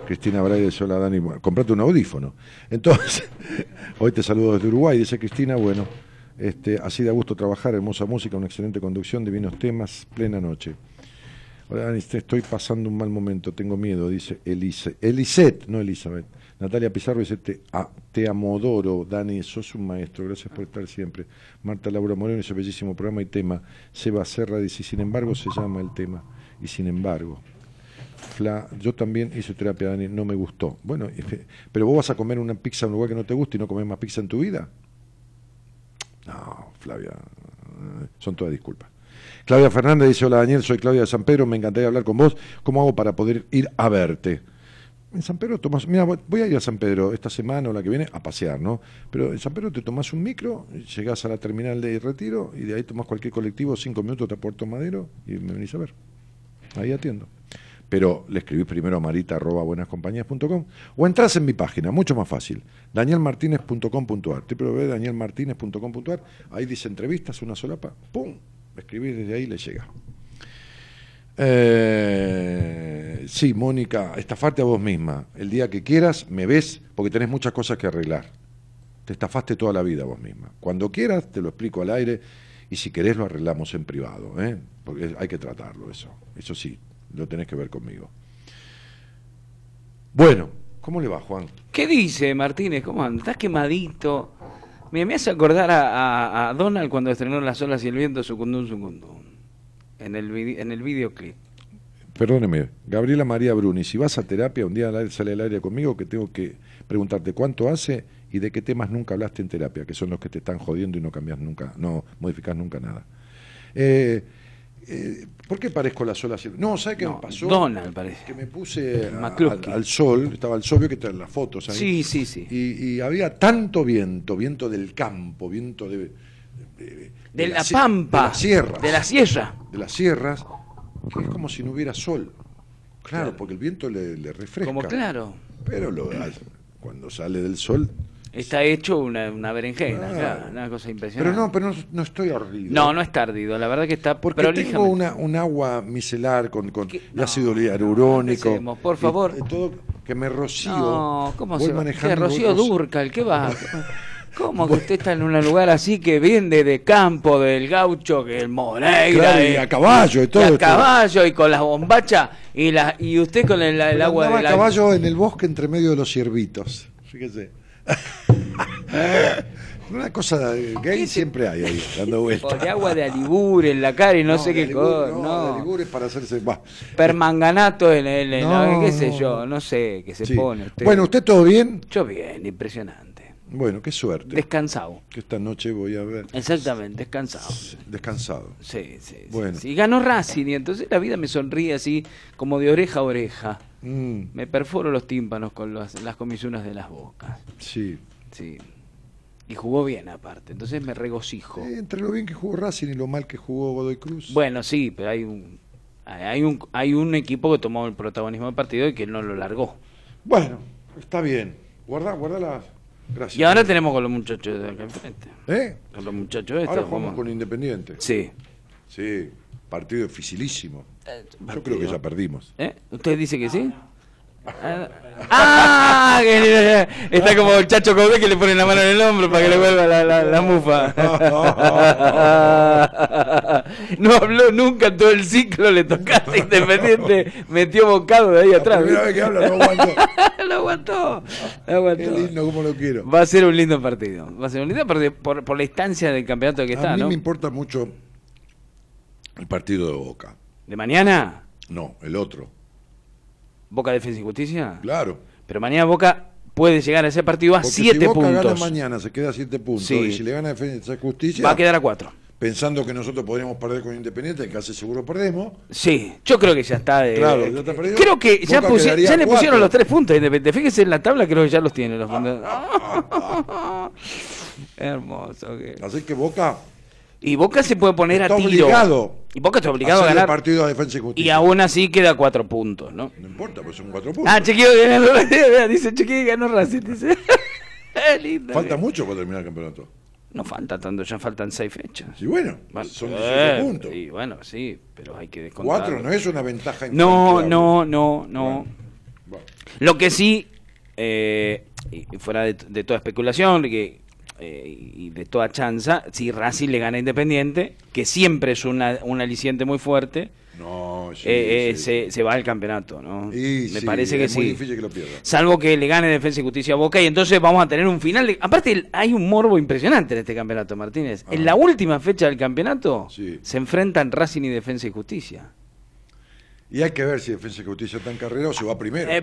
Cristina Braide, hola Dani, comprate un audífono. Entonces, hoy te saludo desde Uruguay, dice Cristina, bueno, este, así da gusto trabajar, hermosa música, una excelente conducción, divinos temas, plena noche. Hola estoy pasando un mal momento, tengo miedo, dice Elise. Elisette, no Elizabeth. Natalia Pizarro dice, te, a- te amodoro, Dani, sos un maestro, gracias por estar siempre. Marta Laura Moreno dice, bellísimo programa y tema. Seba Serra dice, sin embargo se llama el tema, y sin embargo. Fla, yo también hice terapia, Dani, no me gustó. Bueno, pero vos vas a comer una pizza en un lugar que no te gusta y no comes más pizza en tu vida. No, Flavia, eh, son todas disculpas. Claudia Fernández dice, hola Daniel, soy Claudia de San Pedro, me encantaría hablar con vos. ¿Cómo hago para poder ir a verte? En San Pedro tomas, mira, voy a ir a San Pedro esta semana o la que viene a pasear, ¿no? Pero en San Pedro te tomás un micro, llegás a la terminal de retiro y de ahí tomás cualquier colectivo, cinco minutos te a Puerto Madero y me venís a ver. Ahí atiendo. Pero le escribís primero a marita arroba buenascompañías.com o entras en mi página, mucho más fácil, danielmartinez.com.ar, www.danielmartinez.com.ar, ahí dice entrevistas, una solapa, ¡pum! Escribís desde ahí le llega. Eh, sí, Mónica, estafarte a vos misma. El día que quieras, me ves, porque tenés muchas cosas que arreglar. Te estafaste toda la vida vos misma. Cuando quieras, te lo explico al aire, y si querés, lo arreglamos en privado, ¿eh? porque hay que tratarlo eso. Eso sí, lo tenés que ver conmigo. Bueno, ¿cómo le va, Juan? ¿Qué dice Martínez? ¿Cómo anda? ¿Estás quemadito? Me, me hace acordar a, a- a Donald cuando estrenó Las olas y el viento, Sucundum, Sucundum. En el, en el videoclip. Perdóneme, Gabriela María Bruni, si vas a terapia, un día sale al aire conmigo que tengo que preguntarte cuánto hace y de qué temas nunca hablaste en terapia, que son los que te están jodiendo y no cambias nunca, no modificas nunca nada. Eh, eh, ¿Por qué parezco la sola? No, ¿sabes qué No, me pasó? Donald parece. Que me puse a- al, al sol, estaba al sol, vio que están las fotos ahí. Sí, sí, sí. Y, y había tanto viento, viento del campo, viento de... De, De la pampa. De las sierras. De la sierra. De las sierras, que es como si no hubiera sol. Claro, Claro. porque el viento le, le refresca. Como claro. Pero lo, cuando sale del sol... Está hecho una, una berenjena, claro, una cosa Pero impresionante. no, pero no, no estoy ardido. No, no es tardido, la verdad que está Porque tengo prolijamente. una, un agua micelar con, con ácido hialurónico. por y- favor. y todo que me rocío. No, ¿cómo voy se manejando, ¿Qué, voy Rocío roci- Durcal, ¿qué va? ¿Cómo que usted está en un lugar así que viene de campo, del gaucho, que el Moreira? Claro, y eh, a caballo y todo a esto. caballo y con las bombachas y, la, y usted con el, el Pero agua de a la... caballo en el bosque entre medio de los ciervitos. Fíjese. Una cosa gay siempre hay ahí, dando vueltas. Por agua de alibur en la cara y no, sé de qué cosa. No, No, de Alibur es para hacerse. bah. Permanganato en el. No, qué sé yo, no sé, que se Sí. pone. usted. Bueno, ¿usted todo bien? Yo bien, impresionante. Bueno, qué suerte. Descansado. que esta noche voy a ver. Exactamente, descansado. Descansado. Sí, sí. Bueno. sí. ganó Racing y entonces la vida me sonríe así, como de oreja a oreja. Mm, Me perforo los tímpanos con las, las comisuras de las bocas. sí. Sí. Y jugó bien aparte, entonces me regocijo. Eh, entre lo bien que jugó Racing y lo mal que jugó Godoy Cruz. Bueno, sí, pero hay un, hay un hay un equipo que tomó el protagonismo del partido y que no lo largó. Bueno, está bien. Guarda, guarda las. Gracias. Y ahora tenemos con los muchachos de acá enfrente. ¿Eh? Con los muchachos estos. Ahora jugamos con Independiente. Sí. Sí, partido dificilísimo. Yo creo que ya perdimos. ¿Eh? ¿Usted dice que sí? Ah, Ah, está como el Chacho Codé que le pone la mano en el hombro para que le vuelva la, la, la mufa. No habló nunca en todo el ciclo, le tocaste Independiente, metió bocado de ahí La atrás. primera vez que habla no lo aguantó, lo Qué aguantó. lindo como lo quiero. Va a ser un lindo partido. Va a ser un lindo partido por, por la instancia del campeonato que a está, mí ¿no? me importa mucho el partido de Boca. ¿De mañana? No, el otro. ¿Boca Defensa y Justicia? Claro. Pero mañana Boca puede llegar a ese partido a Porque 7 si puntos. gana mañana, se queda a 7 puntos. Sí. Y si le gana Defensa y Justicia, Va a quedar a 4. pensando que nosotros podríamos perder con Independiente, que casi seguro perdemos. Sí, yo creo que ya está. de- Claro, ya está perdido. Creo que ya, pusi- le cuatro. pusieron los tres puntos a Independiente. Fíjese en la tabla, creo que ya los tiene. Los puntos. Hermoso. Así que Boca Y Boca se puede poner está a tiro. obligado Y Boca está obligado a hacerle ganar. partido a Defensa y Justicia. Y aún así queda a 4 puntos, ¿no? No importa, pues son 4 puntos. Ah, Chequeo ganó. Dice Chequeo ganó Racing. Dice. Lindo. Falta mucho para terminar el campeonato. No falta tanto, ya faltan 6 fechas. Y bueno, Bueno, son eh, 18 puntos. Y bueno, sí, pero hay que descontar. 4 no es una ventaja No, no, no, no. Bueno, bueno. Lo que sí, eh, y fuera de, de toda especulación que, eh, y de toda chanza, si Racing le gana a Independiente, que siempre es una, un aliciente muy fuerte, No, sí, eh, eh, sí. se, se va al campeonato, ¿no? Y Me sí, parece que es muy sí. difícil que lo pierda. Salvo que le gane Defensa y Justicia a Boca y entonces vamos a tener un final. de- Aparte, hay un morbo impresionante en este campeonato, Martínez. En Ah. la última fecha del campeonato se enfrentan Racing y Defensa y Justicia. Y hay que ver si Defensa y Justicia está en carrera o si va primero. Eh,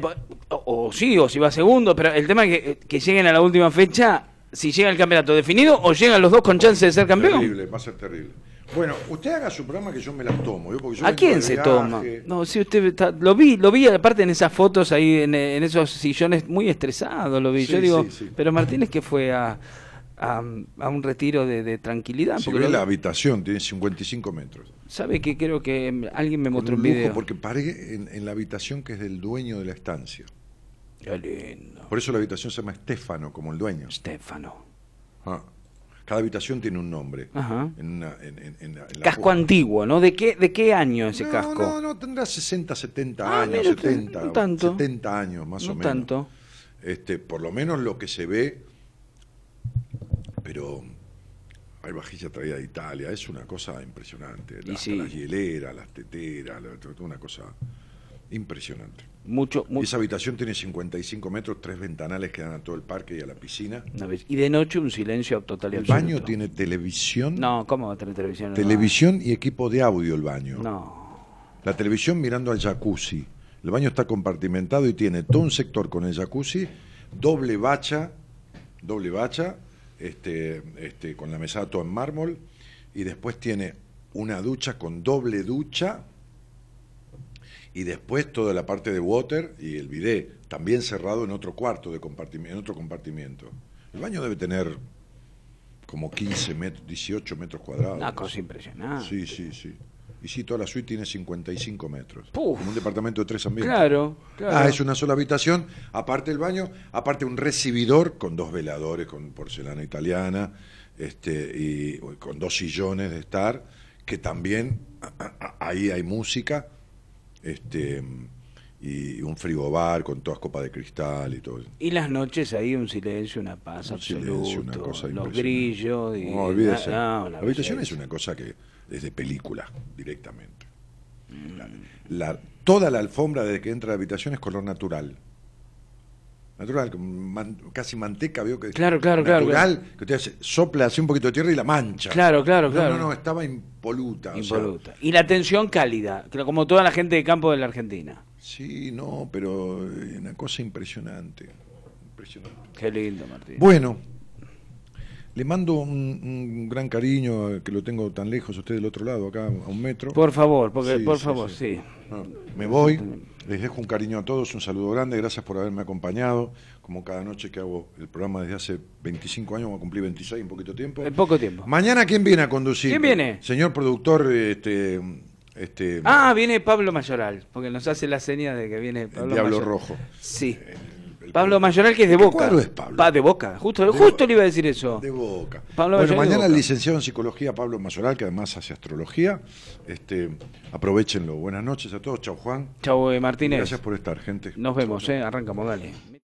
o sí, o si va segundo, pero el tema es que, que lleguen a la última fecha, si llega el campeonato definido o llegan los dos con chance de ser campeón. Terrible, va a ser terrible. Bueno, usted haga su programa que yo me las tomo. ¿yo? Porque yo ¿A quién se viaje. toma? No, si usted está- lo vi, lo vi aparte en esas fotos ahí, en, en esos sillones muy estresados, lo vi. Sí, Yo digo, sí, sí. pero Martínez que fue a, a, a un retiro de, de tranquilidad. Si ve lo- la habitación, tiene 55 metros. ¿Sabe que creo que alguien me mostró un lujo, video? Porque paré en, en la habitación que es del dueño de la estancia. Qué lindo. Por eso la habitación se llama Estefano, como el dueño. Stefano. Ah. Cada habitación tiene un nombre. Ajá. En una- en- en- en la- en la Casco puerta. antiguo, ¿no? ¿De qué, de qué año ese no, casco? No, no, tendrá 60, 70 Ah, años, 70, no tanto. 70 años más no o menos. tanto. Este, por lo menos lo que se ve, pero hay vajilla traída de Italia, es una cosa impresionante. Y Hasta sí. las hieleras, las teteras, la- una cosa impresionante. Mucho, Y mucho. esa habitación tiene 55 metros, tres ventanales que dan a todo el parque y a la piscina. Una vez. Y de noche un silencio total y El absoluto. baño tiene televisión, No, ¿cómo va a tener televisión? televisión y equipo de audio el baño. No. La televisión mirando al jacuzzi. El baño está compartimentado y tiene todo un sector con el jacuzzi, doble bacha, doble bacha, este, este, con la mesa toda en mármol, y después tiene una ducha con doble ducha, y después toda la parte de water y el bidet, también cerrado en otro cuarto de compartimiento, en otro compartimiento. El baño debe tener como 15 metros, 18 metros cuadrados. Una cosa impresionante. Sí, sí, sí. Y sí, toda la suite tiene 55 metros. Puf. Como un departamento de tres ambientes. Claro, claro. Ah, es una sola habitación, aparte el baño, aparte un recibidor con dos veladores con porcelana italiana, este, y con dos sillones de estar, que también ahí hay música, este, y un frigobar con todas copas de cristal y todo. Y las noches ahí un silencio, una paz Un absoluto. silencio, una cosa los grillos. Y, No, olvídese. No, la habitación es una cosa que es de película, directamente. Mm. La- la- toda la alfombra desde que entra a la habitación es color natural. Natural, man- casi manteca, veo que Claro, claro, claro, natural, que usted hace- sopla así un poquito de tierra y la mancha. Claro, claro, No, claro. No, no, estaba impoluta. o sea, Impoluta. Y la atención cálida, como toda la gente de campo de la Argentina. sí, no, pero eh, una cosa impresionante. Impresionante. Qué lindo, Martín. Bueno, le mando un, un gran cariño, eh, que lo tengo tan lejos, usted del otro lado, acá a un metro. Por favor, porque, Sí, por sí, favor, sí. sí. No, me voy, les dejo un cariño a todos, un saludo grande, gracias por haberme acompañado, como cada noche que hago el programa desde hace 25 años, voy a cumplir 26 en poquito tiempo. En poco tiempo. Mañana, ¿quién viene a conducir? ¿Quién viene? Señor productor, este... este Ah, viene Pablo Mayoral, porque nos hace la seña de que viene Pablo Diablo Mayoral. Rojo. Sí. Pablo Mayoral que es de ¿Qué Boca. cuadro es Pablo? Va de Boca, justo, De justo Boca. le iba a decir eso. De Boca. Pablo bueno, Mayoral mañana el licenciado en psicología Pablo Mayoral, que además hace astrología. Este, aprovechenlo. Buenas noches a todos. Chau, Juan. Chau, eh, Martínez. Gracias por estar, gente. Nos vemos, eh, arrancamos, dale.